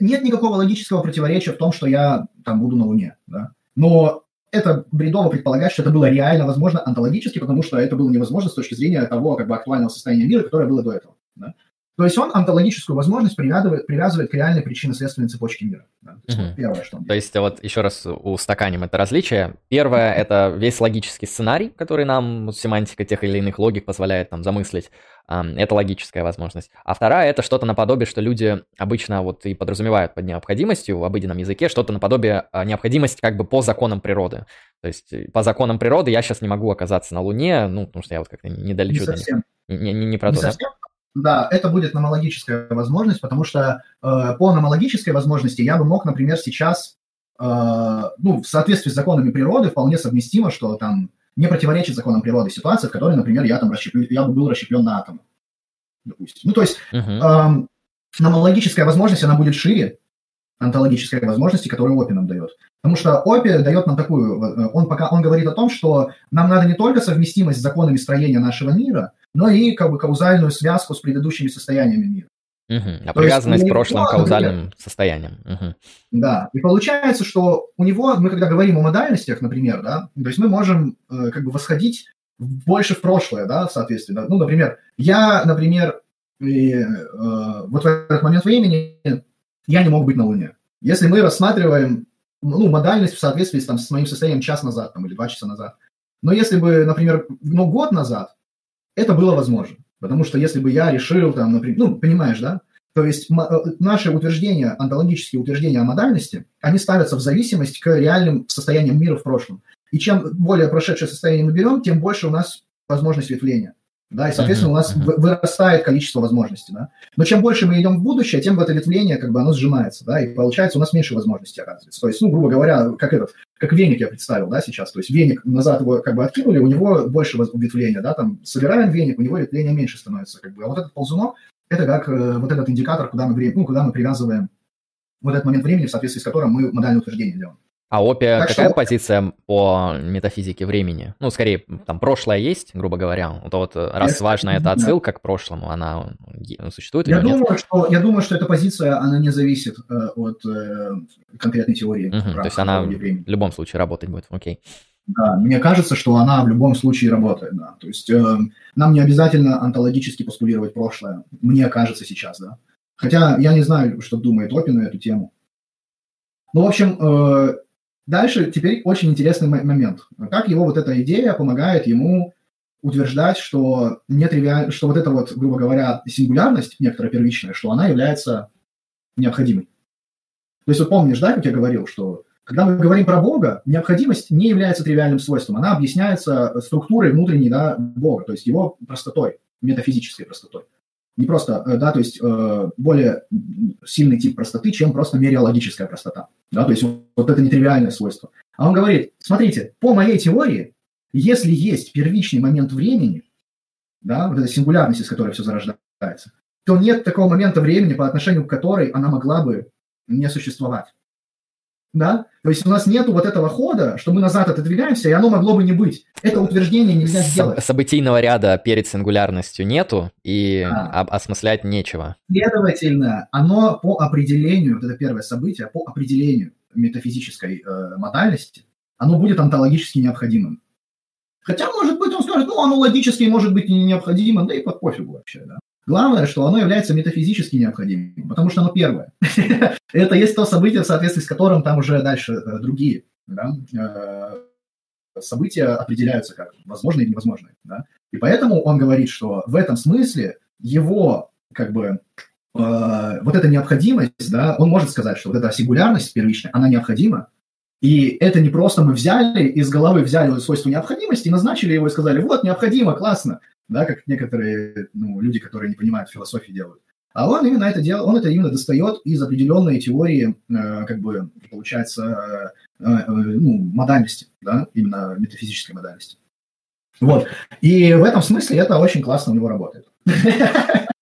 Speaker 2: Нет никакого логического противоречия в том, что я там буду на Луне. Да? Но это бредово предполагать, что это было реально возможно онтологически, потому что это было невозможно с точки зрения того как бы актуального состояния мира, которое было до этого. Да? То есть он онтологическую возможность привязывает, привязывает к реальной причинно-следственной цепочке мира. Да? То, есть,
Speaker 1: угу. первое, что он То есть вот еще раз устаканим это различие. Первое – это весь логический сценарий, который нам семантика тех или иных логик позволяет нам замыслить. Это логическая возможность. А вторая – это что-то наподобие, что люди обычно вот и подразумевают под необходимостью в обыденном языке, что-то наподобие а, необходимости как бы по законам природы. То есть по законам природы я сейчас не могу оказаться на Луне, ну, потому что я вот как-то не долечу. Не
Speaker 2: совсем.
Speaker 1: Не, не, не про не то, совсем. да?
Speaker 2: Да, это будет номологическая возможность, потому что э, по номологической возможности я бы мог, например, сейчас, э, ну, в соответствии с законами природы, вполне совместимо, что там не противоречит законам природы ситуация, в которой, например, я там расщеплю, я бы был расщеплен на атомы. Допустим. Ну, то есть uh-huh. э, номологическая возможность, она будет шире онтологической возможности, которую Опи нам дает. Потому что Опи дает нам такую, э, он пока он говорит о том, что нам надо не только совместимость с законами строения нашего мира, но и как бы каузальную связку с предыдущими состояниями мира.
Speaker 1: Угу. А привязанность к прошлым каузальным например, состояниям. Угу.
Speaker 2: Да. И получается, что у него, мы когда говорим о модальностях, например, да, то есть мы можем э, как бы восходить больше в прошлое, да. Да? Ну, например, я, например, и, э, вот в этот момент времени я не мог быть на Луне. Если мы рассматриваем ну, модальность в соответствии с, там, с моим состоянием час назад там, или два часа назад. Но если бы, например, ну, год назад это было возможно. Потому что если бы я решил, там, например, ну, понимаешь, да? То есть э, наши утверждения, онтологические утверждения о модальности, они ставятся в зависимость к реальным состояниям мира в прошлом. И чем более прошедшее состояние мы берем, тем больше у нас возможность ветвления. Да, и, соответственно, у нас вырастает количество возможностей, да. Но чем больше мы идем в будущее, тем это ветвление, как бы, оно сжимается, да, и получается у нас меньше возможностей оказывается. То есть, ну, грубо говоря, как этот, как веник я представил, да, сейчас. То есть веник назад его как бы откинули, у него больше ветвления, да, там собираем веник, у него ветвление меньше становится, как бы. А вот этот ползунок, это как э, вот этот индикатор, куда мы, ну, куда мы привязываем вот этот момент времени, в соответствии с которым мы модальное утверждение делаем.
Speaker 1: А Опи так какая что... позиция по метафизике времени? Ну, скорее, там прошлое есть, грубо говоря. Вот, вот раз я, важна эта отсылка к прошлому, она существует
Speaker 2: я думаю, нет? Что, я думаю, что эта позиция, она не зависит э, от э, конкретной теории.
Speaker 1: Угу, то есть она времени. в любом случае работать будет, окей.
Speaker 2: Да, мне кажется, что она в любом случае работает, да. То есть э, нам не обязательно онтологически постулировать прошлое, мне кажется сейчас, да. Хотя я не знаю, что думает Опи на эту тему. Ну, в общем, э, Дальше теперь очень интересный момент. Как его вот эта идея помогает ему утверждать, что, нетривиаль... что вот эта вот, грубо говоря, сингулярность, некоторая первичная, что она является необходимой. То есть вот помнишь, да, как я говорил, что когда мы говорим про Бога, необходимость не является тривиальным свойством, она объясняется структурой внутренней да, Бога, то есть его простотой, метафизической простотой. Не просто, э, да, то есть э, более сильный тип простоты, чем просто мериологическая простота. Да, то есть вот это нетривиальное свойство. А он говорит, смотрите, по моей теории, если есть первичный момент времени, да, вот эта сингулярность, из которой все зарождается, то нет такого момента времени, по отношению к которой она могла бы не существовать да? То есть у нас нету вот этого хода, что мы назад отодвигаемся, и оно могло бы не быть. Это утверждение нельзя сделать.
Speaker 1: Событийного ряда перед сингулярностью нету, и а. осмыслять нечего.
Speaker 2: Следовательно, оно по определению, вот это первое событие, по определению метафизической э, модальности, оно будет онтологически необходимым. Хотя, может быть, он скажет, ну, оно логически может быть не необходимо, да и под пофигу вообще, да. Главное, что оно является метафизически необходимым, потому что оно первое. Это есть то событие, в соответствии с которым там уже дальше э, другие э, события определяются как возможные и невозможные. И поэтому он говорит, что в этом смысле его как бы э, вот эта необходимость, да, он может сказать, что вот эта сингулярность первичная, она необходима, и это не просто мы взяли, из головы взяли свойство необходимости, назначили его и сказали, вот, необходимо, классно да, как некоторые ну, люди, которые не понимают философии, делают. А он именно это делает, он это именно достает из определенной теории, э, как бы, получается, э, э, ну, модальности, да, именно метафизической модальности. Вот. И в этом смысле это очень классно у него работает.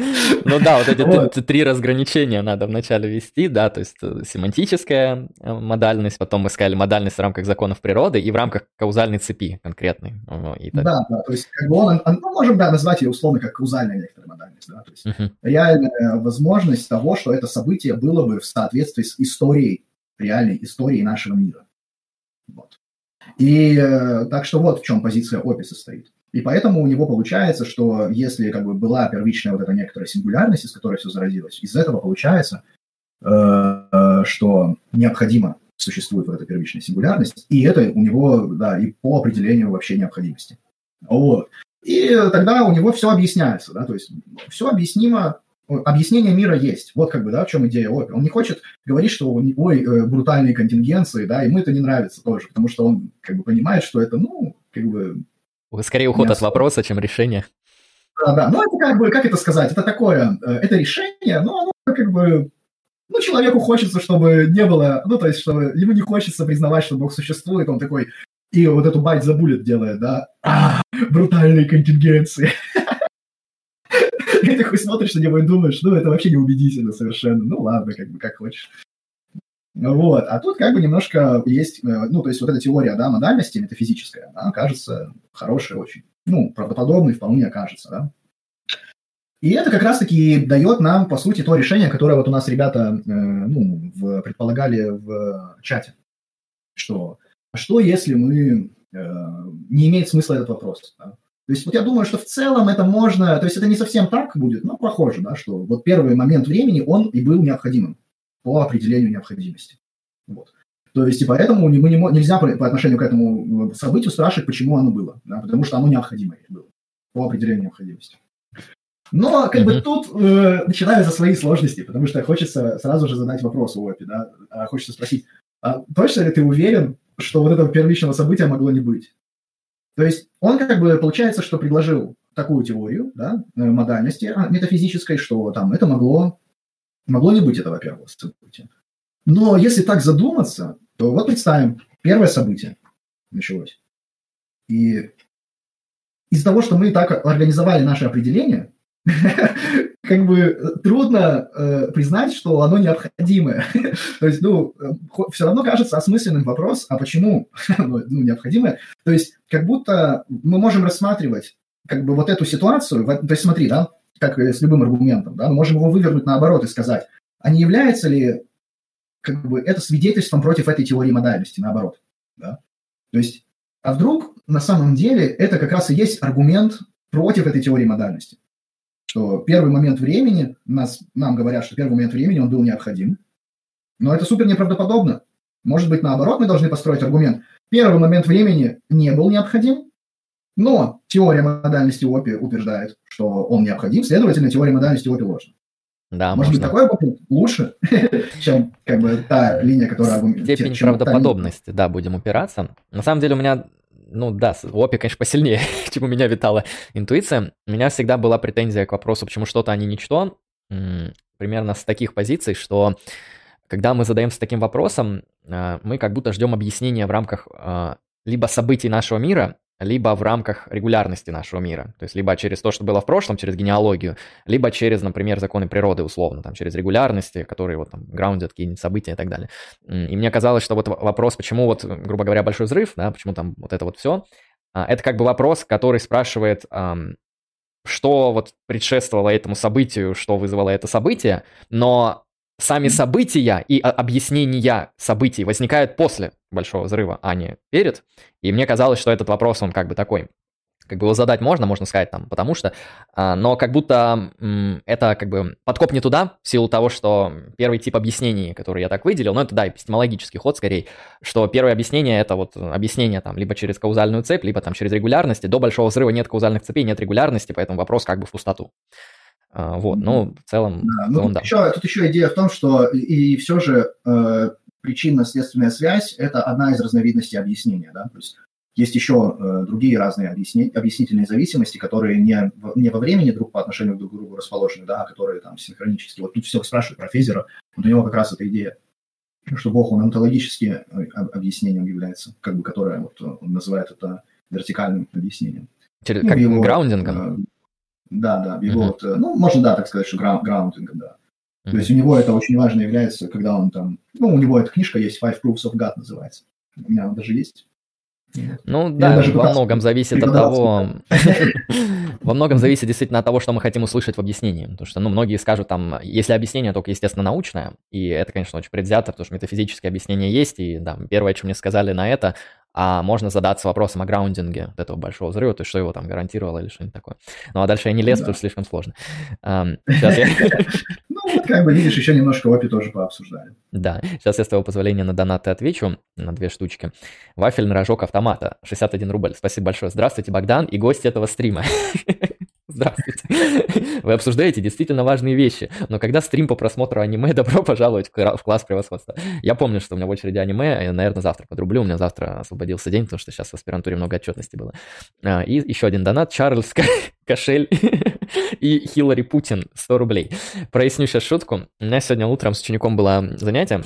Speaker 1: Ну да, вот эти вот. три разграничения надо вначале вести, да, то есть э, семантическая э, модальность, потом мы сказали модальность в рамках законов природы и в рамках каузальной цепи конкретной.
Speaker 2: И так. Да, да, то есть как бы он, он, мы можем да, назвать ее условно как каузальная некоторая модальность, да, то есть uh-huh. реальная возможность того, что это событие было бы в соответствии с историей, реальной историей нашего мира. Вот. И э, так что вот в чем позиция описа стоит. И поэтому у него получается, что если как бы была первичная вот эта некоторая сингулярность, из которой все зародилось, из этого получается, э, что необходимо существует вот эта первичная сингулярность, и это у него, да, и по определению вообще необходимости. Вот. И тогда у него все объясняется, да, то есть все объяснимо, объяснение мира есть. Вот как бы, да, в чем идея Опи. Он не хочет говорить, что ой, э, брутальные контингенции, да, ему это не нравится тоже, потому что он как бы понимает, что это, ну, как бы...
Speaker 1: Скорее уход от вопроса, чем решение.
Speaker 2: Да, да, ну это как бы, как это сказать, это такое, э, это решение, но оно как бы ну, человеку хочется, чтобы не было, ну, то есть, чтобы ему не хочется признавать, что Бог существует, он такой, и вот эту байт забулет делает, да, а, брутальные контингенции. И такой смотришь на него и думаешь, ну, это вообще неубедительно совершенно, ну, ладно, как бы, как хочешь. Вот, а тут как бы немножко есть, э, ну, то есть вот эта теория, да, модальности метафизическая, она кажется хорошей очень, ну, правдоподобной вполне кажется, да. И это как раз-таки дает нам, по сути, то решение, которое вот у нас ребята э, ну, в, предполагали в чате. Что, что если мы... Э, не имеет смысла этот вопрос. Да? То есть вот я думаю, что в целом это можно... То есть это не совсем так будет, но похоже, да, что вот первый момент времени, он и был необходимым по определению необходимости. Вот. То есть и поэтому мы не, нельзя по, по отношению к этому событию спрашивать, почему оно было. Да? Потому что оно необходимое было по определению необходимости. Но как mm-hmm. бы тут э, начинаются свои сложности, потому что хочется сразу же задать вопрос у Опи, да, а хочется спросить, а точно ли ты уверен, что вот этого первичного события могло не быть? То есть он как бы получается, что предложил такую теорию, да, э, модальности а, метафизической, что там это могло, могло не быть этого первого события. Но если так задуматься, то вот представим, первое событие началось. И из-за того, что мы так организовали наше определение, как бы трудно э, признать, что оно необходимое. То есть, ну, все равно кажется осмысленным вопрос, а почему ну, необходимое? То есть, как будто мы можем рассматривать как бы вот эту ситуацию, то есть смотри, да, как с любым аргументом, да, мы можем его вывернуть наоборот и сказать, а не является ли как бы это свидетельством против этой теории модальности, наоборот, да? То есть, а вдруг на самом деле это как раз и есть аргумент против этой теории модальности что первый момент времени, нас, нам говорят, что первый момент времени он был необходим, но это супер неправдоподобно. Может быть, наоборот, мы должны построить аргумент. Первый момент времени не был необходим, но теория модальности ОПИ утверждает, что он необходим, следовательно, теория модальности ОПИ ложна.
Speaker 1: Да,
Speaker 2: Может можно. быть, такой аргумент лучше, чем как бы та линия, которая...
Speaker 1: Степень правдоподобности, да, будем упираться. На самом деле у меня ну да, Опи, конечно, посильнее, чем у меня витала интуиция. У меня всегда была претензия к вопросу, почему что-то, а не ничто. Примерно с таких позиций, что когда мы задаемся таким вопросом, а, мы как будто ждем объяснения в рамках а, либо событий нашего мира, либо в рамках регулярности нашего мира. То есть либо через то, что было в прошлом, через генеалогию, либо через, например, законы природы условно, там, через регулярности, которые вот там граундят какие-нибудь события и так далее. И мне казалось, что вот вопрос, почему вот, грубо говоря, большой взрыв, да, почему там вот это вот все, а, это как бы вопрос, который спрашивает, что вот предшествовало этому событию, что вызвало это событие, но сами события и объяснения событий возникают после большого взрыва, а не перед. И мне казалось, что этот вопрос, он как бы такой, как бы его задать можно, можно сказать там, потому что, а, но как будто это как бы подкоп не туда, в силу того, что первый тип объяснений, который я так выделил, ну это да, эпистемологический ход скорее, что первое объяснение это вот объяснение там либо через каузальную цепь, либо там через регулярности. До большого взрыва нет каузальных цепей, нет регулярности, поэтому вопрос как бы в пустоту. А, вот, ну, в целом,
Speaker 2: да, ну, тут, да. Еще, тут еще идея в том, что и, и все же э, причинно-следственная связь – это одна из разновидностей объяснения, да, то есть есть еще э, другие разные объясни, объяснительные зависимости, которые не, в, не во времени друг по отношению друг к другу расположены, да, а которые там синхронически. Вот тут все спрашивают про Фезера, вот у него как раз эта идея, что Бог, он онтологически э, объяснением является, как бы, которое вот, он называет это вертикальным объяснением.
Speaker 1: Ну, как его, граундингом?
Speaker 2: Э, да, да, его, uh-huh. вот, э, ну, можно, да, так сказать, что грау- граундингом, да. То есть у него это очень важно является, когда он там, ну, у него эта книжка есть, Five Proofs of God называется. У меня она даже есть.
Speaker 1: Ну да, во многом зависит от того, во многом зависит действительно от того, что мы хотим услышать в объяснении. Потому что, ну, многие скажут там, если объяснение только, естественно, научное, и это, конечно, очень предвзято, потому что метафизическое объяснение есть, и да, первое, что мне сказали на это, а можно задаться вопросом о граундинге этого большого взрыва, то есть что его там гарантировало или что-нибудь такое. Ну а дальше я не лез, да. тут слишком сложно.
Speaker 2: Сейчас я... Как бы видишь, еще немножко опи тоже пообсуждаем.
Speaker 1: Да, сейчас я с твоего позволения на донаты отвечу, на две штучки. Вафельный рожок автомата, 61 рубль. Спасибо большое. Здравствуйте, Богдан и гость этого стрима. Здравствуйте. Вы обсуждаете действительно важные вещи, но когда стрим по просмотру аниме, добро пожаловать в класс превосходства. Я помню, что у меня в очереди аниме, и, наверное, завтра подрублю, у меня завтра освободился день, потому что сейчас в аспирантуре много отчетности было. А, и еще один донат, Чарльз Кошель и Хиллари Путин, 100 рублей. Проясню сейчас шутку. У меня сегодня утром с учеником было занятие,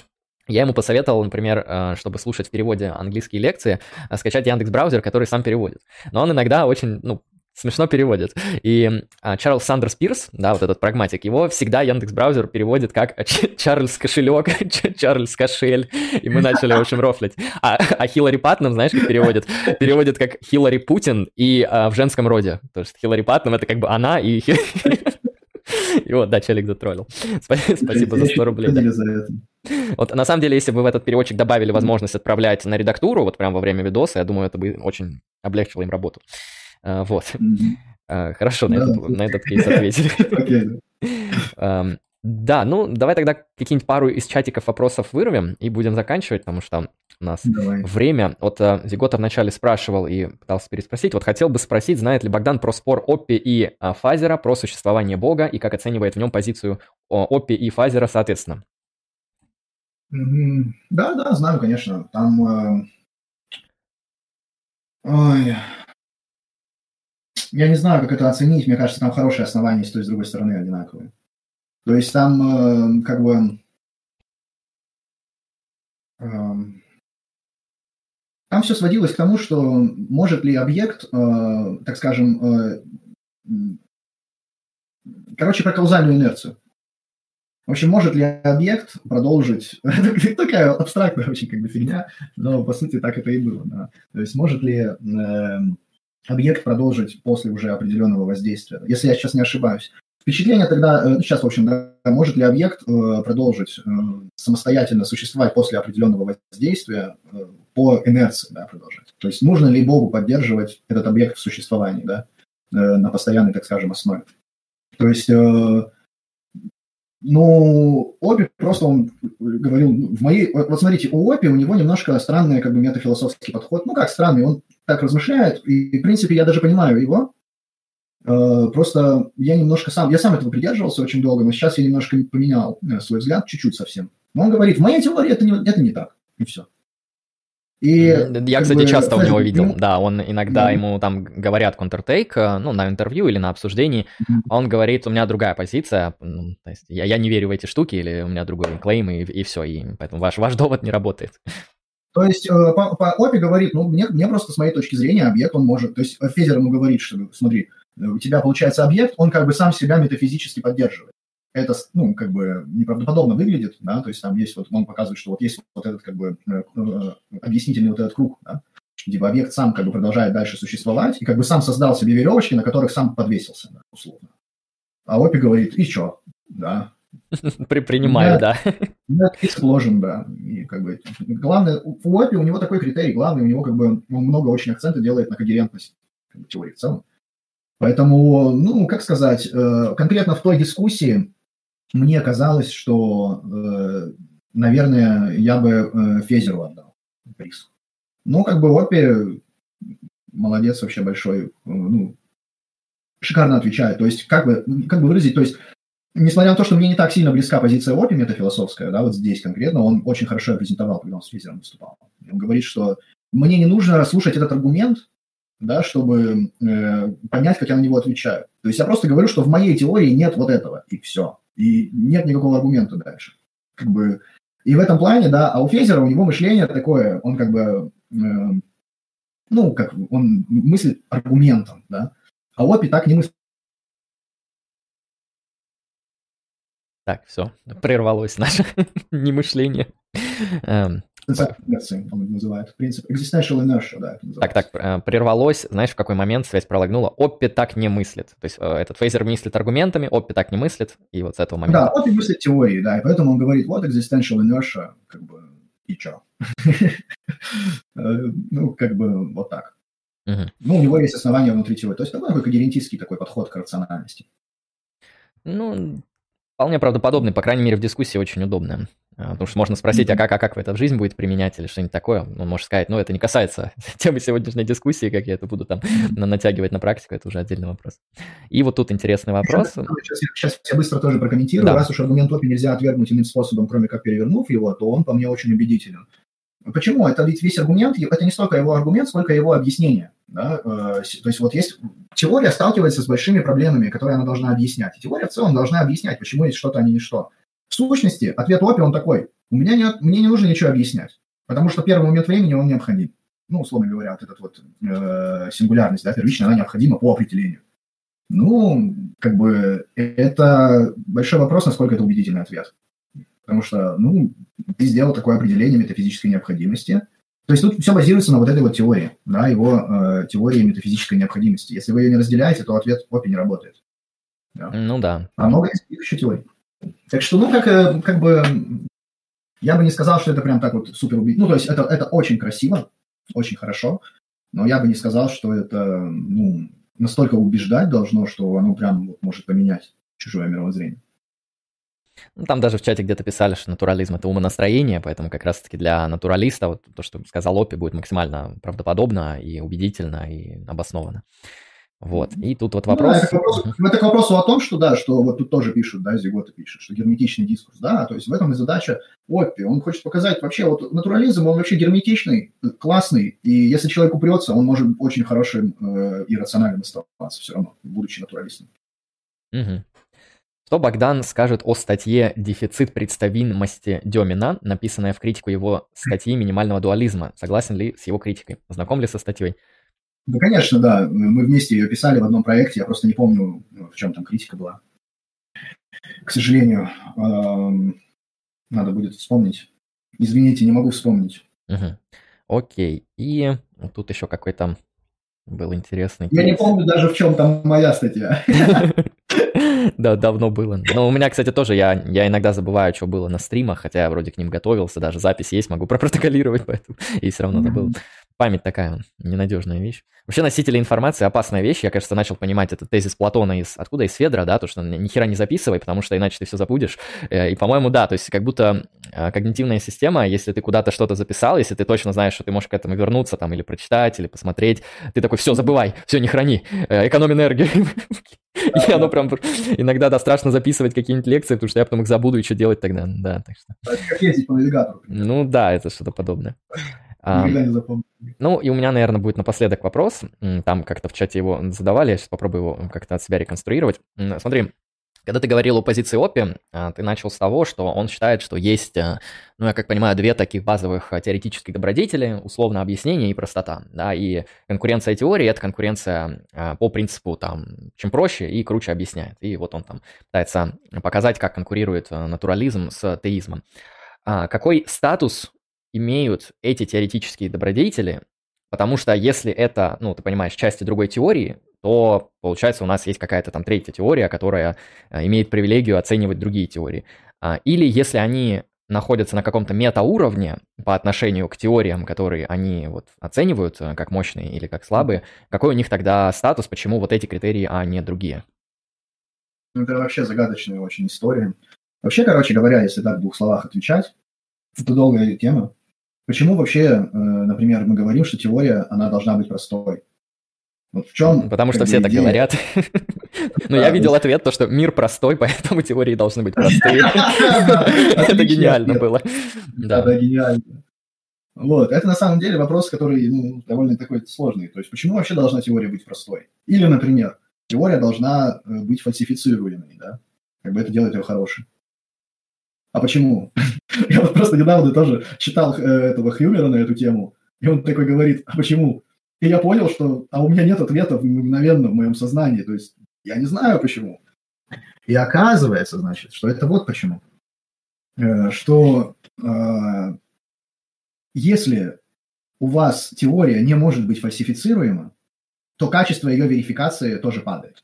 Speaker 1: я ему посоветовал, например, э, чтобы слушать в переводе английские лекции, э, скачать Яндекс браузер, который сам переводит. Но он иногда очень, ну, смешно переводит. И а, Чарльз Сандерс Пирс, да, вот этот прагматик, его всегда Яндекс Браузер переводит как Чарльз кошелек, Чарльз кошель, и мы начали, в общем, рофлить. А, а Хиллари Патнам, знаешь, как переводит? Переводит как Хиллари Путин и а, в женском роде. То есть Хиллари Патнам это как бы она и... И вот, да, челик затроллил. Спасибо за 100 рублей. Вот на самом деле, если бы в этот переводчик добавили возможность отправлять на редактуру, вот прямо во время видоса, я думаю, это бы очень облегчило им работу. А, вот. Mm-hmm. Хорошо, на, этот, кейс ответили. Да, ну давай тогда какие-нибудь пару из чатиков вопросов вырвем и будем заканчивать, потому что у нас давай. время. Вот uh, Зигота вначале спрашивал и пытался переспросить. Вот хотел бы спросить, знает ли Богдан про спор Оппи и uh, Фазера, про существование Бога и как оценивает в нем позицию uh, Оппи и Фазера соответственно?
Speaker 2: Да, да, знаю, конечно. Там... Ой, я не знаю, как это оценить. Мне кажется, там хорошие основания с той и с другой стороны одинаковые. То есть там э, как бы... Э, там все сводилось к тому, что может ли объект, э, так скажем, э, короче, про каузальную инерцию. В общем, может ли объект продолжить... Такая абстрактная очень как бы фигня, но по сути так это и было. Да. То есть может ли э, объект продолжить после уже определенного воздействия, если я сейчас не ошибаюсь. Впечатление тогда, ну, сейчас, в общем, да, может ли объект э, продолжить э, самостоятельно существовать после определенного воздействия э, по инерции, да, продолжать. То есть нужно ли Богу поддерживать этот объект в существовании, да, э, на постоянной, так скажем, основе. То есть э, ну, Опи просто он говорил, в моей, вот смотрите, у Опи у него немножко странный как бы метафилософский подход. Ну, как странный, он так размышляет, и, в принципе, я даже понимаю его. Э, просто я немножко сам, я сам этого придерживался очень долго, но сейчас я немножко поменял э, свой взгляд, чуть-чуть совсем. Но он говорит, в моей теории это не, это не так, и все.
Speaker 1: И, я, кстати, бы, часто у него видел, ну, да, он иногда да. ему там говорят контртейк, э, ну, на интервью или на обсуждении, mm-hmm. он говорит, у меня другая позиция, ну, то есть я, я не верю в эти штуки, или у меня другой клейм, и, и все, и поэтому ваш, ваш довод не работает.
Speaker 2: То есть э, по, по OPI говорит, ну, мне, мне просто с моей точки зрения объект, он может, то есть Фезер ему говорит, что, смотри, у тебя получается объект, он как бы сам себя метафизически поддерживает это, ну, как бы неправдоподобно выглядит, да, то есть там есть вот, он показывает, что вот есть вот этот, как бы, э, э, объяснительный вот этот круг, да, типа объект сам как бы продолжает дальше существовать и как бы сам создал себе веревочки, на которых сам подвесился, да, условно. А Опи говорит, и что, да.
Speaker 1: Принимаю, да.
Speaker 2: Нет, сложен, да. И как бы главное, у Опи у него такой критерий, главный, у него как бы он много очень акцента делает на когерентность как бы, теории в целом. Поэтому, ну, как сказать, э, конкретно в той дискуссии мне казалось, что, э, наверное, я бы э, Фезеру отдал приз. Ну, как бы Опи молодец вообще большой, э, ну, шикарно отвечает. То есть, как бы, как бы выразить, то есть, несмотря на то, что мне не так сильно близка позиция Опи, метафилософская, да, вот здесь конкретно, он очень хорошо презентовал, когда он с Фезером выступал. Он говорит, что мне не нужно слушать этот аргумент, да, чтобы э, понять, как я на него отвечаю. То есть я просто говорю, что в моей теории нет вот этого, и все. И нет никакого аргумента дальше. Как бы, и в этом плане, да, а у Фезера у него мышление такое, он как бы, э, ну, как он мыслит аргументом, да, а Опи так не мыслит.
Speaker 1: Так, все, прервалось наше немышление.
Speaker 2: Эм, инерции, он называет. Принцип existential inertia, да, это
Speaker 1: Так, так, э, прервалось, знаешь, в какой момент связь пролагнула? Оппи так не мыслит. То есть э, этот фейзер мыслит аргументами, Оппи так не мыслит, и вот с этого момента...
Speaker 2: Да, Оппи мыслит теорией, да, и поэтому он говорит, вот existential inertia, как бы, и чё? Ну, как бы вот так. Ну, у него есть основания внутри теории. То есть такой когерентистский такой подход к рациональности.
Speaker 1: Ну, вполне правдоподобный, по крайней мере, в дискуссии очень удобно. А, потому что можно спросить, а как, а как вы это в жизнь будет применять или что-нибудь такое. Он может сказать, ну, это не касается темы сегодняшней дискуссии, как я это буду там натягивать на практику, это уже отдельный вопрос. И вот тут интересный вопрос.
Speaker 2: Сейчас, сейчас я быстро тоже прокомментирую. Да. Раз уж аргумент топи нельзя отвергнуть иным способом, кроме как перевернув его, то он по мне очень убедителен. Почему? Это ведь весь аргумент, это не столько его аргумент, сколько его объяснение. Да? Э, то есть вот есть теория сталкивается с большими проблемами, которые она должна объяснять. И теория в целом должна объяснять, почему есть что-то, а не ничто. В сущности, ответ Опи, он такой, у меня нет, мне не нужно ничего объяснять, потому что первый момент времени он необходим. Ну, условно говоря, вот эта вот э, сингулярность, да, первичная, она необходима по определению. Ну, как бы, это большой вопрос, насколько это убедительный ответ. Потому что, ну, ты сделал такое определение метафизической необходимости. То есть тут все базируется на вот этой вот теории, да, его э, теории метафизической необходимости. Если вы ее не разделяете, то ответ Опи не работает.
Speaker 1: Да. Ну да.
Speaker 2: А много еще теорий. Так что, ну, как, э, как бы, я бы не сказал, что это прям так вот супер убедительно. Ну, то есть это, это очень красиво, очень хорошо, но я бы не сказал, что это, ну, настолько убеждать должно, что оно прям может поменять чужое мировоззрение.
Speaker 1: Ну, там даже в чате где-то писали, что натурализм – это умонастроение, поэтому как раз-таки для натуралиста вот то, что сказал Опи, будет максимально правдоподобно и убедительно и обоснованно. Вот. И тут вот вопрос... Ну, это, к
Speaker 2: вопросу, это к вопросу о том, что, да, что вот тут тоже пишут, да, Зигота пишет, что герметичный дискурс, да, то есть в этом и задача Оппи. Он хочет показать вообще, вот натурализм, он вообще герметичный, классный, и если человек упрется, он может очень хорошим э, и рациональным оставаться все равно, будучи натуралистом.
Speaker 1: Угу. Что Богдан скажет о статье «Дефицит представимости Демина», написанная в критику его статьи минимального дуализма? Согласен ли с его критикой? Знаком ли со статьей?
Speaker 2: Да, конечно, да. Мы вместе ее писали в одном проекте. Я просто не помню, в чем там критика была. К сожалению, надо будет вспомнить. Извините, не могу вспомнить.
Speaker 1: Угу. Окей. И тут еще какой-то был интересный.
Speaker 2: Я не помню даже, в чем там моя статья.
Speaker 1: Да, давно было. Но у меня, кстати, тоже, я, я иногда забываю, что было на стримах, хотя я вроде к ним готовился, даже запись есть, могу пропротоколировать, поэтому и все равно забыл память такая ненадежная вещь. Вообще носители информации опасная вещь. Я, кажется, начал понимать этот тезис Платона из откуда? Из Федора, да, то, что ни хера не записывай, потому что иначе ты все забудешь. Э, и, по-моему, да, то есть как будто э, когнитивная система, если ты куда-то что-то записал, если ты точно знаешь, что ты можешь к этому вернуться там или прочитать, или посмотреть, ты такой, все, забывай, все, не храни, э, экономь энергию. И оно прям иногда, да, страшно записывать какие-нибудь лекции, потому что я потом их забуду и что делать тогда, да. Так что...
Speaker 2: Как ездить по навигатору.
Speaker 1: Ну да, это что-то подобное. Никогда не запомню. Ну, и у меня, наверное, будет напоследок вопрос. Там как-то в чате его задавали, я сейчас попробую его как-то от себя реконструировать. Смотри, когда ты говорил о позиции Опи, а, ты начал с того, что он считает, что есть, а, ну, я как понимаю, две таких базовых а, теоретических добродетели, условно объяснение и простота, да, и конкуренция теории – это конкуренция по принципу, там, чем проще и круче объясняет, и вот он там пытается показать, как конкурирует натурализм с теизмом. Какой статус имеют эти теоретические добродетели, потому что если это, ну, ты понимаешь, части другой теории, то, получается, у нас есть какая-то там третья теория, которая э, имеет привилегию оценивать другие теории. А, или если они находятся на каком-то метауровне по отношению к теориям, которые они вот оценивают э, как мощные или как слабые, какой у них тогда статус, почему вот эти критерии, а не другие?
Speaker 2: Ну, это вообще загадочная очень история. Вообще, короче говоря, если так в двух словах отвечать, это долгая тема. Почему вообще, э, например, мы говорим, что теория, она должна быть простой?
Speaker 1: Вот в чем... Потому что все так говорят. Но я видел ответ, то, что мир простой, поэтому теории должны быть простые. Это гениально было.
Speaker 2: Да, гениально. Вот, это на самом деле вопрос, который ну, довольно такой сложный. То есть, почему вообще должна теория быть простой? Или, например, теория должна э, быть фальсифицируемой, да? Как бы это делает ее хорошей. А почему? Я вот просто недавно тоже читал э, этого Хьюмера на эту тему, и он такой говорит, а почему? И я понял, что а у меня нет ответа мгновенно в моем сознании, то есть я не знаю почему. И оказывается, значит, что это вот почему. Э, что э, если у вас теория не может быть фальсифицируема, то качество ее верификации тоже падает.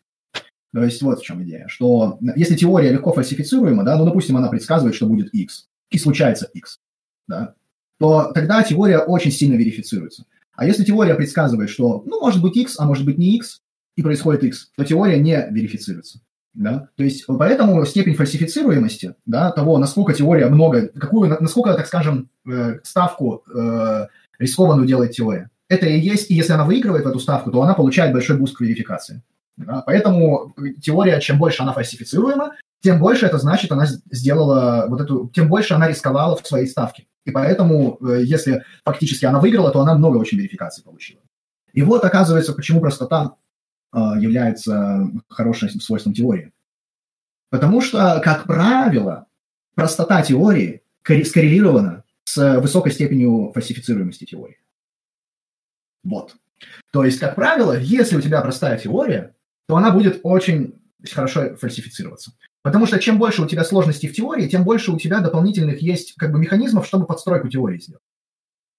Speaker 2: То есть вот в чем идея, что если теория легко фальсифицируема, да, ну, допустим, она предсказывает, что будет x, и случается x, да, то тогда теория очень сильно верифицируется. А если теория предсказывает, что, ну, может быть x, а может быть не x, и происходит x, то теория не верифицируется. Да? То есть поэтому степень фальсифицируемости, да, того, насколько теория много, какую, насколько, так скажем, э, ставку э, рискованную делает теория. Это и есть, и если она выигрывает в эту ставку, то она получает большой буст к верификации. Поэтому теория, чем больше она фальсифицируема, тем больше это значит, она сделала вот эту, тем больше она рисковала в своей ставке. И поэтому, э, если фактически она выиграла, то она много очень верификаций получила. И вот оказывается, почему простота э, является хорошим свойством теории. Потому что, как правило, простота теории скоррелирована с высокой степенью фальсифицируемости теории. Вот. То есть, как правило, если у тебя простая теория, то она будет очень хорошо фальсифицироваться. Потому что чем больше у тебя сложностей в теории, тем больше у тебя дополнительных есть как бы механизмов, чтобы подстройку теории сделать.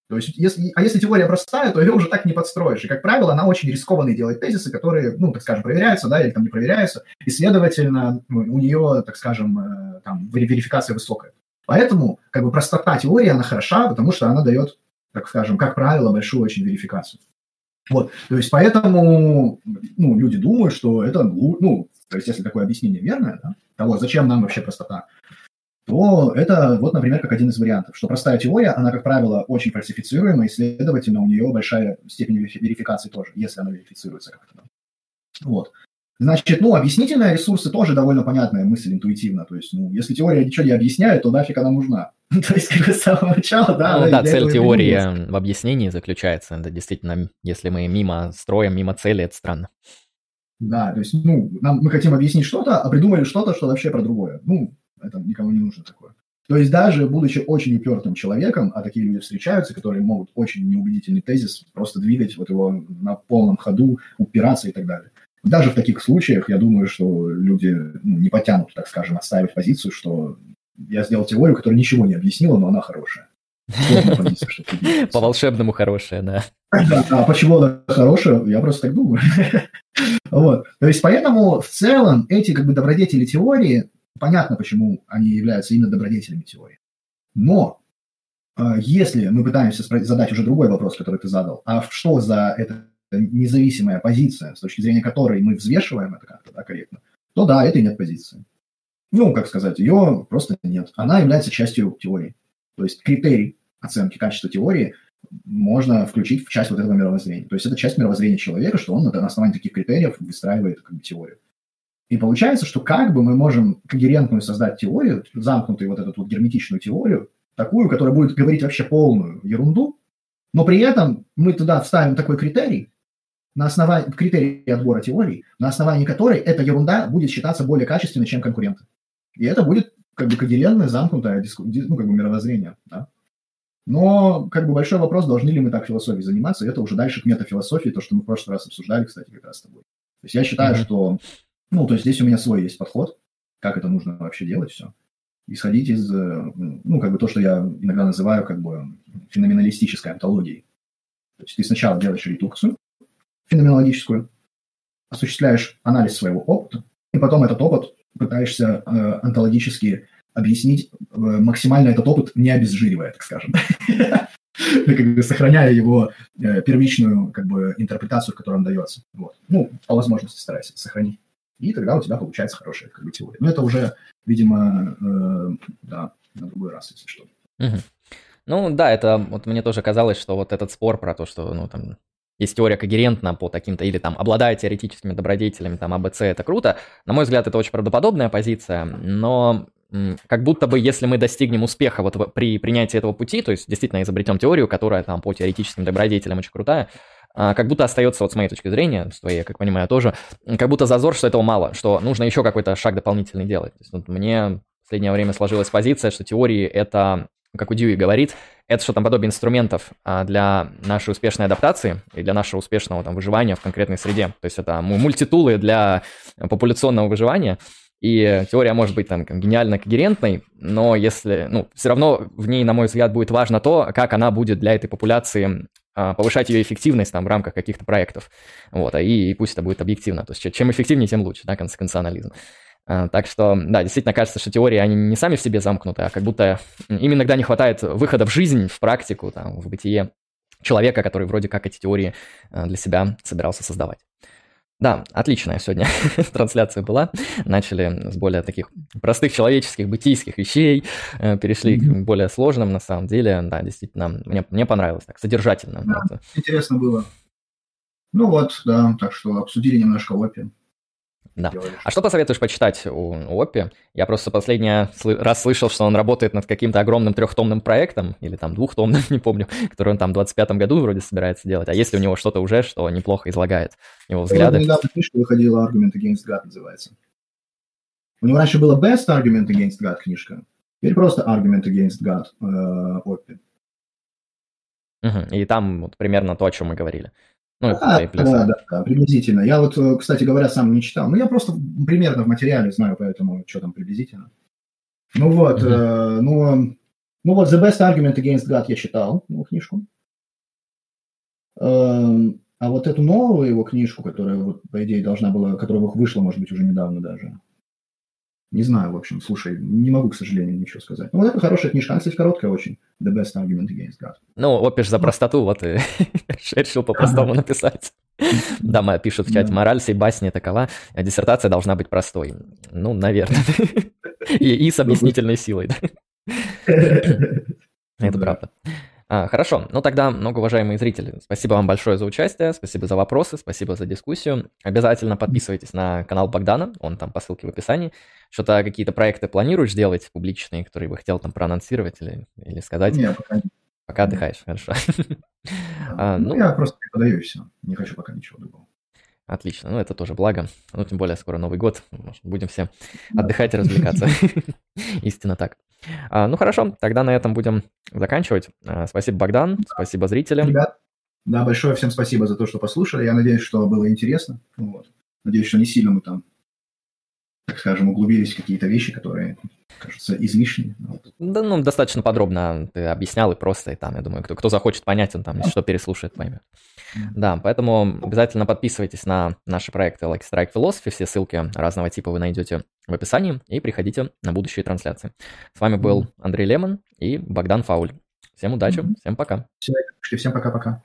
Speaker 2: То есть, если, а если теория простая, то ее уже так не подстроишь. И, как правило, она очень рискованные делает тезисы, которые, ну, так скажем, проверяются, да, или там не проверяются. И, следовательно, ну, у нее, так скажем, э, там, верификация высокая. Поэтому, как бы, простота теории, она хороша, потому что она дает, так скажем, как правило, большую очень верификацию. Вот, то есть поэтому ну, люди думают, что это, ну, то есть если такое объяснение верное, да, того, зачем нам вообще простота, то это вот, например, как один из вариантов, что простая теория, она, как правило, очень фальсифицируема, и, следовательно, у нее большая степень верификации тоже, если она верифицируется как-то. Вот. Значит, ну, объяснительные ресурсы тоже довольно понятная мысль интуитивно. То есть, ну, если теория ничего не объясняет, то нафиг она нужна. То есть, как с самого начала, да.
Speaker 1: Ну, да, цель теории в объяснении заключается. Это действительно, если мы мимо строим, мимо цели, это странно.
Speaker 2: Да, то есть, ну, нам, мы хотим объяснить что-то, а придумали что-то, что вообще про другое. Ну, это никому не нужно такое. То есть даже будучи очень упертым человеком, а такие люди встречаются, которые могут очень неубедительный тезис просто двигать вот его на полном ходу, упираться и так далее. Даже в таких случаях, я думаю, что люди ну, не потянут, так скажем, отстаивать позицию, что я сделал теорию, которая ничего не объяснила, но она хорошая.
Speaker 1: По волшебному хорошая, да.
Speaker 2: А почему она хорошая? Я просто так думаю. Вот. То есть поэтому в целом эти как бы добродетели теории, понятно, почему они являются именно добродетелями теории. Но а, если мы пытаемся задать уже другой вопрос, который ты задал, а что за это независимая позиция, с точки зрения которой мы взвешиваем это как-то да, корректно, то да, это и нет позиции. Ну, как сказать, ее просто нет. Она является частью теории. То есть критерий оценки качества теории можно включить в часть вот этого мировоззрения. То есть это часть мировоззрения человека, что он на основании таких критериев выстраивает как бы, теорию. И получается, что как бы мы можем когерентную создать теорию, замкнутую вот эту вот герметичную теорию, такую, которая будет говорить вообще полную ерунду, но при этом мы туда вставим такой критерий, на основании критерии отбора теорий, на основании которой эта ерунда будет считаться более качественной, чем конкуренты. И это будет как бы когерентное, замкнутое ну, как бы мировоззрение. Да? Но как бы большой вопрос, должны ли мы так философией заниматься, и это уже дальше к метафилософии, то, что мы в прошлый раз обсуждали, кстати, как раз с тобой. То есть я считаю, mm-hmm. что, ну, то есть здесь у меня свой есть подход, как это нужно вообще делать все. Исходить из, э, ну, как бы то, что я иногда называю как бы феноменалистической антологией. То есть ты сначала делаешь редукцию, феноменологическую, осуществляешь анализ своего опыта, и потом этот опыт пытаешься э, онтологически объяснить, э, максимально этот опыт не обезжиривая, так скажем. как бы сохраняя его э, первичную как бы, интерпретацию, в которой он дается. Вот. Ну, по возможности старайся сохранить. И тогда у тебя получается хорошая как бы, теория. Но это уже, видимо, э, да, на другой раз, если что.
Speaker 1: Ну да, это вот мне тоже казалось, что вот этот спор про то, что ну там есть теория когерентна по таким-то, или там обладая теоретическими добродетелями, там АБЦ, это круто. На мой взгляд, это очень правдоподобная позиция, но как будто бы, если мы достигнем успеха вот при принятии этого пути, то есть действительно изобретем теорию, которая там по теоретическим добродетелям очень крутая, а, как будто остается, вот с моей точки зрения, с твоей, как понимаю, тоже, как будто зазор, что этого мало, что нужно еще какой-то шаг дополнительный делать. То есть, вот мне в последнее время сложилась позиция, что теории это как у Дьюи говорит, это что-то подобие инструментов а, для нашей успешной адаптации и для нашего успешного там, выживания в конкретной среде. То есть это мультитулы для популяционного выживания. И теория может быть там гениально когерентной, но если, ну, все равно в ней, на мой взгляд, будет важно то, как она будет для этой популяции а, повышать ее эффективность там в рамках каких-то проектов. Вот, и, и пусть это будет объективно. То есть чем эффективнее, тем лучше, да, консенсуализм. А, так что, да, действительно кажется, что теории, они не сами в себе замкнуты, а как будто им иногда не хватает выхода в жизнь, в практику, там, в бытие человека, который вроде как эти теории а, для себя собирался создавать. Да, отличная сегодня трансляция была. Начали с более таких простых человеческих, бытийских вещей, э, перешли mm-hmm. к более сложным на самом деле. Да, действительно, мне, мне понравилось так, содержательно.
Speaker 2: Да, это. интересно было. Ну вот, да, так что обсудили немножко опи.
Speaker 1: Да. А что посоветуешь почитать у, у Оппи? Я просто последний раз слышал, что он работает над каким-то огромным трехтомным проектом, или там двухтомным, не помню, который он там в 25-м году вроде собирается делать. А если у него что-то уже, что неплохо излагает его взгляды? Вот
Speaker 2: недавно книжка выходила «Argument Against God» называется. У него раньше было Best Argument Against God книжка. Теперь просто Argument Against God э, Оппи.
Speaker 1: Угу. И там вот примерно то, о чем мы говорили.
Speaker 2: Ну, это а, да, да, да, приблизительно. Я вот, э, кстати говоря, сам не читал. Ну, я просто примерно в материале знаю, поэтому что там приблизительно. Ну вот, mm-hmm. э, ну, ну вот The Best Argument Against God я читал, его книжку. Э, а вот эту новую его книжку, которая, вот, по идее, должна была, которая вышла, может быть, уже недавно даже, не знаю, в общем, слушай, не могу, к сожалению, ничего сказать. Ну, вот это хорошая книжка, она, кстати, короткая очень. The best argument against God.
Speaker 1: Ну, опишь за простоту, вот и решил по-простому написать. Да, мы пишут в чате, мораль сей басни такова, а диссертация должна быть простой. Ну, наверное. И с объяснительной силой. Это правда. А, хорошо, ну тогда, многоуважаемые зрители, спасибо вам большое за участие, спасибо за вопросы, спасибо за дискуссию. Обязательно подписывайтесь на канал Богдана, он там по ссылке в описании. Что-то какие-то проекты планируешь сделать публичные, которые бы хотел там проанонсировать или, или сказать?
Speaker 2: Нет, пока
Speaker 1: Пока отдыхаешь, хорошо.
Speaker 2: А, ну, я просто преподаю и все, не хочу пока ничего другого.
Speaker 1: Отлично, ну это тоже благо. Ну, тем более скоро Новый год, будем все отдыхать и развлекаться. Истинно так. А, ну хорошо, тогда на этом будем заканчивать. А, спасибо, Богдан, спасибо зрителям. Ребят,
Speaker 2: да, большое всем спасибо за то, что послушали. Я надеюсь, что было интересно. Вот. Надеюсь, что не сильно мы там так скажем, углубились в какие-то вещи, которые кажутся излишними. Вот.
Speaker 1: Да, ну, достаточно подробно ты объяснял и просто, и там, я думаю, кто, кто захочет понять, он там, если что, переслушает, поймет. Да, поэтому обязательно подписывайтесь на наши проекты Like Strike Philosophy, все ссылки разного типа вы найдете в описании, и приходите на будущие трансляции. С вами был Андрей Лемон и Богдан Фауль. Всем удачи, всем пока.
Speaker 2: Всем пока-пока.